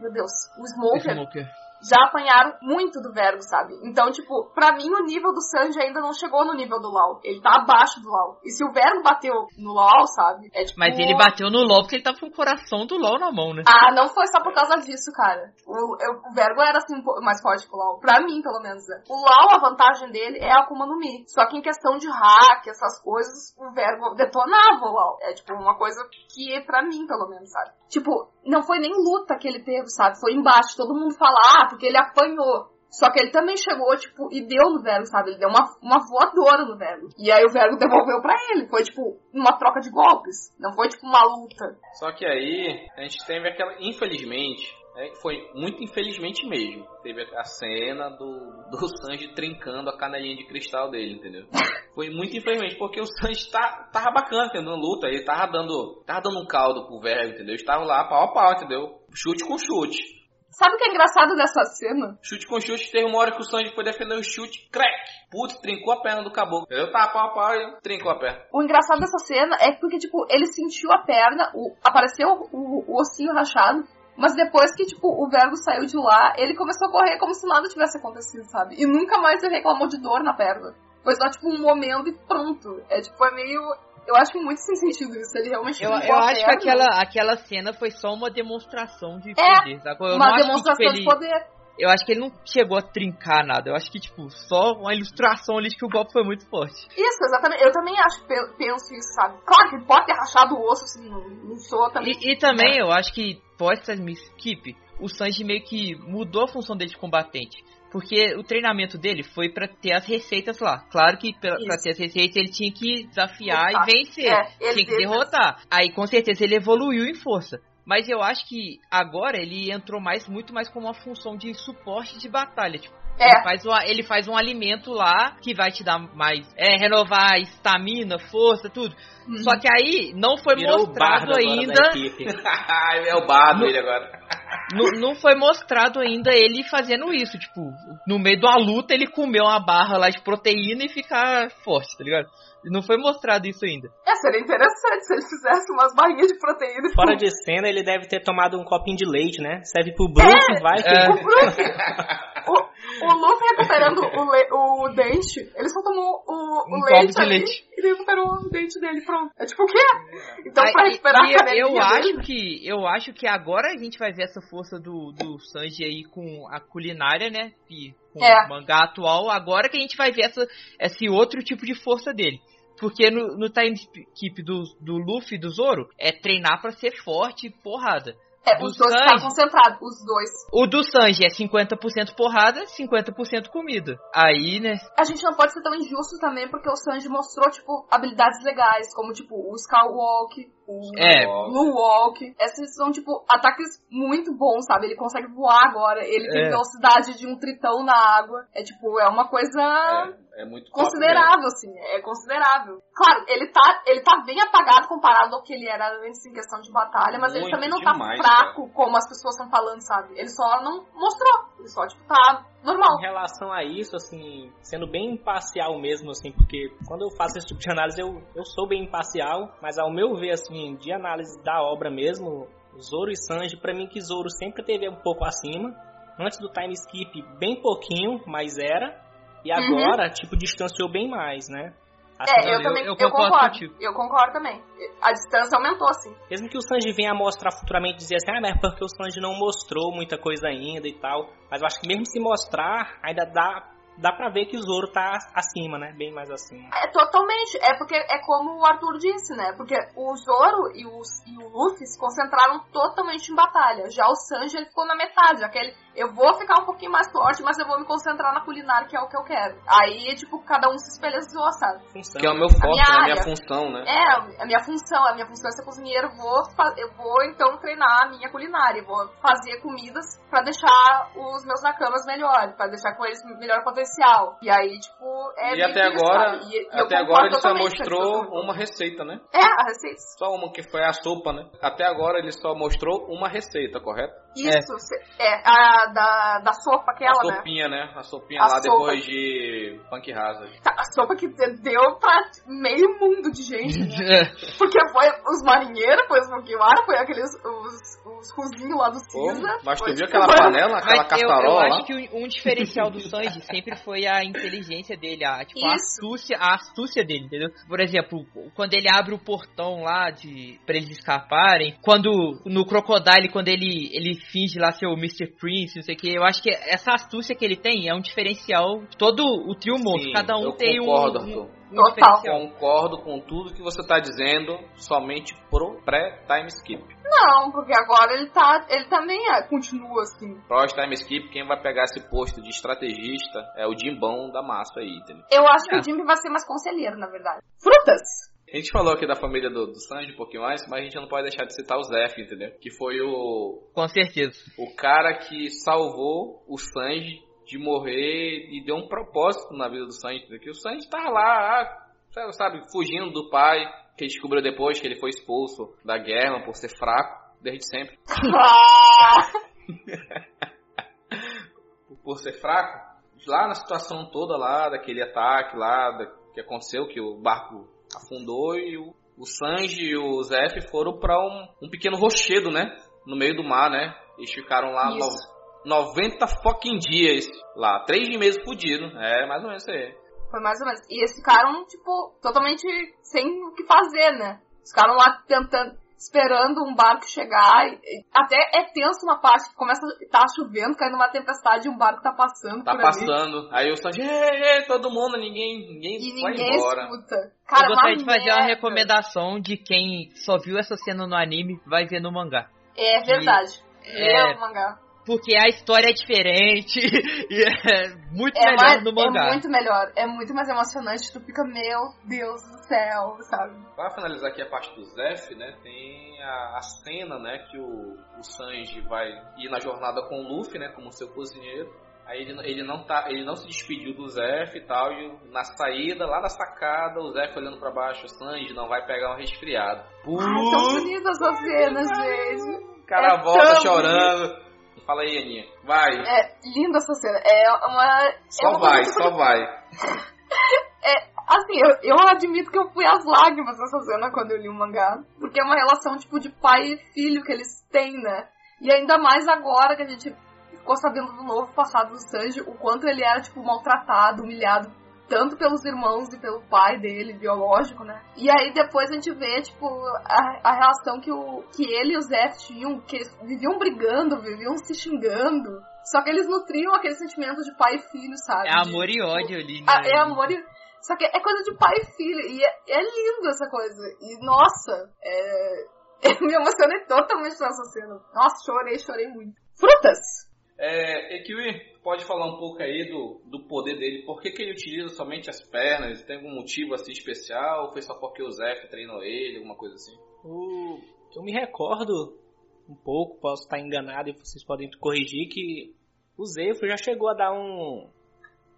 Meu Deus, o Smoker Smoker. Já apanharam muito do Vergo, sabe? Então, tipo, pra mim o nível do Sanji ainda não chegou no nível do LoL. Ele tá abaixo do LoL. E se o Vergo bateu no LoL, sabe? É tipo. Mas ele bateu no LOL porque ele tava com o coração do LOL na mão, né? Ah, não foi só por causa disso, cara. O, eu- o Vergo era assim mais forte que o LoL. Pra mim, pelo menos. né? O LoL, a vantagem dele é a Akuma no Mi. Só que em questão de hack, essas coisas, o Vergo detonava o LoL. É tipo uma coisa que, pra mim, pelo menos, sabe? Tipo, não foi nem luta que ele teve, sabe? Foi embaixo. Todo mundo fala, ah, porque ele apanhou. Só que ele também chegou, tipo, e deu no Vergo, sabe? Ele deu uma, uma voadora no Vergo. E aí o Vergo devolveu pra ele. Foi, tipo, uma troca de golpes. Não foi, tipo, uma luta. Só que aí a gente teve aquela, infelizmente, é, foi muito infelizmente mesmo. Teve a cena do, do Sanji trincando a canelinha de cristal dele, entendeu? Foi muito infelizmente, porque o Sanji tá, tava bacana, entendeu? Na luta, ele tava dando, tava dando um caldo pro Vergo, entendeu? Estavam lá pau a pau, entendeu? Chute com chute. Sabe o que é engraçado dessa cena? Chute com chute, teve uma hora que o Sanji foi defender o chute, crack! Putz, trincou a perna do caboclo. Eu tava pau a pau e trincou a perna. O engraçado dessa cena é porque, tipo, ele sentiu a perna, o- apareceu o, o ossinho rachado, mas depois que, tipo, o Vergo saiu de lá, ele começou a correr como se nada tivesse acontecido, sabe? E nunca mais ele reclamou de dor na perna. Foi só, tipo, um momento e pronto. É, tipo, é meio... Eu acho muito sem sentido isso. Ele realmente Eu, eu acho que aquela, aquela cena foi só uma demonstração de É, poder, sacou? Eu Uma que, demonstração tipo, de poder. Eu acho que ele não chegou a trincar nada. Eu acho que, tipo, só uma ilustração ali de que o golpe foi muito forte. Isso, exatamente. Eu também acho, pe- penso isso, sabe? Claro que pode ter rachado o osso, assim, não, sou também... E, e também eu acho que pós essa skip, o Sanji meio que mudou a função dele de combatente. Porque o treinamento dele foi pra ter as receitas lá. Claro que pra, pra ter as receitas ele tinha que desafiar Lutar. e vencer. É, tinha que derrotar. Aí com certeza ele evoluiu em força. Mas eu acho que agora ele entrou mais muito mais como uma função de suporte de batalha. Tipo, É. ele, faz um, ele faz um alimento lá que vai te dar mais. É, renovar estamina, força, tudo. Uhum. Só que aí não foi Virou mostrado ainda. é o bardo ele agora. Não, foi mostrado ainda ele fazendo isso. Tipo, no meio de uma luta ele comeu uma barra lá de proteína e ficar forte, tá ligado? Não foi mostrado isso ainda. É, seria interessante se ele fizesse umas barrinhas de proteína e Fora de cena, ele deve ter tomado um copinho de leite, né? Serve pro Brook, vai que... É. O Brook, o, o Luffy recuperando o, le- o dente, ele só tomou o, o Um leite ali leite. e recuperou o dente dele, pronto. É tipo o quê? Então Aí, pra recuperar e a eu dele, acho que eu acho que agora a gente vai ver essa força do, do Sanji aí com a culinária, né? E com É. o mangá atual, agora que a gente vai ver essa, esse outro tipo de força dele. Porque no, no time skip do, do Luffy e do Zoro é treinar pra ser forte e porrada. É, os dois Sanji. tá concentrado, os dois. O do Sanji é 50% porrada, 50% comida. Aí, né? A gente não pode ser tão injusto também, porque o Sanji mostrou, tipo, habilidades legais, como, tipo, o Skywalk, o É. Blue Walk. Esses são, tipo, ataques muito bons, sabe? Ele consegue voar agora, ele tem É. velocidade de um tritão na água. É, tipo, é uma coisa É, é muito considerável, assim, é considerável. Claro, ele tá, ele tá bem apagado comparado ao que ele era antes em questão de batalha, mas ele Muito, também não demais, tá fraco como as pessoas estão falando, sabe? Ele só não mostrou, ele só, tipo, tá normal. Em relação a isso, assim, sendo bem imparcial mesmo, assim, porque quando eu faço esse tipo de análise, eu, eu sou bem imparcial, mas ao meu ver, assim, de análise da obra mesmo, Zoro e Sanji, pra mim que Zoro sempre teve um pouco acima. Antes do time skip, bem pouquinho, mas era. E Uhum. agora, tipo, distanciou bem mais, né? Assim, É, Não, eu, eu- também eu eu concordo concordo. contigo. Eu concordo também. A distância aumentou, assim. Mesmo que o Sanji venha a mostrar futuramente dizer assim, ah, mas é porque o Sanji não mostrou muita coisa ainda e tal. Mas eu acho que mesmo se mostrar, ainda dá, dá pra ver que o Zoro tá acima, né? Bem mais acima. É totalmente. É porque é como o Arthur disse, né? Porque o Zoro e, os, e o Luffy se concentraram totalmente em batalha. Já o Sanji ele ficou na metade. Já que ele, eu vou ficar um pouquinho mais forte, mas eu vou me concentrar na culinária, que é o que eu quero. Aí, tipo, cada um se espelha sua, sabe? Função. Que é o meu forte, minha né? a minha área. função, né? É, a minha função, a minha função é ser cozinheiro, eu vou, eu vou então treinar a minha culinária, eu vou fazer comidas pra deixar os meus nakamas melhores, pra deixar com eles melhor potencial. E aí, tipo, é e até agora? E- até agora ele só mostrou uma receita, né? É, a receita. Só uma que foi a sopa, né? Até agora ele só mostrou uma receita, correto? Isso, cê- é, a da, da sopa aquela, a né? sopinha, né? A sopinha A lá sopa. depois de Punk Hazard. Tá, A sopa que deu pra meio mundo de gente, né? Porque foi os marinheiros, foi os Mugiwara, foi aqueles, os, os cozinhos lá do Cisa. mas tu viu tipo, aquela panela, aquela Mas eu, eu acho que um, diferencial do Sanji sempre foi a inteligência dele, a, tipo, a astúcia, a astúcia dele, entendeu? Por exemplo, quando ele abre o portão lá de pra eles escaparem, quando no Crocodile, quando ele, ele finge lá ser o Mr. Prince, não sei o que, eu acho que essa astúcia que ele tem é um diferencial de todo o trio monstro, cada um tem um, concordo, um, Arthur. um Total. Concordo com tudo que você tá dizendo, somente pro pré-time skip. Não, porque agora ele tá. Ele também é, continua assim. Pós-time skip, quem vai pegar esse posto de estrategista é o Jimbão da massa aí, entendeu? Eu acho que É. o Jimmy vai ser mais conselheiro, na verdade. Frutas! A gente falou aqui da família do, do Sanji um pouquinho mais, mas a gente não pode deixar de citar o Zef, entendeu? Que foi o, Com certeza. o cara que salvou o Sanji de morrer e deu um propósito na vida do Sanji, entendeu? Que o Sanji tá lá, ah, sabe, fugindo do pai, que descobriu depois que ele foi expulso da guerra por ser fraco, desde sempre. Por ser fraco, lá na situação toda lá, daquele ataque lá, da- que aconteceu, que o barco afundou e o, o Sanji e o Zef foram pra um, um pequeno rochedo, né? No meio do mar, né? Eles ficaram lá no- 90 fucking dias lá, três meses fudidos. É, mais ou menos isso aí. foi mais ou menos. E eles ficaram, tipo, totalmente sem o que fazer, né? Eles ficaram lá tentando, esperando um barco chegar. e- e até é tenso uma parte que começa, tá chovendo, caindo uma tempestade e um barco tá passando Tá por ali. passando. Aí o Sanji, todo mundo, ninguém, ninguém E vai ninguém embora. escuta. Cara, eu gostaria uma de fazer uma recomendação de quem só viu essa cena no anime, vai ver no mangá. É verdade. É, É, o mangá. Porque a história é diferente e é muito É, melhor mais, no mangá. é muito melhor. É muito mais emocionante. Tu fica, meu Deus do céu, sabe? Pra finalizar aqui a parte do Zef, né, tem a, a cena, né, que o, o Sanji vai ir na jornada com o Luffy, né, como seu cozinheiro. Aí ele, ele não tá, ele não se despediu do Zef e tal, e na saída, lá na sacada, o Zef olhando pra baixo, o Sanji não vai pegar um resfriado. Ai, tão bonitas essas cenas, gente. O cara é volta chorando. Fala aí, Aninha. Vai. É linda essa cena. É uma. só é uma vai, só vai. Assim, eu, eu admito que eu fui às lágrimas nessa cena quando eu li o mangá. Porque é uma relação, tipo, de pai e filho que eles têm, né? E ainda mais agora que a gente ficou sabendo do novo passado do Sanji, o quanto ele era, tipo, maltratado, humilhado, tanto pelos irmãos e pelo pai dele, biológico, né? E aí depois a gente vê, tipo, a, a relação que, o, que ele e o Zé tinham, que eles viviam brigando, viviam se xingando. Só que eles nutriam aquele sentimento de pai e filho, sabe? É De, amor e tipo, ódio ali. Né? ah, é amor e. Só que é coisa de pai e filho. E é, é lindo essa coisa. E nossa, é... eu me emocionei totalmente nessa cena. Nossa, chorei, chorei muito. Frutas! É, Ekiwi, pode falar um pouco aí do, do poder dele. Por que, que ele utiliza somente as pernas? Tem algum motivo assim especial? Ou foi só porque o Zef treinou ele, alguma coisa assim? O- eu me recordo um pouco, posso estar enganado e vocês podem corrigir, que o Zefo já chegou a dar um,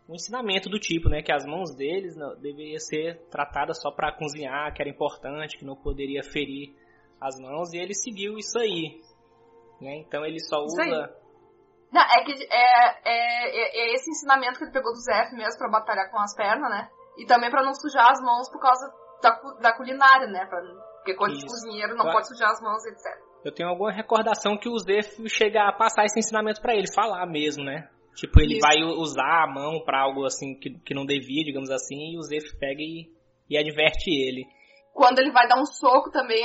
um ensinamento do tipo, né? Que as mãos deles não, deveriam ser tratadas só para cozinhar, que era importante, que não poderia ferir as mãos, e ele seguiu isso aí. Né? Então ele só Isso aí. usa. Não, é que é, é, é- é esse ensinamento que ele pegou do Zef mesmo pra batalhar com as pernas, né? E também pra não sujar as mãos por causa da, da culinária, né? Pra, porque de Isso. cozinheiro não Claro. pode sujar as mãos, etc. Eu tenho alguma recordação que o Zefo chega a passar esse ensinamento para ele, falar mesmo, né? Tipo, ele Isso. vai usar a mão pra algo assim que, que não devia, digamos assim, e o Zef pega e, e adverte ele. Quando ele vai dar um soco também,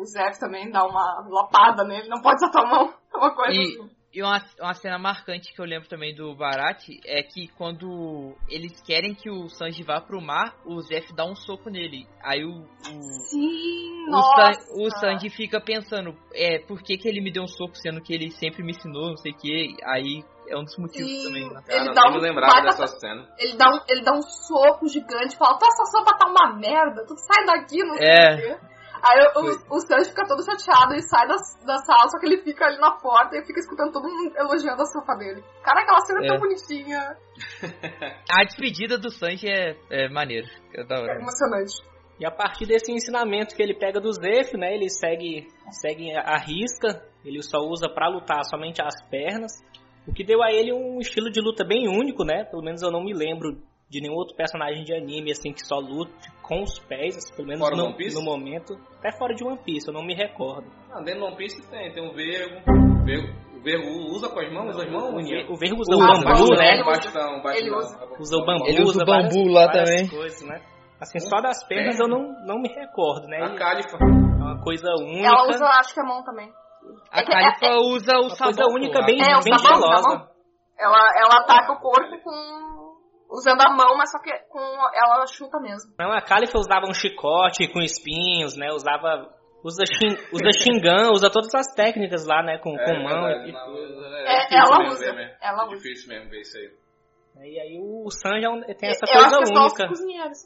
o Zef também dá uma lapada nele. Não pode soltar a mão. É uma coisa E- assim. E uma, uma cena marcante que eu lembro também do Barat é que quando eles querem que o Sanji vá pro mar, o Zef dá um soco nele. Aí o. o Sim, o, nossa. San, o Sanji fica pensando, é, por que, que ele me deu um soco, sendo que ele sempre me ensinou, não sei o que. Aí é um dos motivos Sim. também. Né? Cara, Ele eu dá um me lembrava dessa cena. Ele dá, um, ele dá um soco gigante e fala, tua essa sopa tá uma merda, tu sai daqui, não sei É. o quê. Aí o, o, Sanji fica todo chateado e sai da, da sala, só que ele fica ali na porta e fica escutando todo mundo elogiando a sopa dele. Cara, aquela cena é, É. tão bonitinha, A despedida do Sanji é, é maneiro. É da é hora. emocionante. E a partir desse ensinamento que ele pega do Zef, né, ele segue, segue a risca, ele só usa pra lutar somente as pernas, o que deu a ele um estilo de luta bem único, né? Pelo menos eu não me lembro de nenhum outro personagem de anime assim que só lute com os pés, assim, pelo menos no, no momento, até fora de One Piece, eu não me recordo. Ah, dentro do One Piece tem, tem um vergo. vergo o vergo usa com as mãos, usa as mãos, O, o Vergo usa o bambu, bastão, né? Ele usa- Bastão, bastão. ele usa. Usa o bambu, Ele usa o várias- bambu lá várias também. Coisas, né? Assim, só das pernas eu não, não me recordo, né? A Califa. é uma coisa única. Ela usa, acho que a mão também. A É Califa usa o uma sabão. coisa única, bem, É, bem sabão. Ela, ela ataca o corpo com. Usando a mão, mas só que com ela chuta mesmo. Não, a Califa usava um chicote com espinhos, né? Usava. Usa, xin, usa xingã, usa todas as técnicas lá, né? Com, com mão. verdade, e- não, É, difícil ela mesmo usa, ver, né? ela é usa. difícil mesmo ver isso aí. E aí o Sanji é tem essa coisa é os única. cozinheiros.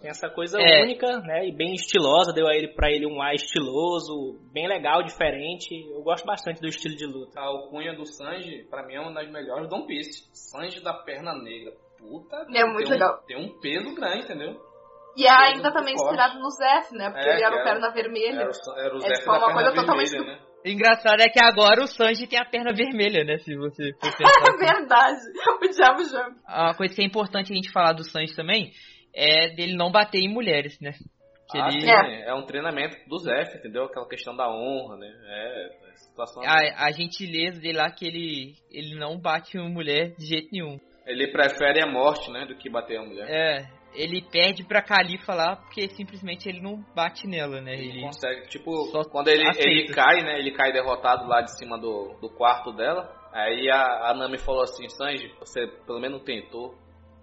Tem essa coisa É. única, né? E bem estilosa, deu a ele pra ele um ar estiloso, bem legal, diferente. Eu gosto bastante do estilo de luta. A alcunha do Sanji, pra mim, é uma das melhores do One Piece. Sanji da perna negra. Puta, É muito tem legal. Um, tem um peso grande, entendeu? E é ainda também forte. inspirado no Zef, né? Porque É, ele era o perna vermelha. Era o, era o É, tipo, uma coisa totalmente vermelha, né? O engraçado é que agora o Sanji tem a perna vermelha, né? Se você for É pensar. verdade. O Diabo Jump. Uma coisa que é importante a gente falar do Sanji também é dele não bater em mulheres, né? Que Ah, ele, sim, é. um treinamento do Zef, entendeu? Aquela questão da honra, né? É, é situação... a, a gentileza dele lá que ele, ele não bate em mulher de jeito nenhum. Ele prefere a morte, né? Do que bater a mulher. É, ele perde pra Califa lá porque simplesmente ele não bate nela, né? Ele Ele, consegue, tipo, Só quando ele, aceita. ele cai, né? Ele cai derrotado lá de cima do, do quarto dela. Aí a, a Nami falou assim, Sanji, você pelo menos tentou.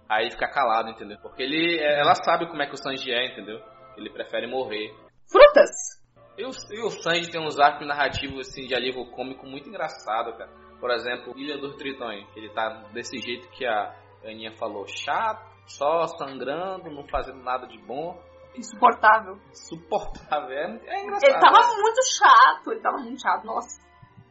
Aí ele fica calado, entendeu? Porque ele, ela sabe como é que o Sanji é, entendeu? Ele prefere morrer. Frutas. E o, e o Sanji tem uns arcos narrativos assim, de alívio cômico muito engraçado, cara. Por exemplo, Ilha dos Tritões, ele tá desse jeito que a Aninha falou, chato, só sangrando, não fazendo nada de bom. Insuportável. Insuportável, é, é engraçado. Ele tava né? muito chato. Ele tava muito chato, nossa.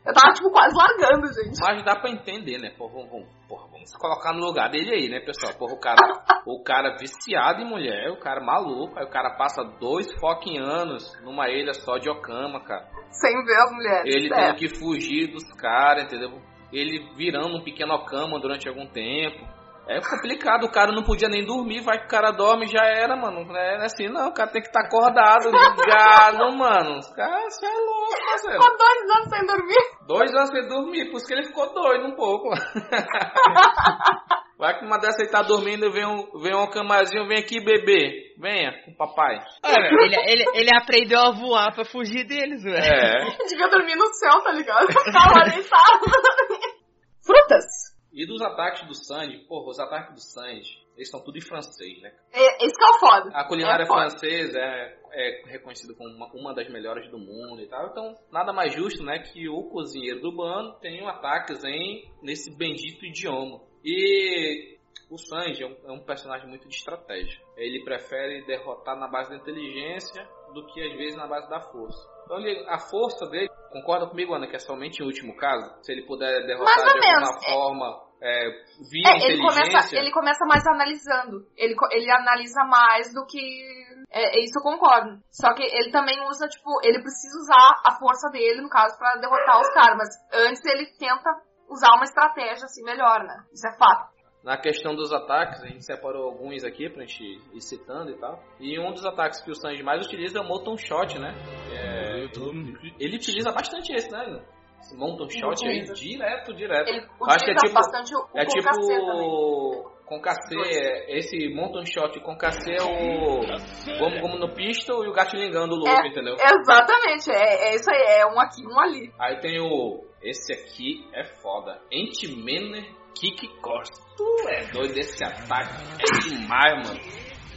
Eu tava, tipo, quase largando, gente. Mas dá pra entender, né? Porra, vamos, vamos, porra, vamos se colocar no lugar dele aí, né, pessoal? Porra, o cara, o cara viciado em mulher, o cara maluco, aí o cara passa dois fucking anos numa ilha só de Okama, cara. Sem ver as mulheres. Ele é. tendo que fugir dos caras, entendeu? Ele virando um pequeno Okama durante algum tempo. É complicado, o cara não podia nem dormir, vai que o cara dorme e já era, mano. Não é assim, não, o cara tem que estar acordado, ligado, mano. Os caras, você é louco, parceiro. Ficou dois anos sem dormir. Dois anos sem dormir, por isso que ele ficou doido um pouco. Vai que uma dessa aí tá dormindo, vem um, vem um camazinho, vem aqui bebê. Venha com o papai. ele, ele, ele aprendeu a voar pra fugir deles, velho. É. Devia dormir no céu, tá ligado? Tava deitado. Frutas. E dos ataques do Sanji, porra, os ataques do Sanji, eles são tudo em francês, né? É, esse que é o foda. A culinária É foda. francesa é, é reconhecida como uma, uma das melhores do mundo e tal. Então, nada mais justo, né, que o cozinheiro do bando tenha ataques em nesse bendito idioma. E o Sanji é um, é um personagem muito de estratégia. Ele prefere derrotar na base da inteligência do que às vezes na base da força. Então, ele- a força dele, concorda comigo, Ana, que é somente em último caso? Se ele puder derrotar de alguma menos. forma é, via É, ele inteligência... começa, ele começa mais analisando. Ele, ele analisa mais do que. É, é isso eu concordo. Só que ele também usa, tipo, ele precisa usar a força dele, no caso, pra derrotar os caras. Mas antes ele tenta usar uma estratégia assim melhor, né? Isso é fato. Na questão dos ataques, a gente separou alguns aqui pra gente ir citando e tal. E um dos ataques que o Sanji mais utiliza é o Molten Shot, né? É, ele utiliza bastante esse, né? Esse Molten Shot aí, direto, direto. Ele Acho que é tipo- bastante o, o É concassê também. tipo. Concassê, é- esse Molten Shot Concassê é o. Gomu Gomu no Pistol e o Gatilingando do Luffy, entendeu? Exatamente, é, é isso aí, é um aqui, um ali. Aí tem o esse aqui é foda. Anti-Manner Kick Cost. Tu é doido esse ataque. É demais, mano.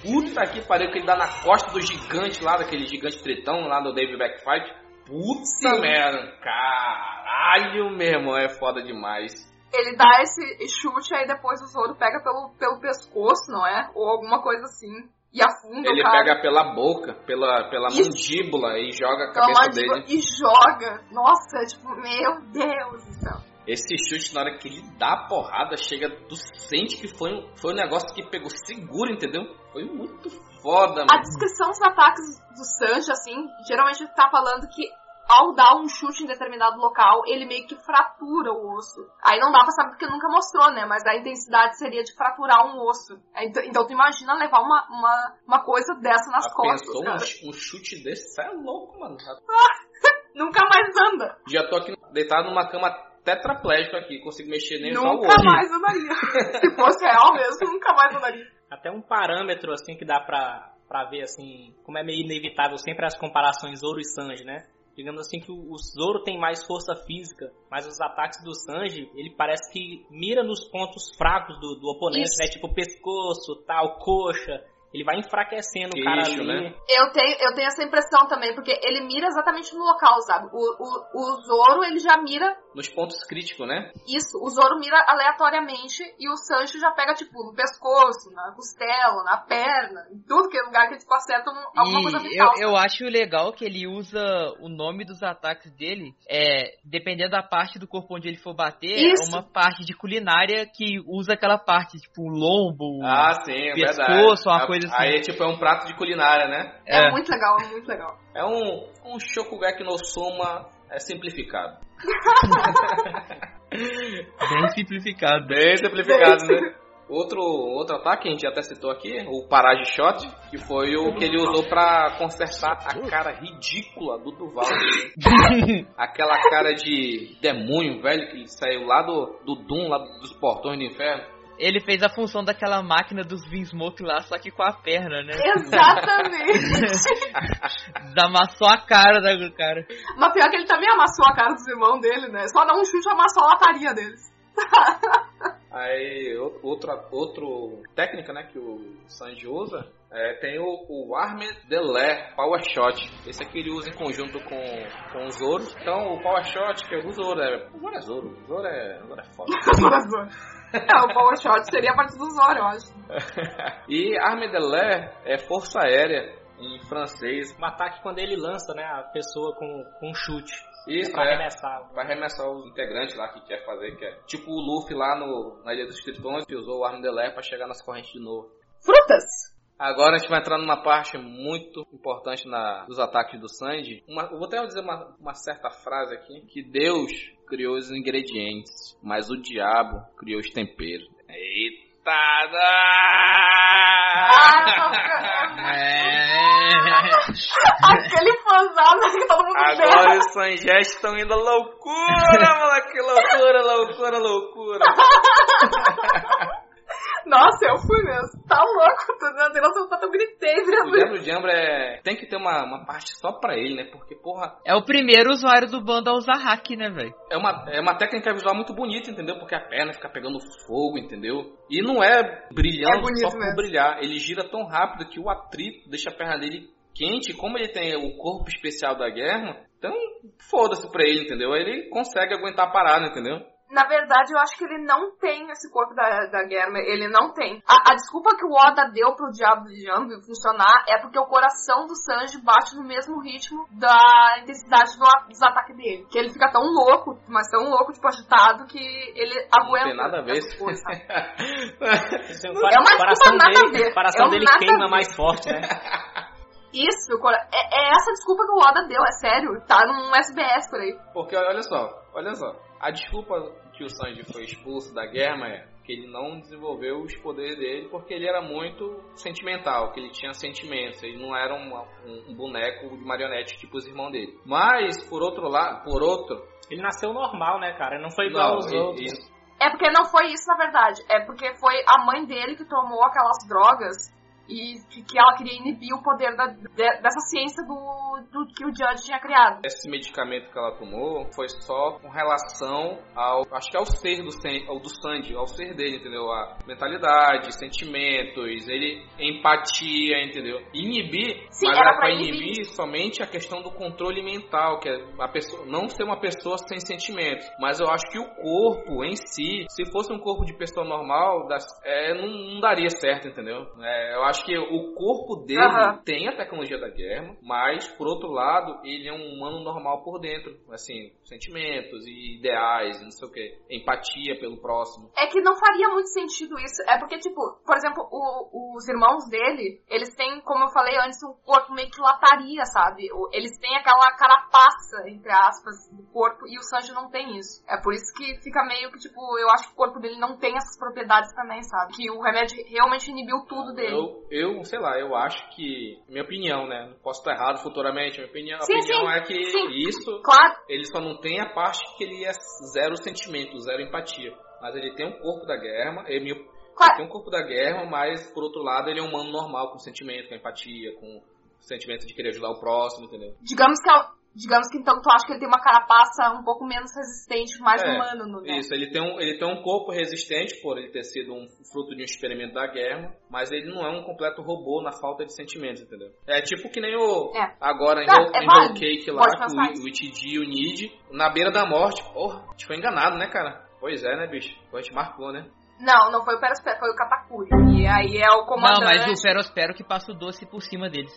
Puta que pariu que ele dá na costa do gigante lá, daquele gigante tritão lá do Dave Backfight. Puta Sim. merda. Caralho, meu irmão, é foda demais. Ele dá esse chute, aí depois o Zoro pega pelo, pelo pescoço, não é? Ou alguma coisa assim. E afunda Ele pega pela boca, pela, pela Isso. mandíbula e joga a cabeça dele. E joga. Nossa, é tipo, meu Deus do céu. Esse chute, na hora que ele dá a porrada, chega, tu sente que foi um, foi um negócio que pegou seguro, entendeu? Foi muito foda, A mano. descrição dos ataques do Sanji, assim, geralmente tá falando que ao dar um chute em determinado local, ele meio que fratura o osso. Aí não dá pra saber porque nunca mostrou, né? Mas a intensidade seria de fraturar um osso. Então, então tu imagina levar uma, uma, uma coisa dessa nas Já costas, pensou um, cara. um chute desse? Você é louco, mano. Nunca mais anda. Já tô aqui deitado numa cama tetraplégico aqui, consigo mexer nem só o nunca mais andaria. Se fosse real mesmo, nunca mais andaria. Até um parâmetro assim que dá pra, pra ver assim, como é meio inevitável sempre as comparações Zoro e Sanji, né? Digamos assim que o o Zoro tem mais força física, mas os ataques do Sanji, ele parece que mira nos pontos fracos do, do oponente, Isso. né? Tipo pescoço, tal, coxa. Ele vai enfraquecendo o cara Queixo, ali. né? Eu tenho, eu tenho essa impressão também, porque ele mira exatamente no local, sabe? O, o, o Zoro, ele já mira Nos pontos críticos, né? Isso, o Zoro mira aleatoriamente e o Sancho já pega, tipo, no pescoço, na costela, na perna, em tudo que é lugar que eles tipo, acertam alguma coisa E eu, vital. eu acho legal que ele usa o nome dos ataques dele, é, dependendo da parte do corpo onde ele for bater, Isso. é uma parte de culinária que usa aquela parte, tipo, o lombo. Ah, sim, é pescoço, verdade. uma A- coisa assim. Aí, tipo, é um prato de culinária, né? é. é. muito legal, é muito legal. É um, um Shokugeki no Soma é simplificado. Bem simplificado. Bem simplificado, né? Outro, outro ataque, a gente até citou aqui, o Parage Shot, que foi o que ele usou pra consertar a cara ridícula do Duval. dele. Aquela cara de demônio, velho, que saiu lá do, do Doom, lá dos portões do inferno. Ele fez a função daquela máquina dos Vinsmoke lá, só que com a perna, né? Exatamente. Amassou a cara do cara. Mas pior que ele também amassou a cara dos irmãos dele, né? Só dá um chute e amassou a lataria deles. Aí, o- outro, outro técnica, né, que o Sanji usa, é, tem o, o Armed Delay Power Shot. Esse aqui ele usa em conjunto com, com o Zoro. Então, o Power Shot, que é o Zoro, é, o Zoro é Zoro, o Zoro é, o Zoro é foda. é, o Power Shot seria a parte do Zoro, eu acho. e Armed Delay é força aérea em francês. Um ataque quando ele lança, né, a pessoa com, com um chute. Isso, pra é. arremessar. Vai arremessar os integrantes lá que quer fazer, que é tipo o Luffy lá no, na Ilha dos Tritões, que usou o Armed Delay pra chegar nas correntes de novo. Frutas. Agora a gente vai entrar numa parte muito importante na, dos ataques do Sanji. Uma, eu vou até dizer uma, uma certa frase aqui: que Deus criou os ingredientes, mas o diabo criou os temperos. Eita! Aquele fãzado que todo mundo Agora os Sanjés estão indo loucura, moleque! Que loucura, loucura, loucura! Nossa, eu fui mesmo. Tá louco. Tu não tem noção do quanto eu gritei O vendo Diablo Jambra é. Tem que ter uma, uma parte só pra ele, né? Porque, porra, É o primeiro usuário do bando a usar hack, né, velho? é uma, é uma técnica visual muito bonita, entendeu? Porque a perna fica pegando fogo, entendeu? E não é brilhando É só por mesmo. brilhar. Ele gira tão rápido que o atrito deixa a perna dele quente. Como ele tem o corpo especial da guerra, então foda-se pra ele, entendeu? Ele consegue aguentar a parada, entendeu? Na verdade, eu acho que ele não tem esse corpo da, da Guerra. Ele não tem. A, a desculpa que o Oda deu pro Diabo de Jambi funcionar é porque o coração do Sanji bate no mesmo ritmo da intensidade do, dos ataques dele. Que ele fica tão louco, mas tão louco, tipo, agitado, que ele Não aguenta. tem nada a ver. essa força. O É uma desculpa nada a ver. o coração É dele queima mais forte, né? Isso, o cora- é, é essa desculpa que o Oda deu, é sério. Tá num SBS por aí. Porque olha só, olha só. A desculpa que o Sanji foi expulso da guerra é que ele não desenvolveu os poderes dele porque ele era muito sentimental, que ele tinha sentimentos, ele não era um, um- um boneco de marionete tipo os irmãos dele. Mas por outro lado, por outro, Ele nasceu normal, né, cara? Não foi igual não, aos outros. É porque não foi isso, na verdade. É porque foi a mãe dele que tomou aquelas drogas E que, que ela queria inibir o poder da, de- dessa ciência do, do que o Judge tinha criado. Esse medicamento que ela tomou foi só com relação ao. Acho que ao ser do, ao do Sandy, ao ser dele, entendeu? A mentalidade, sentimentos, ele empatia, entendeu? Inibir, Sim, mas era pra inibir. inibir somente a questão do controle mental, que é a pessoa não ser uma pessoa sem sentimentos. Mas eu acho que o corpo em si, se fosse um corpo de pessoa normal, das- é, não, não daria certo, entendeu? É, eu acho que o corpo dele Aham. tem a tecnologia da guerra, mas por outro lado, ele é um humano normal por dentro, assim, sentimentos e ideais, e não sei o que, empatia pelo próximo. É que não faria muito sentido isso. É porque, tipo, por exemplo, o- os irmãos dele, eles têm, como eu falei antes, um corpo meio que lataria, sabe? Eles têm aquela carapaça, entre aspas, do corpo, e o Sanji não tem isso. É por isso que fica meio que, tipo, eu acho que o corpo dele não tem essas propriedades também, sabe? Que o remédio realmente inibiu tudo dele. Eu, eu, sei lá, eu acho que, minha opinião, né? Não posso estar errado futuramente, minha opinião, Sim, opinião sim, é que sim. isso, Claro, ele só não tem a parte que ele é zero sentimento, zero empatia. Mas ele tem um corpo da guerra, ele, ele claro. tem um corpo da guerra, mas por outro lado ele é um humano normal, com sentimento, com empatia, com sentimento de querer ajudar o próximo, entendeu? Digamos que, é- digamos que então tu acha que ele tem uma carapaça um pouco menos resistente, mais É, humano, no- né? Isso, ele tem, um, ele tem um corpo resistente por ele ter sido um fruto de um experimento da guerra, mas ele não é um completo robô na falta de sentimentos, entendeu? É tipo que nem o. É. Agora em Tá, Whole- é em. Whole Cake lá, o, o Itidi e o Nid, na beira da morte. Porra, a gente foi enganado, né, cara? Pois é, né, bicho? A gente marcou, né? Não, não foi o Perospero, foi o Katakuri. E aí é o Não, comandante. mas o Ferospero que passa o doce por cima deles.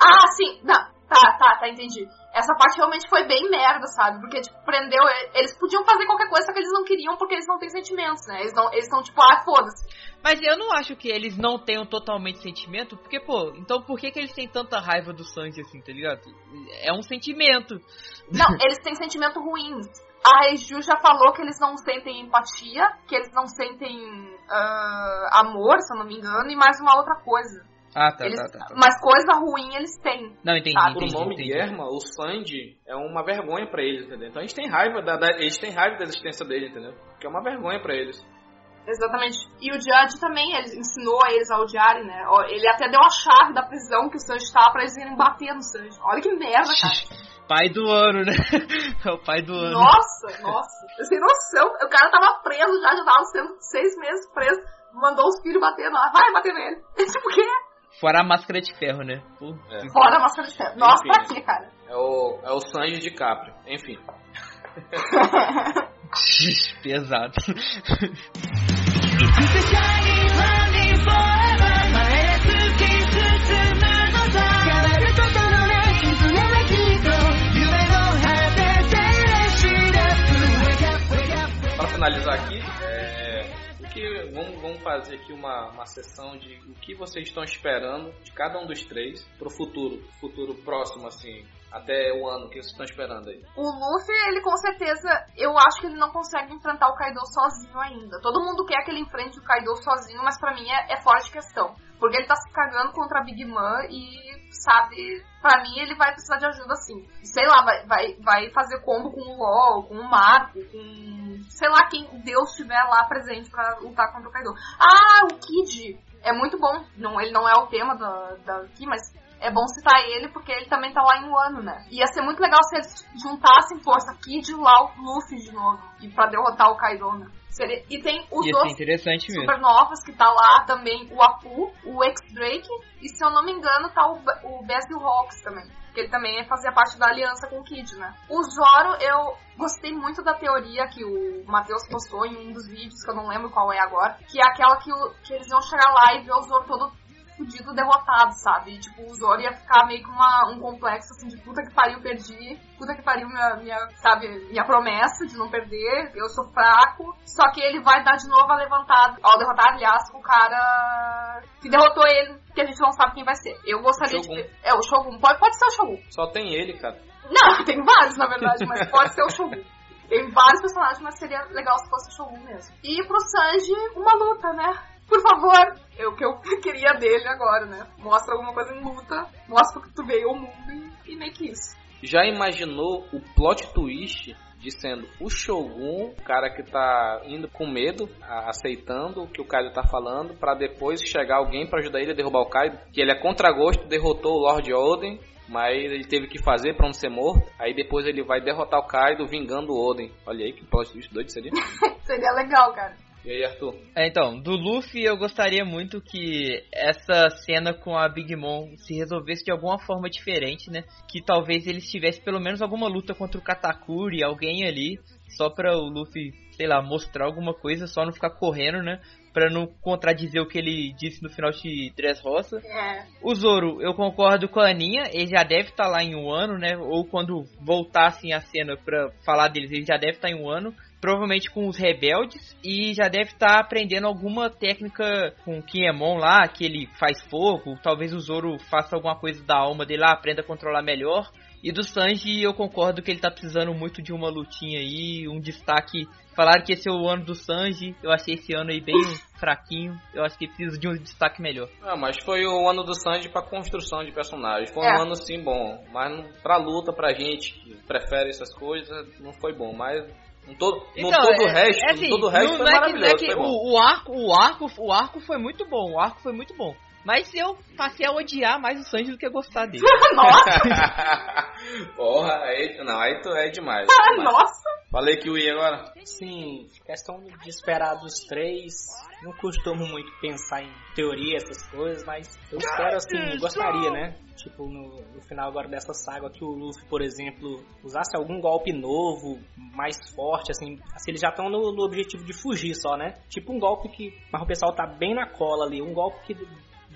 Ah, sim. Não, tá, tá, tá, entendi. Essa parte realmente foi bem merda, sabe? Porque, tipo, prendeu. Eles podiam fazer qualquer coisa, só que eles não queriam porque eles não têm sentimentos, né? Eles não, eles estão tipo, ah, foda-se. Mas eu não acho que eles não tenham totalmente sentimento, porque, pô, então por que, que eles têm tanta raiva do Sanji assim, tá ligado? É um sentimento. Não, eles têm sentimento ruins. A Reiju já falou que eles não sentem empatia, que eles não sentem ah, amor, se eu não me engano, e mais uma outra coisa. Ah, tá, Eles- tá, tá, tá. Mas coisa ruim eles têm. Não, entendi, Por entendi, nome entendi. Guerma, o Sandy é uma vergonha pra eles, entendeu? Então a gente tem raiva da, da- eles têm raiva da existência dele, entendeu? Que é uma vergonha pra eles. Exatamente. E o Judge também, ele ensinou a eles a odiarem, né? Ele até deu a chave da prisão que o Sanji tá pra eles irem bater no Sanji. Olha que merda, cara. Pai do ano, né? É o pai do ano. Nossa, nossa. Eu sem noção. O cara tava preso já, já tava sendo seis meses preso. Mandou os filhos bater lá. Vai bater nele. Tipo, o quê? Fora a máscara de ferro, né? Pô, É. Fora a máscara de ferro. Nossa, Enfim. pra quê, cara? É o, é o Sanji de Capri. Enfim. pesado. Para finalizar aqui, que, vamos, vamos fazer aqui uma, uma sessão de o que vocês estão esperando de cada um dos três pro futuro, futuro próximo, assim, até o ano que vocês estão esperando aí. O Luffy, ele com certeza, eu acho que ele não consegue enfrentar o Kaido sozinho ainda. Todo mundo quer que ele enfrente o Kaido sozinho, mas pra mim é, é fora de questão. Porque ele tá se cagando contra a Big Mom e, sabe, pra mim ele vai precisar de ajuda sim. Sei lá, vai, vai, vai fazer combo com o LOL, com o Marco, com sei lá quem Deus estiver lá presente pra lutar contra o Kaido. Ah, o Kid! É muito bom. Não, ele não é o tema da, da aqui, mas é bom citar ele porque ele também tá lá em Wano, né? Ia ser muito legal se eles juntassem força Kid, Lau, Luffy de novo. E pra derrotar o Kaido, né? Seria... E tem os Ia ser dois mesmo. supernovas que tá lá também, o Apu, o X-Drake, e se eu não me engano tá o, o Basil Hawks também. Que ele também fazia parte da aliança com o Kid, né? O Zoro, eu gostei muito da teoria que o Matheus postou em um dos vídeos, que eu não lembro qual é agora, que é aquela que, o- que eles iam chegar lá e ver o Zoro todo fudido, derrotado, sabe? E, tipo, o Zoro ia ficar meio que uma, um complexo, assim, de puta que pariu, perdi, puta que pariu minha, minha, sabe, minha promessa de não perder, eu sou fraco. Só que ele vai dar de novo a levantada, ao derrotar, aliás, o cara que derrotou ele, que a gente não sabe quem vai ser. Eu gostaria Shogun. de ver. É, o Shogun. Pode, pode ser o Shogun. Só tem ele, cara. Não, tem vários, na verdade, mas pode ser o Shogun. Tem vários personagens, mas seria legal se fosse o Shogun mesmo. E pro Sanji, uma luta, né? Por favor, é o que eu queria dele agora, né? Mostra alguma coisa em luta, mostra que tu veio ao mundo e, e meio que isso. Já imaginou o plot twist de sendo o Shogun, o cara que tá indo com medo, a- aceitando o que o Kaido tá falando, pra depois chegar alguém pra ajudar ele a derrubar o Kaido, que ele é contra gosto, derrotou o Lord Oden, mas ele teve que fazer pra não ser morto. Aí depois ele vai derrotar o Kaido vingando o Oden. Olha aí que plot twist doido seria. Seria legal, cara. E aí, Arthur? É, então, do Luffy eu gostaria muito que essa cena com a Big Mom se resolvesse de alguma forma diferente, né? Que talvez eles tivessem pelo menos alguma luta contra o Katakuri, alguém ali, só pra o Luffy, sei lá, mostrar alguma coisa, só não ficar correndo, né? Pra não contradizer o que ele disse no final de Dressrosa. É. O Zoro, eu concordo com a Aninha, ele já deve estar lá em um ano, né? Ou quando voltassem a cena pra falar deles, ele já deve estar em um ano. Provavelmente com os rebeldes. E já deve estar aprendendo alguma técnica com o Kiemon lá, que ele faz fogo. Talvez o Zoro faça alguma coisa da alma dele lá, aprenda a controlar melhor. E do Sanji, eu concordo que ele tá precisando muito de uma lutinha aí, um destaque. Falaram que esse é o ano do Sanji, eu achei esse ano aí bem fraquinho. Eu acho que precisa de um destaque melhor. Ah, mas foi o ano do Sanji pra construção de personagens. Foi É. um ano sim bom, mas pra luta, pra gente que prefere essas coisas, não foi bom. Mas no todo, no todo o é- resto, é assim, no todo o resto não- foi não é que- maravilhoso. não é que bom. o, o arco, o arco, o arco foi muito bom. O arco foi muito bom. Mas eu passei a odiar mais o Sanji do que a gostar dele. Porra, aí, não, aí tu é demais. Ah, demais. nossa! Falei que o I agora. Sim, questão de esperar dos três. Não costumo muito pensar em teoria, essas coisas, mas eu espero assim, eu gostaria, né? Tipo, no, no final agora dessa saga, que o Luffy, por exemplo, usasse algum golpe novo, mais forte, assim. assim eles já estão no, no objetivo de fugir só, né? Tipo um golpe que. Mas o pessoal tá bem na cola ali, um golpe que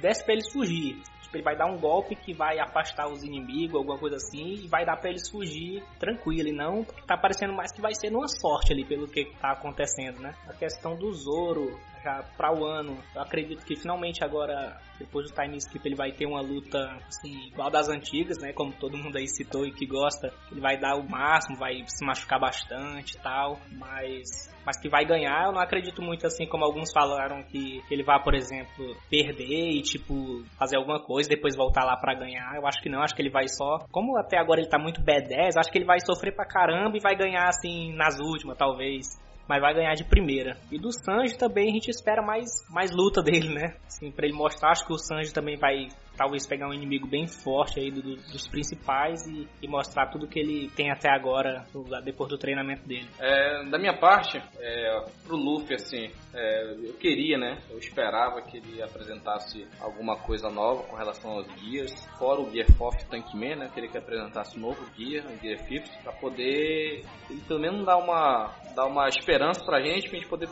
desce pra eles fugir. Tipo, ele vai dar um golpe que vai afastar os inimigos, alguma coisa assim, e vai dar pra eles fugir tranquilo. E não, tá parecendo mais que vai ser numa sorte ali, pelo que tá acontecendo, né? A questão do Zoro, já pra o ano, eu acredito que finalmente agora, depois do time skip, ele vai ter uma luta, assim, igual das antigas, né? Como todo mundo aí citou e que gosta. Ele vai dar o máximo, vai se machucar bastante e tal, mas mas que vai ganhar, eu não acredito muito assim como alguns falaram que ele vai, por exemplo, perder e tipo fazer alguma coisa depois voltar lá pra ganhar. Eu acho que não, acho que ele vai só, como até agora ele tá muito B10, acho que ele vai sofrer pra caramba e vai ganhar assim nas últimas, talvez. Mas vai ganhar de primeira. E do Sanji também a gente espera mais, mais luta dele, né? Assim, pra ele mostrar, acho que o Sanji também vai talvez pegar um inimigo bem forte aí do- do- dos principais e, e mostrar tudo que ele tem até agora, depois do treinamento dele. É, da minha parte, é, pro Luffy, assim, é, eu queria, né? Eu esperava que ele apresentasse alguma coisa nova com relação aos guias, fora o Gear 4 Tankman, né? Eu queria que apresentasse um novo guia, o Gear 5, pra poder, ele, pelo menos, dar uma, dar uma esperança pra gente, pra gente poder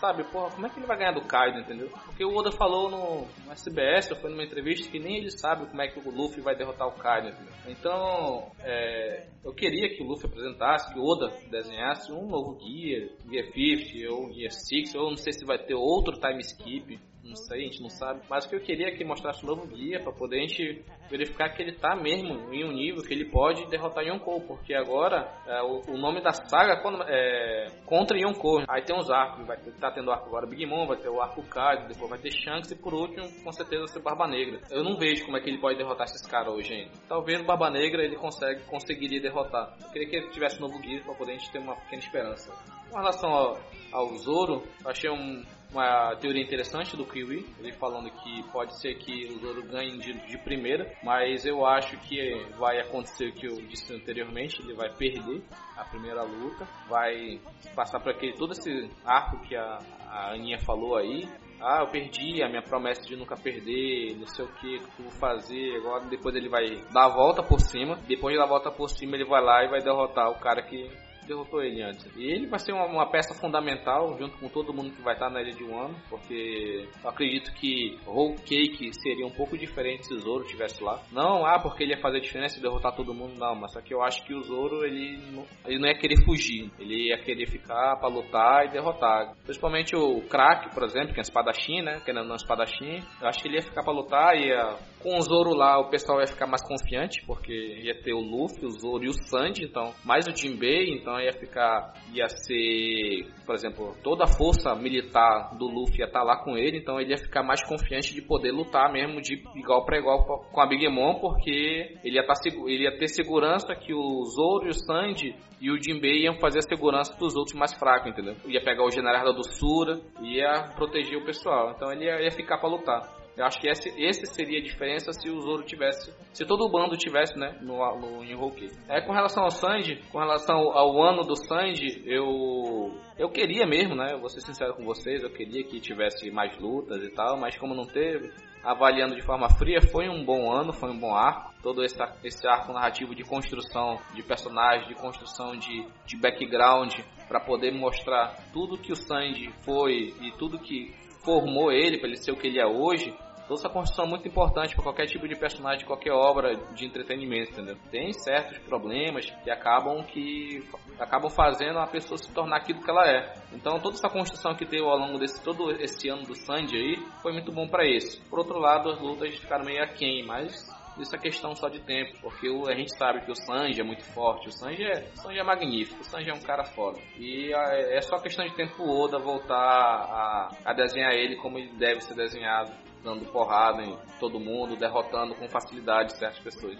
sabe, porra, como é que ele vai ganhar do Kaido, entendeu? Porque o Oda falou no, no SBS, ou foi numa entrevista, que nem ele sabe como é que o Luffy vai derrotar o Kaido, entendeu? Então, é, eu queria que o Luffy apresentasse, que o Oda desenhasse um novo guia, Gear 50 ou Gear 6, ou não sei se vai ter outro time skip, não sei, a gente não sabe. Mas o que eu queria é que mostrasse um novo guia para poder a gente verificar que ele tá mesmo em um nível que ele pode derrotar Yonkou, porque agora é, o, o nome da saga é contra Yonkou. Aí tem uns arcos, vai ter, tá tendo arco agora Big Mom, vai ter o arco Kaido, depois vai ter Shanks e por último, com certeza, vai ser Barba Negra. Eu não vejo como é que ele pode derrotar esses caras hoje ainda. Talvez o Barba Negra ele consegue, conseguiria derrotar. Eu queria que ele tivesse um novo guia para poder a gente ter uma pequena esperança. Com relação ao, ao Zoro, eu achei um, uma teoria interessante do Kiwi, ele falando que pode ser que o Zoro ganhe de, de primeira, mas eu acho que vai acontecer o que eu disse anteriormente, ele vai perder a primeira luta, vai passar por aquele todo esse arco que a, a Aninha falou aí, ah, eu perdi a minha promessa de nunca perder, não sei o que, o que eu vou fazer. Agora depois ele vai dar a volta por cima. Depois de dar a volta por cima, ele vai lá e vai derrotar o cara que derrotou ele antes. E ele vai ser uma, uma peça fundamental junto com todo mundo que vai estar na ilha de Wano, porque eu acredito que Whole Cake seria um pouco diferente se o Zoro estivesse lá. Não, ah, porque ele ia fazer diferença e derrotar todo mundo, não, mas só que eu acho que o Zoro ele não, ele não ia querer fugir, ele ia querer ficar pra lutar e derrotar. Principalmente o Crack, por exemplo, que é um espadachim, né? Que é não espadachim, eu acho que ele ia ficar pra lutar e ia com o Zoro lá, o pessoal ia ficar mais confiante, porque ia ter o Luffy, o Zoro e o Sanji, então, mais o Jinbei, então ia ficar, ia ser, por exemplo, toda a força militar do Luffy ia estar lá com ele, então ele ia ficar mais confiante de poder lutar mesmo de igual para igual com a Big Mom, porque ele ia, tá, ele ia ter segurança que o Zoro e o Sandy e o Jinbei iam fazer a segurança dos outros mais fracos, entendeu? Ia pegar o general da doçura, ia proteger o pessoal, então ele ia, ia ficar para lutar. Eu acho que esse, esse seria a diferença se o Zoro tivesse, se todo o bando tivesse, né, no, no Inhoki. É, com relação ao Sanji, com relação ao ano do Sanji, eu eu queria mesmo, né, vou ser sincero com vocês, eu queria que tivesse mais lutas e tal, mas como não teve, avaliando de forma fria, foi um bom ano, foi um bom arco. Todo esse, esse arco narrativo de construção de personagens, de construção de, de background, para poder mostrar tudo que o Sanji foi e tudo que formou ele para ele ser o que ele é hoje, toda essa construção é muito importante para qualquer tipo de personagem, qualquer obra de entretenimento, entendeu? Tem certos problemas que acabam que acabam fazendo a pessoa se tornar aquilo que ela é. Então toda essa construção que teve ao longo desse todo esse ano do Sandy aí foi muito bom para isso. Por outro lado, as lutas ficaram meio aquém, mas isso é questão só de tempo, porque a gente sabe que o Sanji é muito forte, o Sanji é, o Sanji é magnífico, o Sanji é um cara foda. E é só questão de tempo o Oda voltar a, a desenhar ele como ele deve ser desenhado, dando porrada em todo mundo, derrotando com facilidade certas pessoas.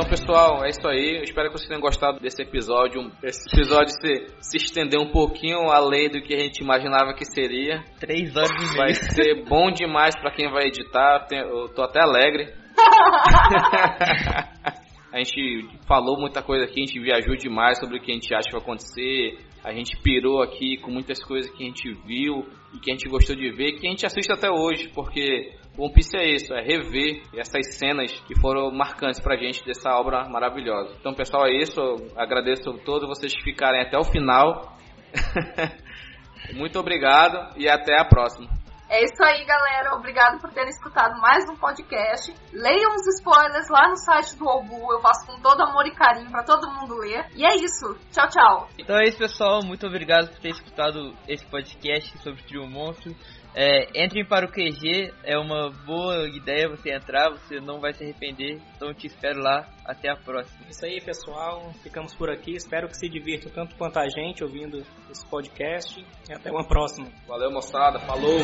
Então, pessoal, é isso aí. Eu espero que vocês tenham gostado desse episódio. Esse episódio se, se estender um pouquinho além do que a gente imaginava que seria. Três horas e meia. Vai ser bom demais para quem vai editar. Eu tô até alegre. a gente falou muita coisa aqui, a gente viajou demais sobre o que a gente acha que vai acontecer. A gente pirou aqui com muitas coisas que a gente viu e que a gente gostou de ver, que a gente assiste até hoje, porque One Piece é isso, é rever essas cenas que foram marcantes pra gente dessa obra maravilhosa. Então, pessoal, é isso. Eu agradeço a todos vocês que ficarem até o final. Muito obrigado e até a próxima. É isso aí, galera. Obrigado por terem escutado mais um podcast. Leiam os spoilers lá no site do Obu. Eu faço com todo amor e carinho para todo mundo ler. E é isso. Tchau, tchau. Então é isso, pessoal. Muito obrigado por ter escutado esse podcast sobre o Trio Monstro. É, entrem para o QG, é uma boa ideia você entrar, você não vai se arrepender. Então te espero lá, até a próxima. Isso aí, pessoal. Ficamos por aqui. Espero que se divirtam tanto quanto a gente ouvindo esse podcast. E até uma próxima. Valeu, moçada. Falou!